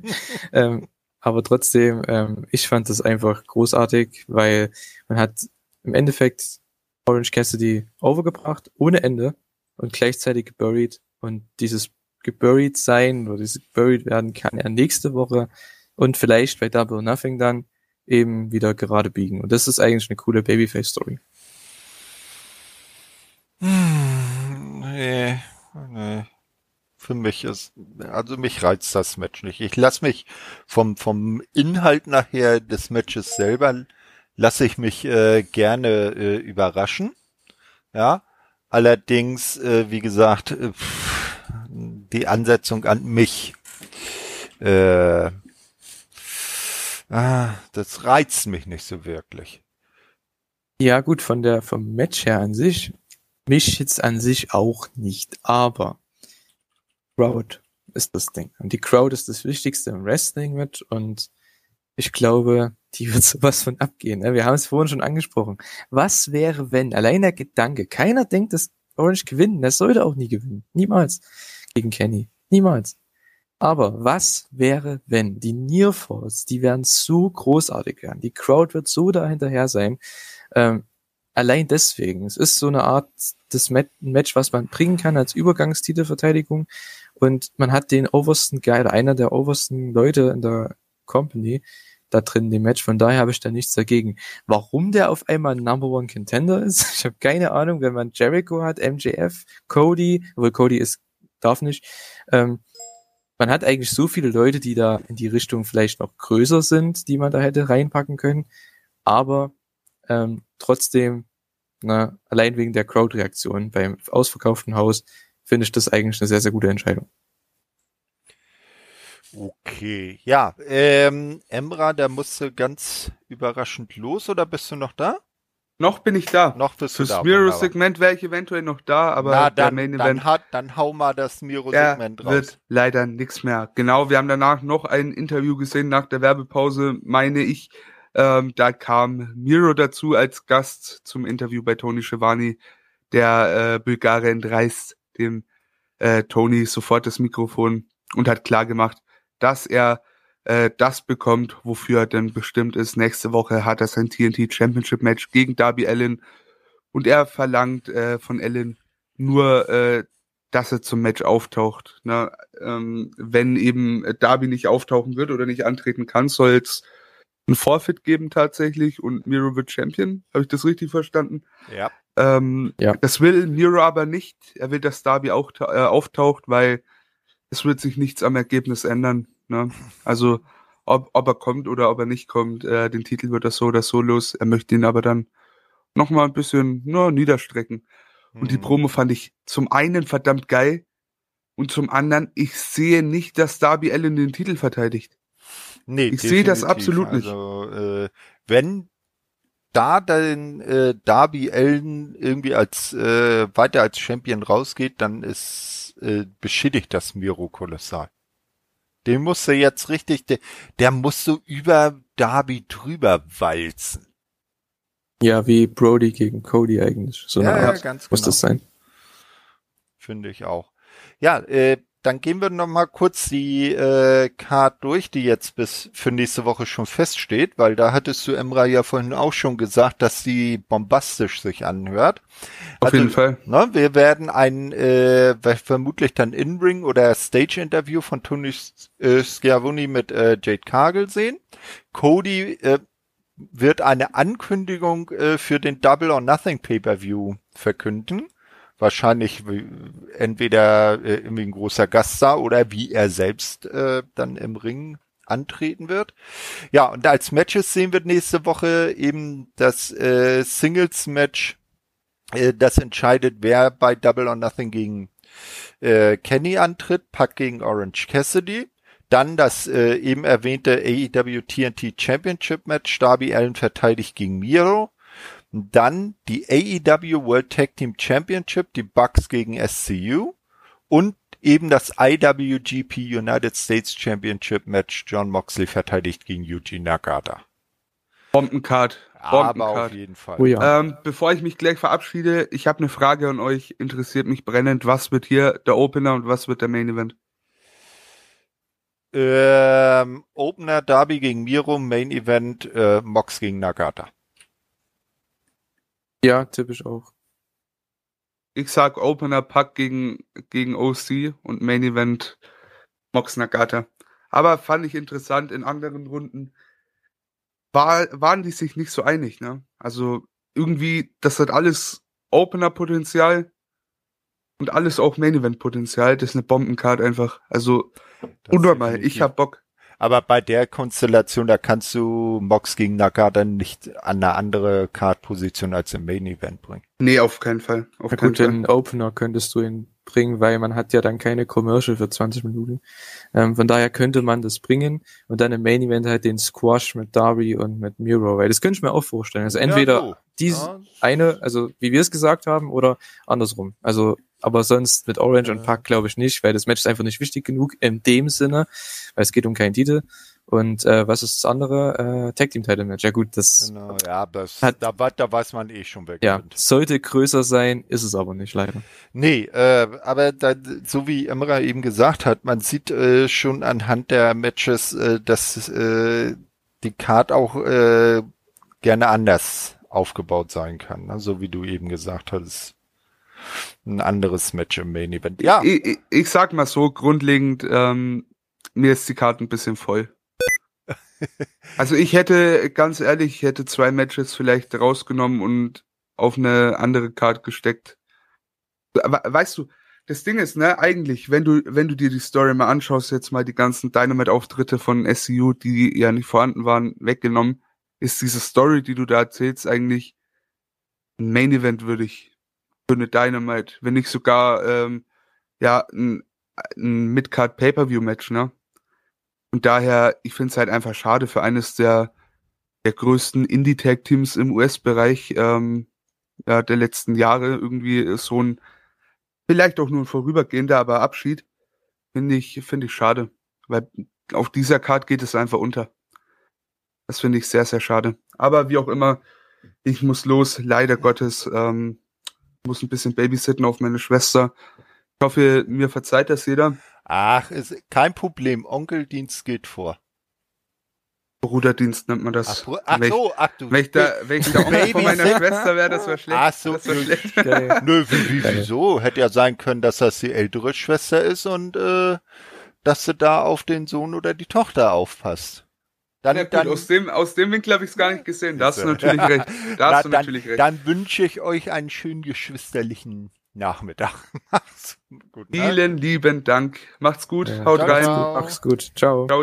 ähm, aber trotzdem, ähm, ich fand das einfach großartig, weil man hat im Endeffekt Orange Cassidy overgebracht, ohne Ende und gleichzeitig geburied. Und dieses geburied sein oder dieses geburied werden kann er nächste Woche und vielleicht bei Double or Nothing dann eben wieder gerade biegen. Und das ist eigentlich eine coole Babyface-Story. Hm, nee, nee. Für mich ist, also mich reizt das Match nicht. Ich lasse mich vom, vom Inhalt nachher des Matches selber, lasse ich mich äh, gerne äh, überraschen. Ja, allerdings, äh, wie gesagt, äh, die Ansetzung an mich, äh, ah, das reizt mich nicht so wirklich. Ja, gut, von der, vom Match her an sich, mich jetzt an sich auch nicht, aber Crowd ist das Ding. Und die Crowd ist das Wichtigste im Wrestling mit und ich glaube, die wird sowas von abgehen. Ne? Wir haben es vorhin schon angesprochen. Was wäre, wenn, allein der Gedanke, keiner denkt, dass Orange gewinnen, das sollte auch nie gewinnen. Niemals gegen Kenny. Niemals. Aber was wäre, wenn die Nearfalls, die werden so großartig werden, die Crowd wird so dahinterher sein, ähm, allein deswegen. Es ist so eine Art des Match, was man bringen kann als Übergangstitelverteidigung und man hat den obersten Guy, einer der obersten Leute in der Company da drin in dem Match. Von daher habe ich da nichts dagegen. Warum der auf einmal Number One Contender ist, ich habe keine Ahnung. Wenn man Jericho hat, MJF, Cody, obwohl Cody ist darf nicht. Ähm, man hat eigentlich so viele Leute, die da in die Richtung vielleicht noch größer sind, die man da hätte reinpacken können. Aber ähm, trotzdem, na, allein wegen der Crowd-Reaktion beim ausverkauften Haus, finde ich das eigentlich eine sehr, sehr gute Entscheidung. Okay, ja, ähm, Emra, der musste ganz überraschend los, oder bist du noch da? Noch bin ich da. Noch bist Fürs du da. Miro-Segment wäre ich eventuell noch da, aber Na, der dann, Main dann, Event hat, dann hau mal das der Miro-Segment raus. wird leider nichts mehr. Genau, wir haben danach noch ein Interview gesehen nach der Werbepause, meine ich. Ähm, da kam Miro dazu als Gast zum Interview bei Tony Schiavone. Der äh, Bulgare entreißt dem äh, Tony sofort das Mikrofon und hat klar gemacht, dass er äh, das bekommt, wofür er denn bestimmt ist. Nächste Woche hat er sein TNT Championship Match gegen Darby Allen und er verlangt äh, von Allen nur, äh, dass er zum Match auftaucht. Ne? Ähm, wenn eben Darby nicht auftauchen wird oder nicht antreten kann, soll es ein Forfeit geben tatsächlich und Miro wird Champion. Habe ich das richtig verstanden? Ja. Ähm, Ja. Das will Miro aber nicht. Er will, dass Darby auch äh, auftaucht, weil es wird sich nichts am Ergebnis ändern. Ne? Also ob, ob er kommt oder ob er nicht kommt, äh, den Titel wird er so oder so los. Er möchte ihn aber dann noch mal ein bisschen na, niederstrecken. Und die Hm. Promo fand ich zum einen verdammt geil und zum anderen, ich sehe nicht, dass Darby Allen den Titel verteidigt. Nee, Ich sehe das absolut nicht. Also, äh, wenn da dann äh, Darby Allen irgendwie als äh, weiter als Champion rausgeht, dann ist äh, beschädigt das Miro kolossal. Den musste jetzt richtig, der, der muss so über Darby drüber walzen. Ja, wie Brody gegen Cody eigentlich. So eine Art ganz muss das sein. Finde ich auch. Ja, äh, dann gehen wir noch mal kurz die äh, Card durch, die jetzt bis für nächste Woche schon feststeht, weil da hattest du Emra ja vorhin auch schon gesagt, dass die bombastisch sich anhört. Auf Also, jeden Fall. Ne, wir werden ein äh, vermutlich dann In-Ring oder Stage-Interview von Tony äh, Schiavone mit äh, Jade Cargill sehen. Cody äh, wird eine Ankündigung äh, für den Double or Nothing Pay-per-View verkünden. Wahrscheinlich entweder äh, irgendwie ein großer Gast da oder wie er selbst äh, dann im Ring antreten wird. Ja, und als Matches sehen wir nächste Woche eben das äh, Singles-Match, äh, das entscheidet, wer bei Double or Nothing gegen äh, Kenny antritt, Pack gegen Orange Cassidy. Dann das äh, eben erwähnte AEW TNT Championship Match, Darby Allen verteidigt gegen Miro. Dann die AEW World Tag Team Championship, die Bucks gegen SCU. Und eben das IWGP United States Championship Match, John Moxley verteidigt gegen Yuji Nagata. Bombencard. Aber auf Bombencard. jeden Fall. Oh ja. Ähm, bevor ich mich gleich verabschiede, ich habe eine Frage an euch. Interessiert mich brennend, was wird hier der Opener und was wird der Main Event? Ähm, Opener Derby gegen Miro, Main Event äh, Mox gegen Nagata. Ja, typisch auch. Ich sag Opener Pack gegen, gegen OC und Main Event Mox Nagata. Aber fand ich interessant, in anderen Runden war, waren die sich nicht so einig, ne? Also irgendwie, das hat alles Opener-Potenzial und alles auch Main Event-Potenzial. Das ist eine Bombencard einfach. Also unnormal. Ich hab Bock. Aber bei der Konstellation, da kannst du Mox gegen Nagata nicht an eine andere Card-Position als im Main Event bringen. Nee, auf keinen Fall. Auf Na keinen gut, Fall. den Opener könntest du ihn bringen, weil man hat ja dann keine Commercial für 20 Minuten. Ähm, von daher könnte man das bringen und dann im Main Event halt den Squash mit Darby und mit Miro, weil das könnte ich mir auch vorstellen. Also entweder Ja, so. diese Ja. eine, also wie wir es gesagt haben, oder andersrum. Also, aber sonst mit Orange und. Pack glaube ich nicht, weil das Match ist einfach nicht wichtig genug in dem Sinne, weil es geht um keinen Titel. Und äh, was ist das andere? Äh, Tag Team Title Match. Ja gut, das Genau, ja, das, Hat- da, da weiß man eh schon, wer ja, gewinnt. sollte größer sein, ist es aber nicht leider. Nee, äh, aber da, so wie Imra eben gesagt hat, man sieht äh, schon anhand der Matches, äh, dass äh, die Card auch äh, gerne anders aufgebaut sein kann, ne? so wie du eben gesagt hast. Ein anderes Match im Main Event. Ja, Ich, ich, ich sag mal so, grundlegend, ähm, mir ist die Karte ein bisschen voll. Also ich hätte, ganz ehrlich, ich hätte zwei Matches vielleicht rausgenommen und auf eine andere Karte gesteckt. Aber weißt du, das Ding ist, ne, eigentlich, wenn du, wenn du dir die Story mal anschaust, jetzt mal die ganzen Dynamite-Auftritte von SCU, die ja nicht vorhanden waren, weggenommen, ist diese Story, die du da erzählst, eigentlich ein Main-Event würdig für eine Dynamite, wenn nicht sogar ähm, ja ein, ein Midcard Pay-per-View-Match, ne? Und daher, ich finde es halt einfach schade für eines der der größten Indie-Tag-Teams im US-Bereich ähm, ja, der letzten Jahre irgendwie ist so ein vielleicht auch nur ein vorübergehender, aber Abschied finde ich finde ich schade, weil auf dieser Card geht es einfach unter. Das finde ich sehr sehr schade. Aber wie auch immer, ich muss los. Leider Gottes ähm, muss ein bisschen babysitten auf meine Schwester. Ich hoffe, mir verzeiht das jeder. ach, ist kein Problem. Onkeldienst geht vor. Bruderdienst nennt man das. Ach, Bru- ach Wenn so, ach du. Wenn ich da, wenn ich der Onkel von meiner? Schwester wäre, das wäre schlecht. Ach so, das schlecht. Nö, wie, wieso? Hätte ja sein können, dass das die ältere Schwester ist und äh, dass du da auf den Sohn oder die Tochter aufpasst. Dann, Ja, gut, dann, aus dem, aus dem Winkel habe ich es gar nicht gesehen. Da hast du natürlich recht. Da na, hast du dann, natürlich recht. dann wünsche ich euch einen schönen geschwisterlichen Nachmittag. Macht's gut, ne? Vielen lieben Dank. Macht's gut. Ja. Haut Ciao, rein. ciao. Mach's gut. Ciao. Ciao.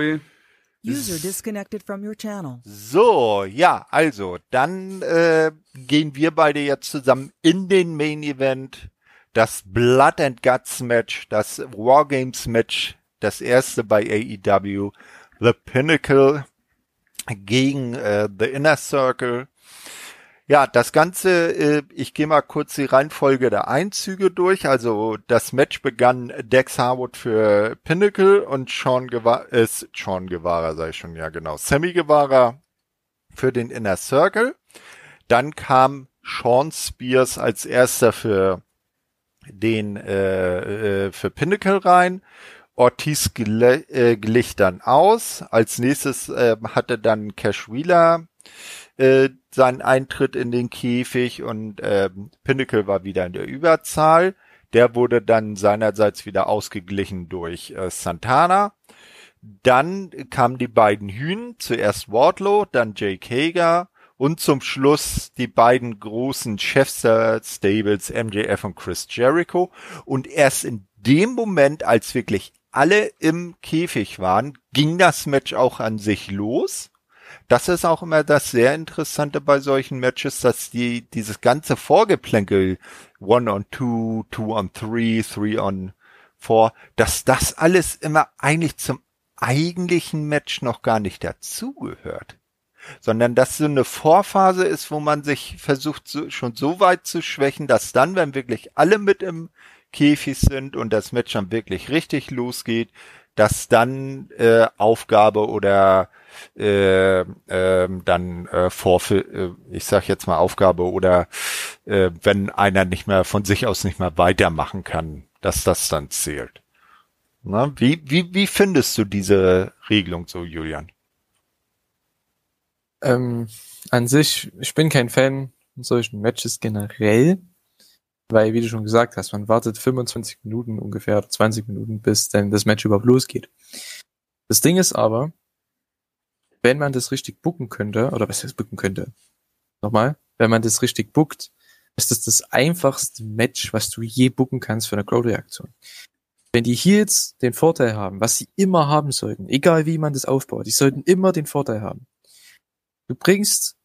User disconnected from your channel. So, ja, also, dann äh, gehen wir beide jetzt zusammen in den Main Event. Das Blood and Guts Match, das Wargames Match, das erste bei AEW, The Pinnacle gegen äh, The Inner Circle. Ja, das Ganze, äh, ich gehe mal kurz die Reihenfolge der Einzüge durch. Also das Match begann Dex Harwood für Pinnacle und Sean Guevara, äh, Sean Guevara sag ich schon, ja genau, Sammy Guevara für den Inner Circle. Dann kam Sean Spears als erster für den äh, äh, für Pinnacle rein. Ortiz gele äh, glich dann aus. Als nächstes äh, hatte dann Cash Wheeler äh, seinen Eintritt in den Käfig und äh, Pinnacle war wieder in der Überzahl. Der wurde dann seinerseits wieder ausgeglichen durch äh, Santana. Dann kamen die beiden Hühn, zuerst Wardlow, dann Jake Hager und zum Schluss die beiden großen Chefs der Stables, MJF und Chris Jericho. Und erst in dem Moment, als wirklich alle im Käfig waren, ging das Match auch an sich los. Das ist auch immer das sehr Interessante bei solchen Matches, dass die dieses ganze Vorgeplänkel One on Two, Two on Three, Three on Four, dass das alles immer eigentlich zum eigentlichen Match noch gar nicht dazugehört, sondern dass so eine Vorphase ist, wo man sich versucht schon so weit zu schwächen, dass dann, wenn wirklich alle mit im Käfig sind und das Match dann wirklich richtig losgeht, dass dann äh, Aufgabe oder äh, ähm, dann äh, Vorfil äh, ich sag jetzt mal Aufgabe oder äh, wenn einer nicht mehr von sich aus nicht mehr weitermachen kann, dass das dann zählt. Na, wie, wie, wie findest du diese Regelung so, Julian? Ähm, an sich, ich bin kein Fan, solchen Matches generell, weil, wie du schon gesagt hast, man wartet 25 Minuten ungefähr oder 20 Minuten, bis dann das Match überhaupt losgeht. Das Ding ist aber, wenn man das richtig booken könnte, oder was heißt booken könnte? Nochmal, wenn man das richtig bookt, ist das das einfachste Match, was du je booken kannst für eine Crowd-Reaktion. Wenn die Heels den Vorteil haben, was sie immer haben sollten, egal wie man das aufbaut, die sollten immer den Vorteil haben. Du bringst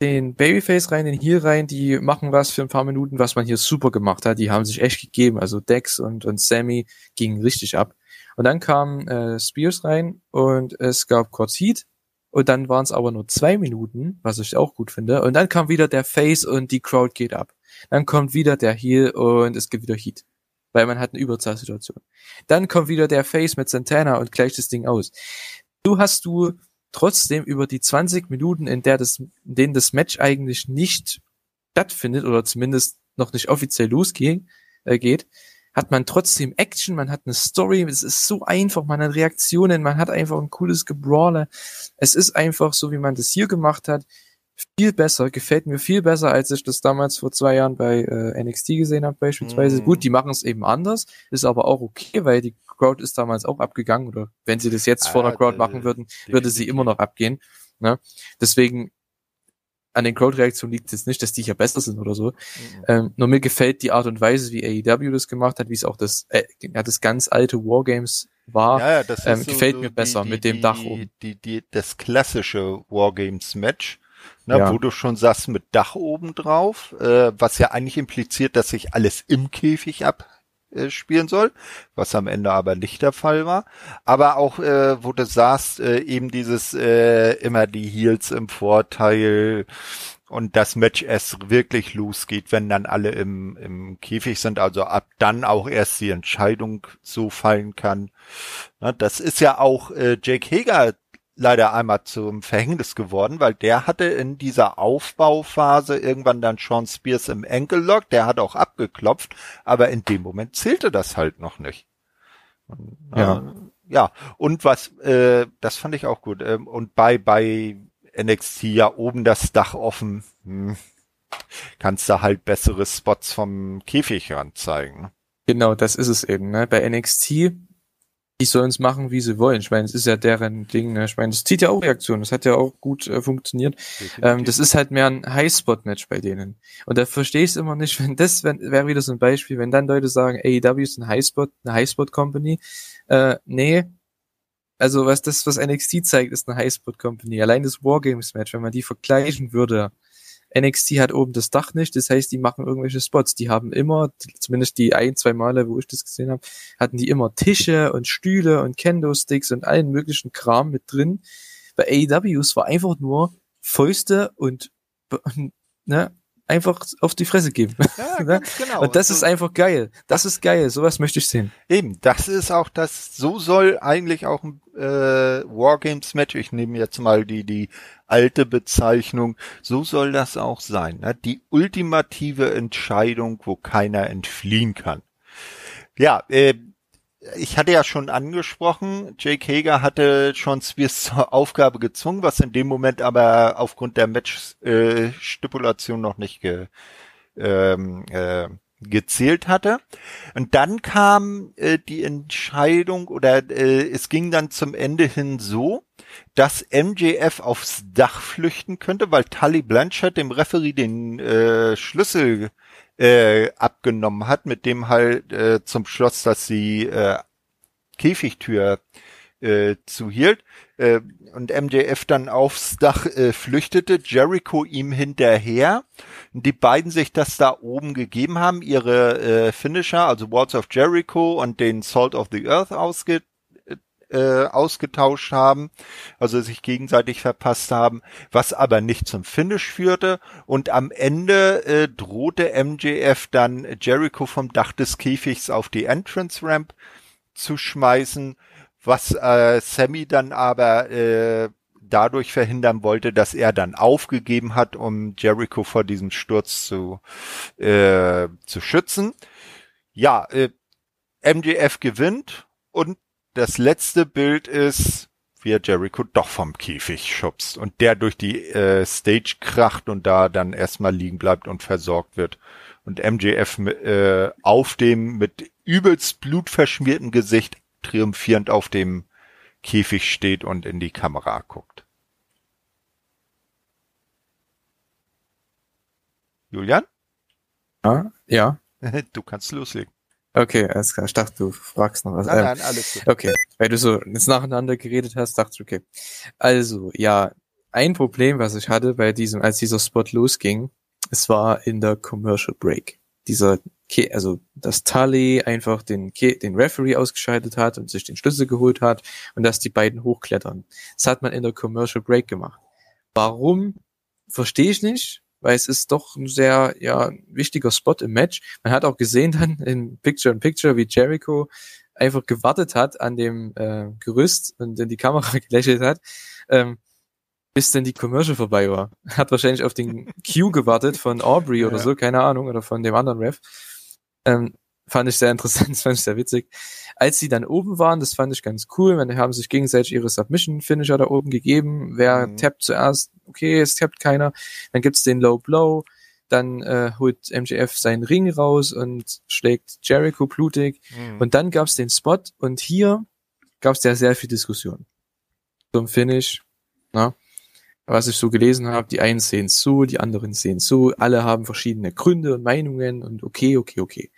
den Babyface rein, den Heel rein, die machen was für ein paar Minuten, was man hier super gemacht hat. Die haben sich echt gegeben. Also Dex und, und Sammy gingen richtig ab. Und dann kam äh, Spears rein und es gab kurz Heat. Und dann waren es aber nur zwei Minuten, was ich auch gut finde. Und dann kam wieder der Face und die Crowd geht ab. Dann kommt wieder der Heel und es gibt wieder Heat. Weil man hat eine Überzahlsituation. Dann kommt wieder der Face mit Santana und gleicht das Ding aus. Du hast du trotzdem über die 20 Minuten, in der das, in denen das Match eigentlich nicht stattfindet oder zumindest noch nicht offiziell losgeht, äh, geht, hat man trotzdem Action, man hat eine Story, es ist so einfach, man hat Reaktionen, man hat einfach ein cooles Gebrawler. Es ist einfach so, wie man das hier gemacht hat, viel besser, gefällt mir viel besser, als ich das damals vor zwei Jahren bei äh, NXT gesehen habe beispielsweise. Mhm. Gut, die machen es eben anders, ist aber auch okay, weil die Crowd ist damals auch abgegangen oder wenn sie das jetzt vor Ah, der Crowd äh, machen würden, würde sie immer noch abgehen. Ne? Deswegen an den Crowd-Reaktionen liegt es jetzt nicht, dass die hier besser sind oder so. Mhm. Ähm, nur mir gefällt die Art und Weise, wie AEW das gemacht hat, wie es auch das, äh, ja, das ganz alte Wargames war. Ja, ja, das ähm, gefällt so mir die- besser die, mit dem die, Dach oben. Die, die, das klassische Wargames-Match, ne, Ja. wo du schon sagst, mit Dach oben drauf, äh, was ja eigentlich impliziert, dass sich alles im Käfig abspielen soll, was am Ende aber nicht der Fall war. Aber auch, äh, wo du sagst, äh, eben dieses äh, immer die Heels im Vorteil und das Match erst wirklich losgeht, wenn dann alle im, im Käfig sind, also ab dann auch erst die Entscheidung so fallen kann. Na, das ist ja auch äh, Jake Hager leider einmal zum Verhängnis geworden, weil der hatte in dieser Aufbauphase irgendwann dann Sean Spears im Ankle Lock, der hat auch abgeklopft, aber in dem Moment zählte das halt noch nicht. Und, Ja. äh, ja, und was, äh, das fand ich auch gut. Ähm, und bei, bei NXT ja oben das Dach offen, hm, kannst du halt bessere Spots vom Käfig ranzeigen. ne? Genau, das ist es eben. Ne? Bei NXT, die sollen es machen, wie sie wollen. Ich meine, es ist ja deren Ding. Ne? Ich meine, das zieht ja auch Reaktionen. Das hat ja auch gut äh, funktioniert. Ähm, das ist halt mehr ein Highspot-Match bei denen. Und da verstehe ich es immer nicht, wenn das wenn, wäre wieder so ein Beispiel, wenn dann Leute sagen, AEW ist ein Highspot, eine Highspot-Company. Äh, nee. Also was das, was NXT zeigt, ist eine Highspot-Company. Allein das Wargames-Match, wenn man die vergleichen würde, NXT hat oben das Dach nicht, das heißt, die machen irgendwelche Spots. Die haben immer, zumindest die ein, zwei Male, wo ich das gesehen habe, hatten die immer Tische und Stühle und Kendo-Sticks und allen möglichen Kram mit drin. Bei AEWs war einfach nur Fäuste und, ne, einfach auf die Fresse geben. Ja, ne? ganz genau. Und das So- ist einfach geil. Das ist geil. Sowas möchte ich sehen. Eben, das ist auch das, so soll eigentlich auch ein äh, Wargames-Match, ich nehme jetzt mal die, die alte Bezeichnung, so soll das auch sein. Ne? Die ultimative Entscheidung, wo keiner entfliehen kann. Ja, äh, ich hatte ja schon angesprochen, Jake Hager hatte schon Spears zur Aufgabe gezwungen, was in dem Moment aber aufgrund der Match-Stipulation noch nicht ge, ähm, äh, gezählt hatte. Und dann kam äh, die Entscheidung oder äh, es ging dann zum Ende hin so, dass MJF aufs Dach flüchten könnte, weil Tully Blanchard dem Referee den äh, Schlüssel äh, abgenommen hat, mit dem halt äh, zum Schloss, dass die äh, Käfigtür äh, zuhielt äh, und MJF dann aufs Dach äh, flüchtete, Jericho ihm hinterher. Die beiden sich das da oben gegeben haben, ihre äh, Finisher, also Walls of Jericho und den Salt of the Earth ausge äh, ausgetauscht haben, also sich gegenseitig verpasst haben, was aber nicht zum Finish führte. Und am Ende äh, drohte MJF dann Jericho vom Dach des Käfigs auf die Entrance Ramp zu schmeißen, was äh, Sammy dann aber äh, dadurch verhindern wollte, dass er dann aufgegeben hat, um Jericho vor diesem Sturz zu, äh, zu schützen. Ja, äh, MJF gewinnt und das letzte Bild ist wie er Jericho doch vom Käfig schubst und der durch die äh, Stage kracht und da dann erstmal liegen bleibt und versorgt wird. Und MJF äh, auf dem mit übelst blutverschmiertem Gesicht triumphierend auf dem Käfig steht und in die Kamera guckt. Julian? Ja, ja. Du kannst loslegen. Okay, alles klar. Ich dachte, du fragst noch was. Nein, Ähm, nein, alles gut. Okay, weil du so jetzt nacheinander geredet hast, dachte ich, okay. Also, ja, ein Problem, was ich hatte bei diesem, als dieser Spot losging, es war in der Commercial Break. Dieser, Ke also, dass Tully einfach den, Ke den Referee ausgeschaltet hat und sich den Schlüssel geholt hat und dass die beiden hochklettern. Das hat man in der Commercial Break gemacht. Warum? Verstehe ich nicht, weil es ist doch ein sehr, ja, wichtiger Spot im Match. Man hat auch gesehen dann in Picture in Picture, wie Jericho einfach gewartet hat an dem äh, Gerüst und in die Kamera gelächelt hat, ähm, bis denn die Commercial vorbei war. Hat wahrscheinlich auf den Cue gewartet von Aubrey oder Ja. so, keine Ahnung, oder von dem anderen Ref. Ähm, fand ich sehr interessant, das fand ich sehr witzig. Als sie dann oben waren, das fand ich ganz cool, weil die haben sich gegenseitig ihre Submission-Finisher da oben gegeben. Wer Mhm. tappt zuerst? Okay, es tappt keiner. Dann gibt's den Low Blow. Dann äh, holt MJF seinen Ring raus und schlägt Jericho blutig. Mhm. Und dann gab's den Spot und hier gab's ja sehr viel Diskussion zum Finish. Na? Was ich so gelesen habe, die einen sehen es so, die anderen sehen es so, alle haben verschiedene Gründe und Meinungen und okay, okay, okay.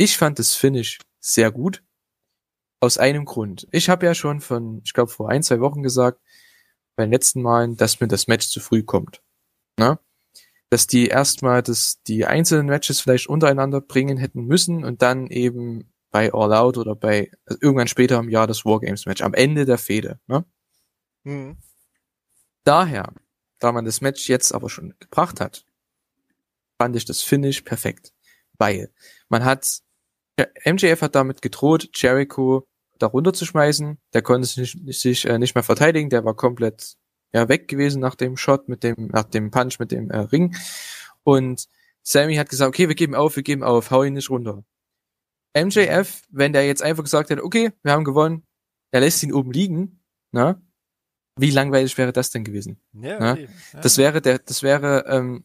Ich fand das Finish sehr gut. Aus einem Grund. Ich habe ja schon von, ich glaube, vor ein, zwei Wochen gesagt, bei den letzten Malen, dass mir das Match zu früh kommt. Na? Dass die erstmal das, die einzelnen Matches vielleicht untereinander bringen hätten müssen und dann eben bei All Out oder bei also irgendwann später im Jahr das Wargames Match am Ende der Fehde. Ne? Mhm. Daher, da man das Match jetzt aber schon gebracht hat, fand ich das Finish perfekt. Weil man hat, MJF hat damit gedroht, Jericho da runterzuschmeißen. Der konnte sich, nicht- sich äh, nicht mehr verteidigen, der war komplett ja, weg gewesen nach dem Shot, mit dem, nach dem Punch mit dem äh, Ring. Und Sammy hat gesagt, okay, wir geben auf, wir geben auf, hau ihn nicht runter. MJF, wenn der jetzt einfach gesagt hätte, okay, wir haben gewonnen, er lässt ihn oben liegen, na, wie langweilig wäre das denn gewesen? Ja, Ja, eben. Ja. Das wäre der, das wäre, ähm,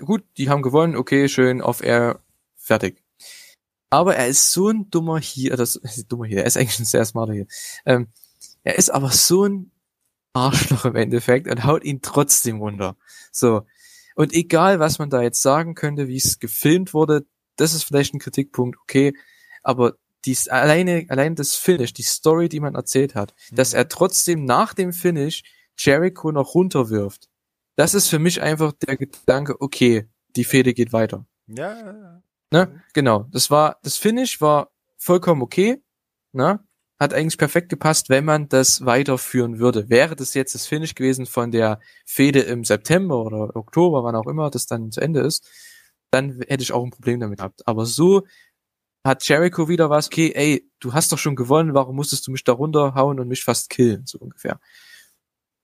gut, die haben gewonnen, okay, schön, off air, fertig. Aber er ist so ein dummer hier, das dummer hier, er ist eigentlich ein sehr smarter hier. Ähm, er ist aber so ein Arschloch im Endeffekt und haut ihn trotzdem runter. So. Und egal, was man da jetzt sagen könnte, wie es gefilmt wurde, das ist vielleicht ein Kritikpunkt, okay, aber dies, alleine, allein das Finish, die Story, die man erzählt hat, dass er trotzdem nach dem Finish Jericho noch runterwirft. Das ist für mich einfach der Gedanke, okay, die Fehde geht weiter. ja, ja, ja. Ne? Genau. Das war, das Finish war vollkommen okay. Ne? Hat eigentlich perfekt gepasst, wenn man das weiterführen würde. Wäre das jetzt das Finish gewesen von der Fehde im September oder Oktober, wann auch immer das dann zu Ende ist, dann hätte ich auch ein Problem damit gehabt. Aber so hat Jericho wieder was, okay, ey, du hast doch schon gewonnen, warum musstest du mich da runterhauen und mich fast killen, so ungefähr.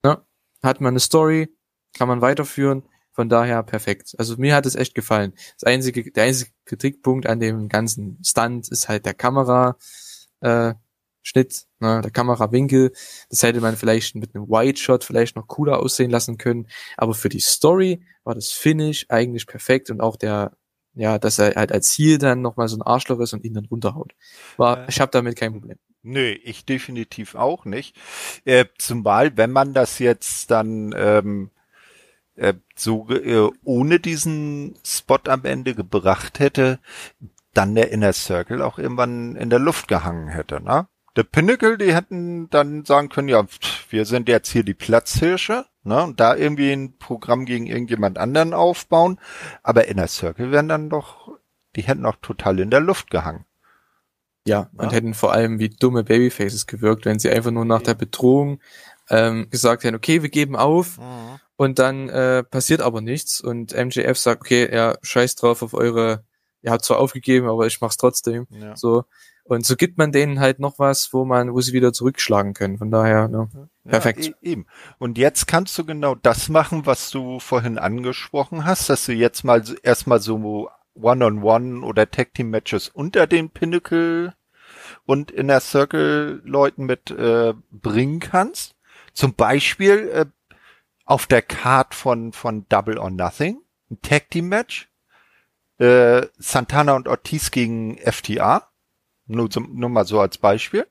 Ne? Hat man eine Story, kann man weiterführen, von daher perfekt. Also mir hat es echt gefallen. Das einzige, der einzige Kritikpunkt an dem ganzen Stunt ist halt der Kamera, äh, Schnitt, ne, der Kamerawinkel. Das hätte man vielleicht mit einem Wide Shot vielleicht noch cooler aussehen lassen können. Aber für die Story war das Finish eigentlich perfekt und auch der, ja, dass er halt als Ziel dann nochmal so ein Arschloch ist und ihn dann runterhaut. War, Ja. ich habe damit kein Problem. Nö, ich definitiv auch nicht. Äh, zumal, wenn man das jetzt dann ähm, äh, so äh, ohne diesen Spot am Ende gebracht hätte, dann der Inner Circle auch irgendwann in der Luft gehangen hätte, ne? Der Pinnacle, die hätten dann sagen können, ja, pff, wir sind jetzt hier die Platzhirsche, ne? Und da irgendwie ein Programm gegen irgendjemand anderen aufbauen. Aber Inner Circle wären dann doch, die hätten auch total in der Luft gehangen. Ja, und Ja. hätten vor allem wie dumme Babyfaces gewirkt, wenn sie einfach nur nach der Bedrohung ähm, gesagt hätten, okay, wir geben auf und dann äh, passiert aber nichts und MJF sagt, okay, ja, scheiß drauf auf eure, ihr habt zwar aufgegeben, aber ich mach's trotzdem. Ja. So. Und so gibt man denen halt noch was, wo man, wo sie wieder zurückschlagen können. Von daher, ne, Perfekt. Ja, e- eben. Und jetzt kannst du genau das machen, was du vorhin angesprochen hast, dass du jetzt mal erstmal so One-on-One oder Tag Team Matches unter den Pinnacle und in der Circle Leuten mit äh, bringen kannst. Zum Beispiel äh, auf der Card von, von Double or Nothing, ein Tag Team Match, äh, Santana und Ortiz gegen FTA. Nur, zum, nur mal so als Beispiel.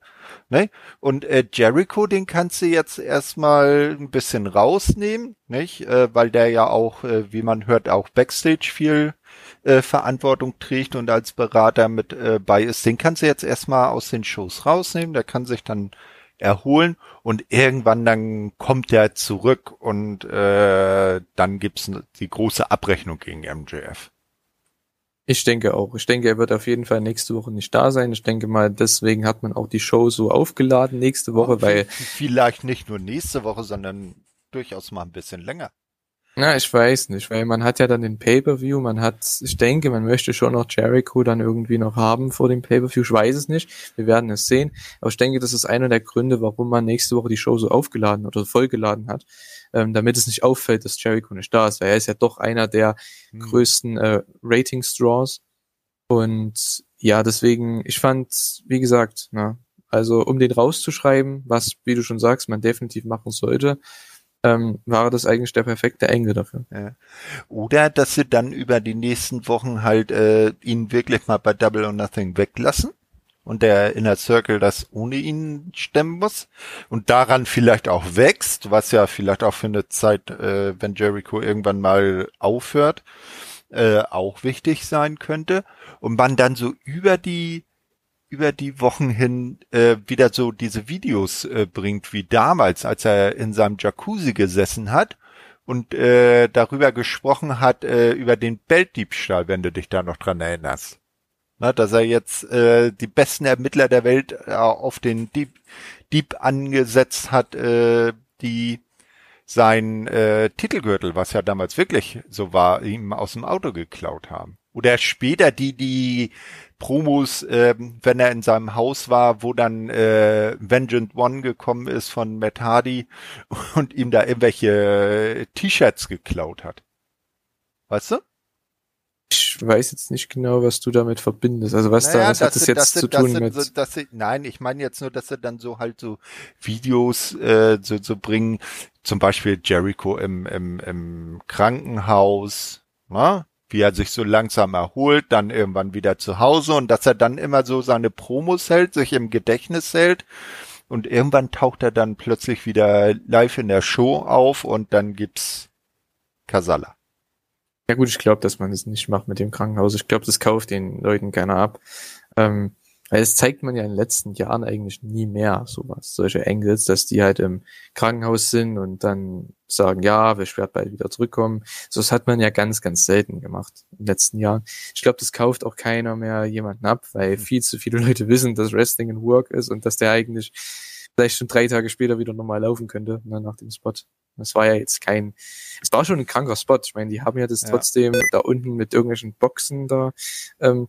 Ne? Und äh, Jericho, den kannst du jetzt erstmal ein bisschen rausnehmen, nicht? Äh, weil der ja auch, äh, wie man hört, auch Backstage viel äh, Verantwortung trägt und als Berater mit äh, bei ist. Den kannst du jetzt erstmal aus den Shows rausnehmen. Der kann sich dann erholen und irgendwann dann kommt er zurück und äh, dann gibt's die große Abrechnung gegen MJF. Ich denke auch. Ich denke, er wird auf jeden Fall nächste Woche nicht da sein. Ich denke mal, deswegen hat man auch die Show so aufgeladen nächste Woche, weil. Vielleicht nicht nur nächste Woche, sondern durchaus mal ein bisschen länger. Na, ich weiß nicht, weil man hat ja dann den Pay-Per-View, man hat, ich denke, man möchte schon noch Jericho dann irgendwie noch haben vor dem Pay-Per-View. Ich weiß es nicht. Wir werden es sehen. Aber ich denke, das ist einer der Gründe, warum man nächste Woche die Show so aufgeladen oder vollgeladen hat. Ähm, damit es nicht auffällt, dass Jericho nicht da ist, weil er ist ja doch einer der hm. größten äh, Rating-Straws. Und ja, deswegen, ich fand, wie gesagt, na, also um den rauszuschreiben, was, wie du schon sagst, man definitiv machen sollte, ähm, war das eigentlich der perfekte Engel dafür. Ja. Oder dass sie dann über die nächsten Wochen halt äh, ihn wirklich mal bei Double or Nothing weglassen und der Inner Circle das ohne ihn stemmen muss und daran vielleicht auch wächst, was ja vielleicht auch für eine Zeit, äh, wenn Jericho irgendwann mal aufhört, äh, auch wichtig sein könnte und man dann so über die über die Wochen hin äh, wieder so diese Videos äh, bringt wie damals, als er in seinem Jacuzzi gesessen hat und äh, darüber gesprochen hat äh, über den Beltdiebstahl, wenn du dich da noch dran erinnerst. Na, dass er jetzt äh, die besten Ermittler der Welt äh, auf den Dieb, Dieb angesetzt hat, äh, die sein äh, Titelgürtel, was ja damals wirklich so war, ihm aus dem Auto geklaut haben. Oder später die, die Promos, äh, wenn er in seinem Haus war, wo dann äh, Vengeance One gekommen ist von Matt Hardy und ihm da irgendwelche T-Shirts geklaut hat. Weißt du? Ich weiß jetzt nicht genau, was du damit verbindest. Also was naja, da was hat das jetzt zu tun mit? So, sie, nein, ich meine jetzt nur, dass sie dann so halt so Videos äh, so, so bringen, zum Beispiel Jericho im, im, im Krankenhaus, na? Wie er sich so langsam erholt, dann irgendwann wieder zu Hause und dass er dann immer so seine Promos hält, sich im Gedächtnis hält und irgendwann taucht er dann plötzlich wieder live in der Show auf und dann gibt's Kasala. Ja gut, ich glaube, dass man das nicht macht mit dem Krankenhaus. Ich glaube, das kauft den Leuten keiner ab. Ähm, weil es zeigt man ja in den letzten Jahren eigentlich nie mehr sowas, solche Engels, dass die halt im Krankenhaus sind und dann sagen, ja, wir werden bald wieder zurückkommen. So das hat man ja ganz, ganz selten gemacht in den letzten Jahren. Ich glaube, das kauft auch keiner mehr jemanden ab, weil mhm. viel zu viele Leute wissen, dass Wrestling ein Work ist und dass der eigentlich vielleicht schon drei Tage später wieder normal laufen könnte, ne, nach dem Spot. Das war ja jetzt kein, es war schon ein kranker Spot. Ich meine, die haben ja das ja. trotzdem da unten mit irgendwelchen Boxen da ähm,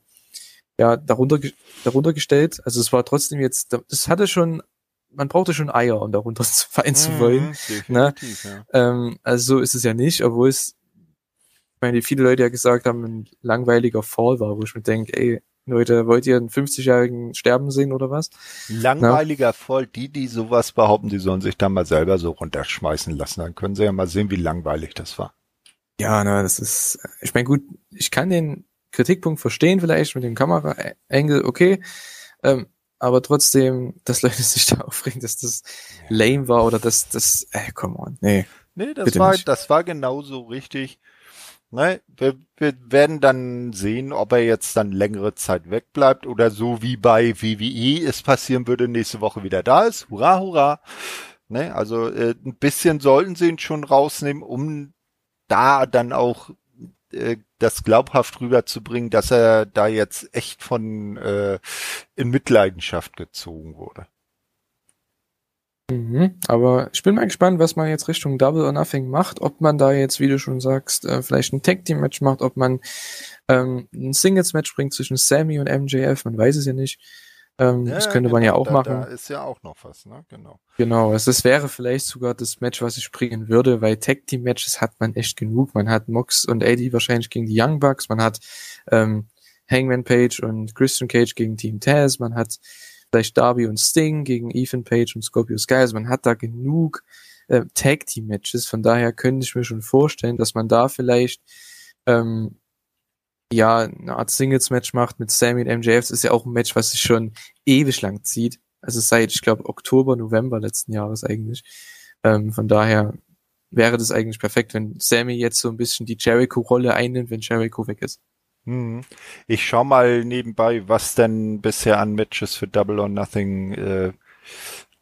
ja, darunter, darunter gestellt. Also es war trotzdem jetzt, das hatte schon, man brauchte schon Eier, um darunter fallen zu mhm, wollen. Ne? Ja. Ähm, also so ist es ja nicht, obwohl es, ich meine, viele Leute ja gesagt haben, ein langweiliger Fall war, wo ich mir denke, ey, Leute, wollt ihr einen 50-Jährigen sterben sehen oder was? Langweiliger Na? Fall, die, die sowas behaupten, die sollen sich dann mal selber so runterschmeißen lassen. Dann können sie ja mal sehen, wie langweilig das war. Ja, na, das ist, ich meine, gut, ich kann den Kritikpunkt verstehen vielleicht mit dem Kameraengel, okay. Ähm, aber trotzdem, dass Leute sich da aufregen, dass das lame war oder dass das, äh, come on, nee. Nee, das war, nicht. das war genauso richtig. Ne, wir, wir werden dann sehen, ob er jetzt dann längere Zeit wegbleibt oder so wie bei WWE es passieren würde, nächste Woche wieder da ist. Hurra, hurra. Ne, also äh, ein bisschen sollten sie ihn schon rausnehmen, um da dann auch äh, das glaubhaft rüberzubringen, dass er da jetzt echt von äh, in Mitleidenschaft gezogen wurde. Mhm, aber ich bin mal gespannt, was man jetzt Richtung Double or Nothing macht, ob man da jetzt, wie du schon sagst, äh, vielleicht ein Tag Team Match macht, ob man ähm, ein Singles Match bringt zwischen Sammy und MJF, man weiß es ja nicht. Ähm, ja, das könnte genau, man ja auch da, machen. Da ist ja auch noch was, ne? Genau. Genau, also das wäre vielleicht sogar das Match, was ich bringen würde, weil Tag Team Matches hat man echt genug. Man hat Mox und Eddie wahrscheinlich gegen die Young Bucks, man hat ähm, Hangman Page und Christian Cage gegen Team Taz, man hat vielleicht Darby und Sting gegen Ethan Page und Scorpio Sky. Also man hat da genug äh, Tag Team Matches. Von daher könnte ich mir schon vorstellen, dass man da vielleicht ähm, ja eine Art Singles Match macht mit Sammy und MJF. Das ist ja auch ein Match, was sich schon ewig lang zieht. Also seit ich glaube Oktober, November letzten Jahres eigentlich. Ähm, von daher wäre das eigentlich perfekt, wenn Sammy jetzt so ein bisschen die Jericho-Rolle einnimmt, wenn Jericho weg ist. Hm. Ich schau mal nebenbei, was denn bisher an Matches für Double or Nothing äh,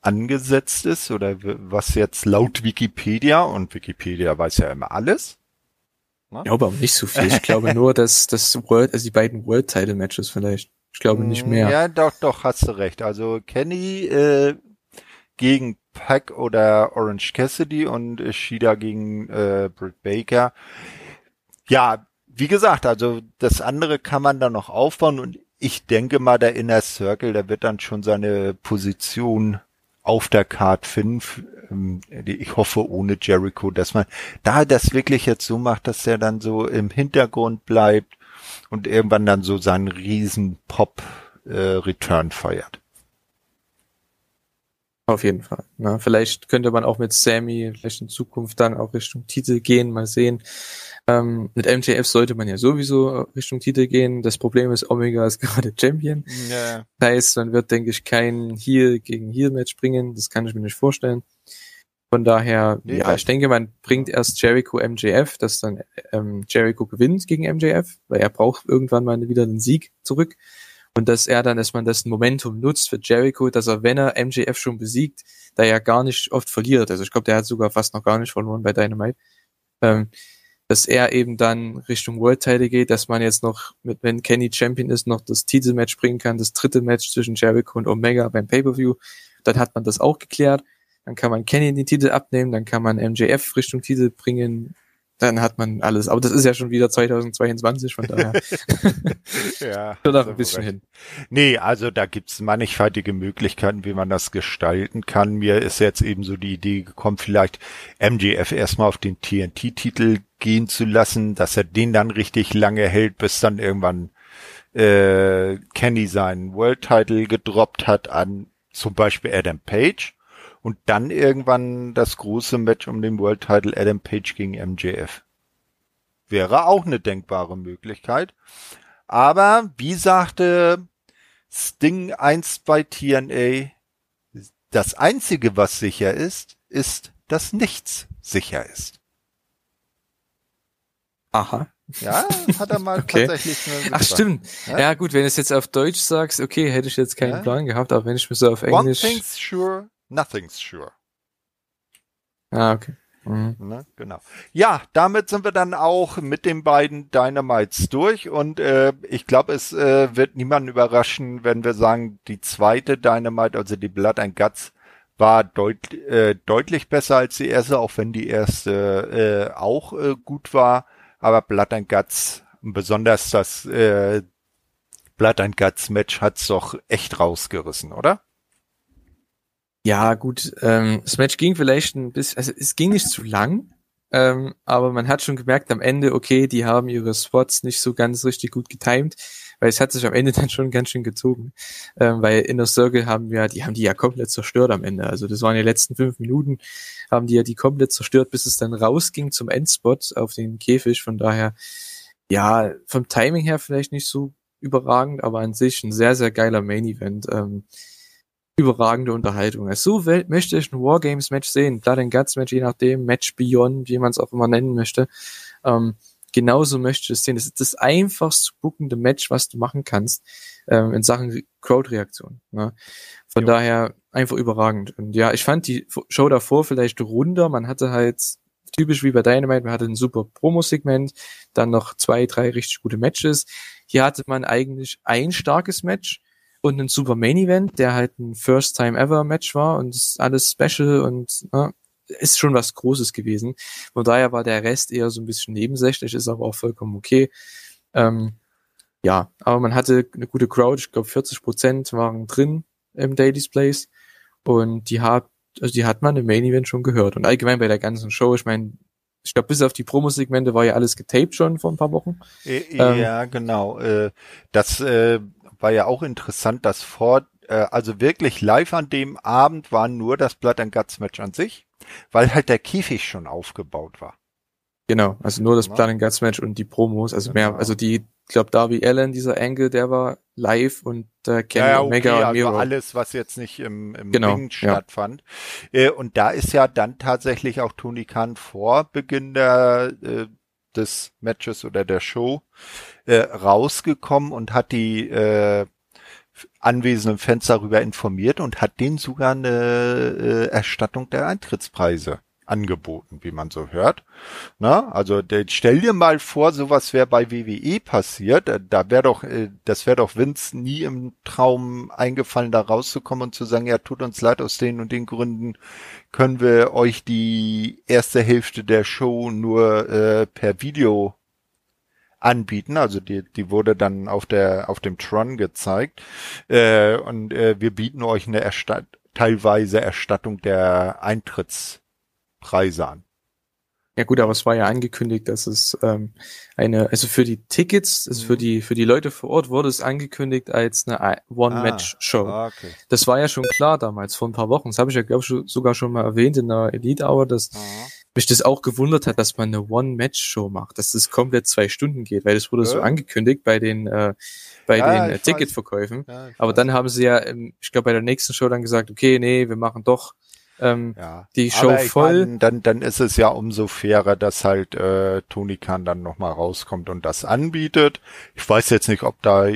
angesetzt ist oder was jetzt laut Wikipedia und Wikipedia weiß ja immer alles. Ne? Ich glaube aber nicht so viel. Ich glaube nur, dass das World, also die beiden World Title Matches vielleicht. Ich glaube nicht mehr. Ja, doch, doch, hast du recht. Also Kenny äh, gegen Pack oder Orange Cassidy und Shida gegen äh, Britt Baker. Ja, wie gesagt, also das andere kann man dann noch aufbauen und ich denke mal, der Inner Circle, der wird dann schon seine Position auf der Card finden. Ähm, ich hoffe ohne Jericho, dass man da das wirklich jetzt so macht, dass er dann so im Hintergrund bleibt und irgendwann dann so seinen riesen Pop äh, feiert. Auf jeden Fall. Na, vielleicht könnte man auch mit Sammy vielleicht in Zukunft dann auch Richtung Titel gehen, mal sehen. Ähm, mit MJF sollte man ja sowieso Richtung Titel gehen. Das Problem ist, Omega ist gerade Champion. Ja. Das heißt, man wird, denke ich, kein Heel gegen Heel Match bringen. Das kann ich mir nicht vorstellen. Von daher, nee, ja, ich denke, man bringt erst Jericho MJF, dass dann ähm, Jericho gewinnt gegen MJF, weil er braucht irgendwann mal wieder den Sieg zurück. Und dass er dann, dass man das Momentum nutzt für Jericho, dass er, wenn er MJF schon besiegt, da ja gar nicht oft verliert. Also ich glaube, der hat sogar fast noch gar nicht verloren bei Dynamite. Ähm, dass er eben dann Richtung World Title geht, dass man jetzt noch, mit, wenn Kenny Champion ist, noch das Titelmatch bringen kann, das dritte Match zwischen Jericho und Omega beim Pay-Per-View. Dann hat man das auch geklärt. Dann kann man Kenny den Titel abnehmen, dann kann man MJF Richtung Titel bringen, dann hat man alles. Aber das ist ja schon wieder 2022, von daher. ja. Schon noch ein bisschen recht. hin. Nee, also da gibt's mannigfaltige Möglichkeiten, wie man das gestalten kann. Mir ist jetzt eben so die Idee gekommen, vielleicht MGF erstmal auf den TNT-Titel gehen zu lassen, dass er den dann richtig lange hält, bis dann irgendwann äh, Kenny seinen World-Title gedroppt hat an zum Beispiel Adam Page und dann irgendwann das große Match um den World Title Adam Page gegen MJF. Wäre auch eine denkbare Möglichkeit. Aber wie sagte Sting einst bei TNA, das einzige, was sicher ist, ist, dass nichts sicher ist. Aha. Ja, hat er mal okay. tatsächlich Ach stimmt. Ja? ja? gut, wenn du es jetzt auf Deutsch sagst, okay, hätte ich jetzt keinen ja? Plan gehabt, aber wenn ich mir so auf Englisch... One thing's sure, nothing's sure. Ah, okay. Mhm. Ne, genau. Ja, damit sind wir dann auch mit den beiden Dynamites durch und äh, ich glaube, es äh, wird niemanden überraschen, wenn wir sagen, die zweite Dynamite, also die Blood and Guts, war deut äh, deutlich besser als die erste, auch wenn die erste äh, auch äh, gut war. Aber Blood and Guts, besonders das äh, Blood and Guts Match hat's doch echt rausgerissen, oder? Ja, gut, ähm, das Match ging vielleicht ein bisschen, also es ging nicht zu lang, ähm, aber man hat schon gemerkt am Ende, okay, die haben ihre Spots nicht so ganz richtig gut getimed, weil es hat sich am Ende dann schon ganz schön gezogen. Ähm, weil Inner Circle haben wir, die haben die ja komplett zerstört am Ende. Also das waren die letzten fünf Minuten, haben die ja die komplett zerstört, bis es dann rausging zum Endspot auf den Käfig. Von daher, ja, vom Timing her vielleicht nicht so überragend, aber an sich ein sehr, sehr geiler Main Event. Ähm, überragende Unterhaltung. Also so möchte ich ein Wargames-Match sehen, Blood and Guts-Match, je nachdem, Match Beyond, wie man es auch immer nennen möchte. Ähm, genauso möchte ich es sehen. Das ist das einfachst bookende Match, was du machen kannst ähm, in Sachen Crowd-Reaktion. Ne? Von jo. daher einfach überragend. Und ja, ich fand die Show davor vielleicht runder. Man hatte halt typisch wie bei Dynamite, man hatte ein super Promo-Segment, dann noch zwei, drei richtig gute Matches. Hier hatte man eigentlich ein starkes Match und ein super Main Event, der halt ein First Time Ever Match war und alles special und ne, ist schon was Großes gewesen. Von daher war der Rest eher so ein bisschen nebensächlich, ist aber auch vollkommen okay. Ähm, ja, aber man hatte eine gute Crowd, ich glaube 40 Prozent waren drin im Daily's Place und die hat, also die hat man im Main Event schon gehört und allgemein bei der ganzen Show, ich meine, ich glaube, bis auf die Promosegmente war ja alles getaped schon vor ein paar Wochen. Ja, ähm, genau. Äh, das äh, war ja auch interessant, dass vor äh, also wirklich live an dem Abend war nur das Blood and Guts Match an sich, weil halt der Käfig schon aufgebaut war. Genau, also nur das Ja. And Guts Match und die Promos, also mehr, Genau. also die, ich glaube Darby Allen, dieser Angle, der war live und äh, Kenny Omega und also Miro. alles, was jetzt nicht im, im Genau, Ring ja. stattfand. Äh, und da ist ja dann tatsächlich auch Tony Khan vor Beginn der, äh, des Matches oder der Show äh, rausgekommen und hat die äh, anwesenden Fans darüber informiert und hat denen sogar eine äh, Erstattung der Eintrittspreise angeboten, wie man so hört. Na, also stell dir mal vor, sowas wäre bei WWE passiert. Äh, Da wäre doch, äh, das wäre doch Vince nie im Traum eingefallen, da rauszukommen und zu sagen, ja, tut uns leid, aus den und den Gründen können wir euch die erste Hälfte der Show nur äh, per Video anbieten. Also die, die wurde dann auf der auf dem Tron gezeigt äh, und äh, wir bieten euch eine Erstatt teilweise Erstattung der Eintrittspreise an. Ja gut, aber es war ja angekündigt, dass es ähm, eine, also für die Tickets, also für die für die Leute vor Ort wurde es angekündigt als eine One-Match-Show. Ah, okay. Das war ja schon klar damals, vor ein paar Wochen. Das habe ich ja, glaube ich, sogar schon mal erwähnt in der Elite Hour, dass mich das auch gewundert hat, dass man eine One-Match-Show macht, dass es komplett zwei Stunden geht, weil das wurde so Ja. angekündigt bei den äh, bei Ja, den äh. Ticketverkäufen. Ja, Aber dann haben sie ja, ich glaube, bei der nächsten Show dann gesagt, okay, nee, wir machen doch ähm, ja. die Show voll. Mein, dann, dann ist es ja umso fairer, dass halt äh, Tony Khan dann nochmal rauskommt und das anbietet. Ich weiß jetzt nicht, ob da,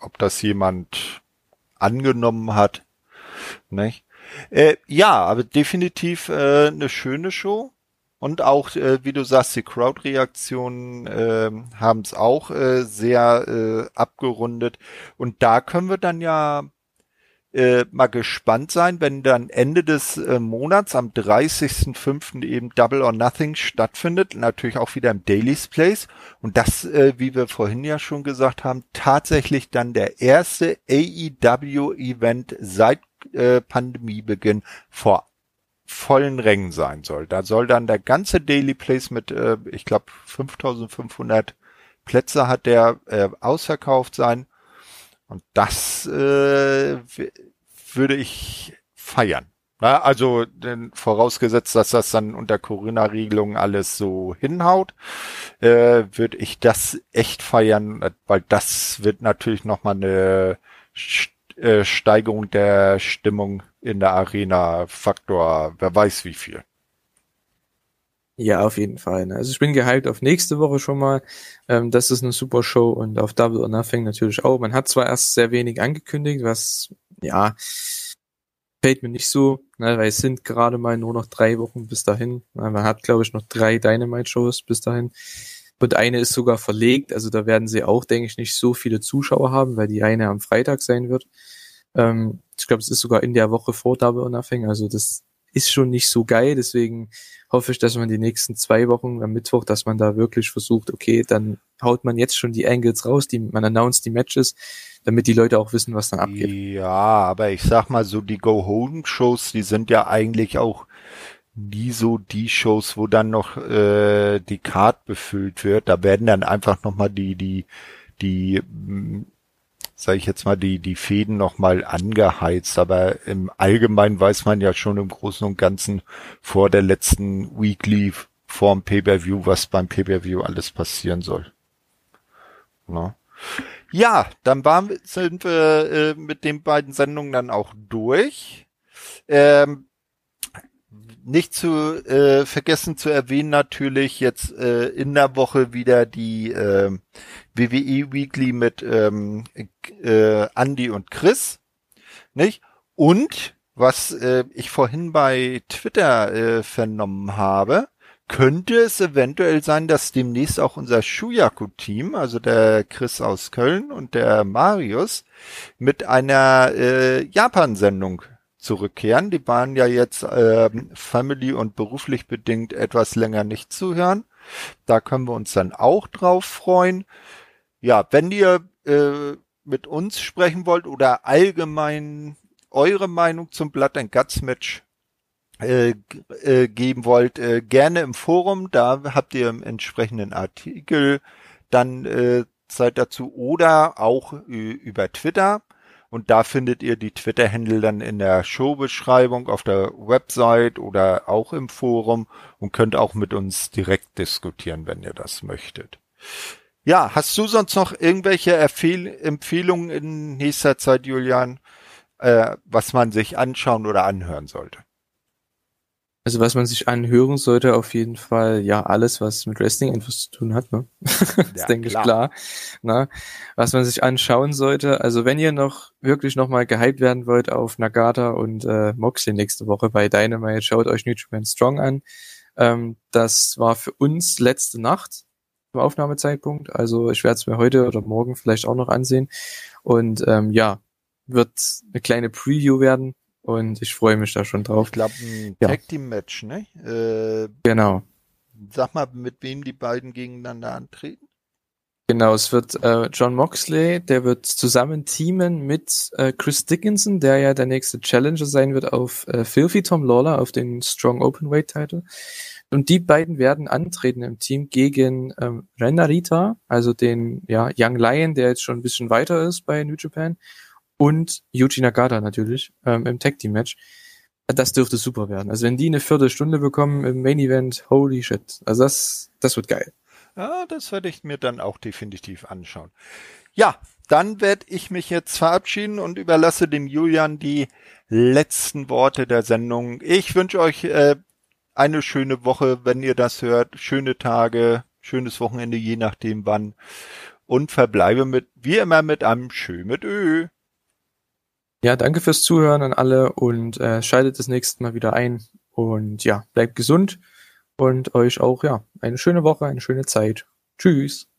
ob das jemand angenommen hat. Nicht? Äh, ja, aber definitiv äh, eine schöne Show. Und auch, äh, wie du sagst, die Crowd-Reaktionen äh, haben es auch äh, sehr äh, abgerundet. Und da können wir dann ja äh, mal gespannt sein, wenn dann Ende des äh, Monats am 30.05. eben Double or Nothing stattfindet, natürlich auch wieder im Daily's Place und das, äh, wie wir vorhin ja schon gesagt haben, tatsächlich dann der erste AEW-Event seit äh, Pandemiebeginn vor vollen Rängen sein soll. Da soll dann der ganze Daily Place mit, äh, ich glaube, 5500 Plätze hat der äh, ausverkauft sein. Und das äh, würde ich feiern. Na, also denn vorausgesetzt, dass das dann unter Corona-Regelungen alles so hinhaut, äh, würde ich das echt feiern, weil das wird natürlich nochmal eine äh, Steigerung der Stimmung in der Arena Faktor, wer weiß wie viel. Ja, auf jeden Fall. Ne? Also ich bin gehypt auf nächste Woche schon mal. Ähm, das ist eine super Show und auf Double or Nothing natürlich auch. Man hat zwar erst sehr wenig angekündigt, was ja fällt mir nicht so, ne, weil es sind gerade mal nur noch drei Wochen bis dahin. Ja, Man hat, glaube ich, noch drei Dynamite-Shows bis dahin. Und eine ist sogar verlegt, also da werden sie auch, denke ich, nicht so viele Zuschauer haben, weil die eine am Freitag sein wird. Ähm, ich glaube, es ist sogar in der Woche vor Double or Nothing, also das ist schon nicht so geil, deswegen hoffe ich, dass man die nächsten zwei Wochen am Mittwoch, dass man da wirklich versucht, okay, dann haut man jetzt schon die Angles raus, die, man announced die Matches, damit die Leute auch wissen, was dann abgeht. Ja, aber ich sag mal so, die Go-Home-Shows, die sind ja eigentlich auch nie so die Shows, wo dann noch äh, die Card befüllt wird. Da werden dann einfach nochmal die, die, die, mh, sag ich jetzt mal, die, die Fäden nochmal angeheizt. Aber im Allgemeinen weiß man ja schon im Großen und Ganzen vor der letzten Weekly vorm Pay-Per-View, was beim Pay-Per-View alles passieren soll. Na? Ja, dann waren, sind wir äh, mit den beiden Sendungen dann auch durch. Ähm, nicht zu äh, vergessen zu erwähnen natürlich jetzt äh, in der Woche wieder die äh, WWE Weekly mit ähm, äh, Andy und Chris, nicht? Und was äh, ich vorhin bei Twitter äh, vernommen habe, könnte es eventuell sein, dass demnächst auch unser Shuyaku-Team, also der Chris aus Köln und der Marius, mit einer äh, Japan-Sendung zurückkehren. Die waren ja jetzt ähm, family und beruflich bedingt etwas länger nicht zu hören. Da können wir uns dann auch drauf freuen. Ja, wenn ihr äh, mit uns sprechen wollt oder allgemein eure Meinung zum Blood and Guts Match äh, äh, geben wollt, äh, gerne im Forum. Da habt ihr im entsprechenden Artikel dann äh, Zeit dazu oder auch äh, über Twitter. Und da findet ihr die Twitter-Händel dann in der Showbeschreibung auf der Website oder auch im Forum und könnt auch mit uns direkt diskutieren, wenn ihr das möchtet. Ja, hast du sonst noch irgendwelche Erfehl Empfehlungen in nächster Zeit, Julian, äh, was man sich anschauen oder anhören sollte? Also was man sich anhören sollte, auf jeden Fall, ja, alles, was mit Wrestling etwas zu tun hat, ne? das Ja, denke ich klar. klar. Na, was man sich anschauen sollte, also wenn ihr noch wirklich nochmal gehypt werden wollt auf Nagata und äh, Moxley nächste Woche bei Dynamite, schaut euch New Japan Strong an. Ähm, das war für uns letzte Nacht zum Aufnahmezeitpunkt. Also ich werde es mir heute oder morgen vielleicht auch noch ansehen. Und ähm, ja, wird eine kleine Preview werden und ich freue mich da schon drauf. Ich glaube, ein Ja. Tag Team Match, ne? Äh, Genau. sag mal, mit wem die beiden gegeneinander antreten? Genau, es wird äh, John Moxley, der wird zusammen teamen mit äh, Chris Dickinson, der ja der nächste Challenger sein wird auf äh, Filthy Tom Lawler, auf den Strong Openweight Title. Und die beiden werden antreten im Team gegen ähm, Ren Narita, also den ja, Young Lion, der jetzt schon ein bisschen weiter ist bei New Japan, und Yuji Nagata natürlich ähm, im Tag Team Match. Das dürfte super werden. Also wenn die eine Viertelstunde bekommen im Main Event, holy shit. Also das, das wird geil. Ja, das werde ich mir dann auch definitiv anschauen. Ja, dann werde ich mich jetzt verabschieden und überlasse dem Julian die letzten Worte der Sendung. Ich wünsche euch äh, eine schöne Woche, wenn ihr das hört, schöne Tage, schönes Wochenende, je nachdem wann. Und verbleibe mit, wie immer, mit einem Schö mit Ö. Ja, danke fürs Zuhören an alle und äh, schaltet das nächste Mal wieder ein. Und ja, bleibt gesund und euch auch ja eine schöne Woche, eine schöne Zeit. Tschüss.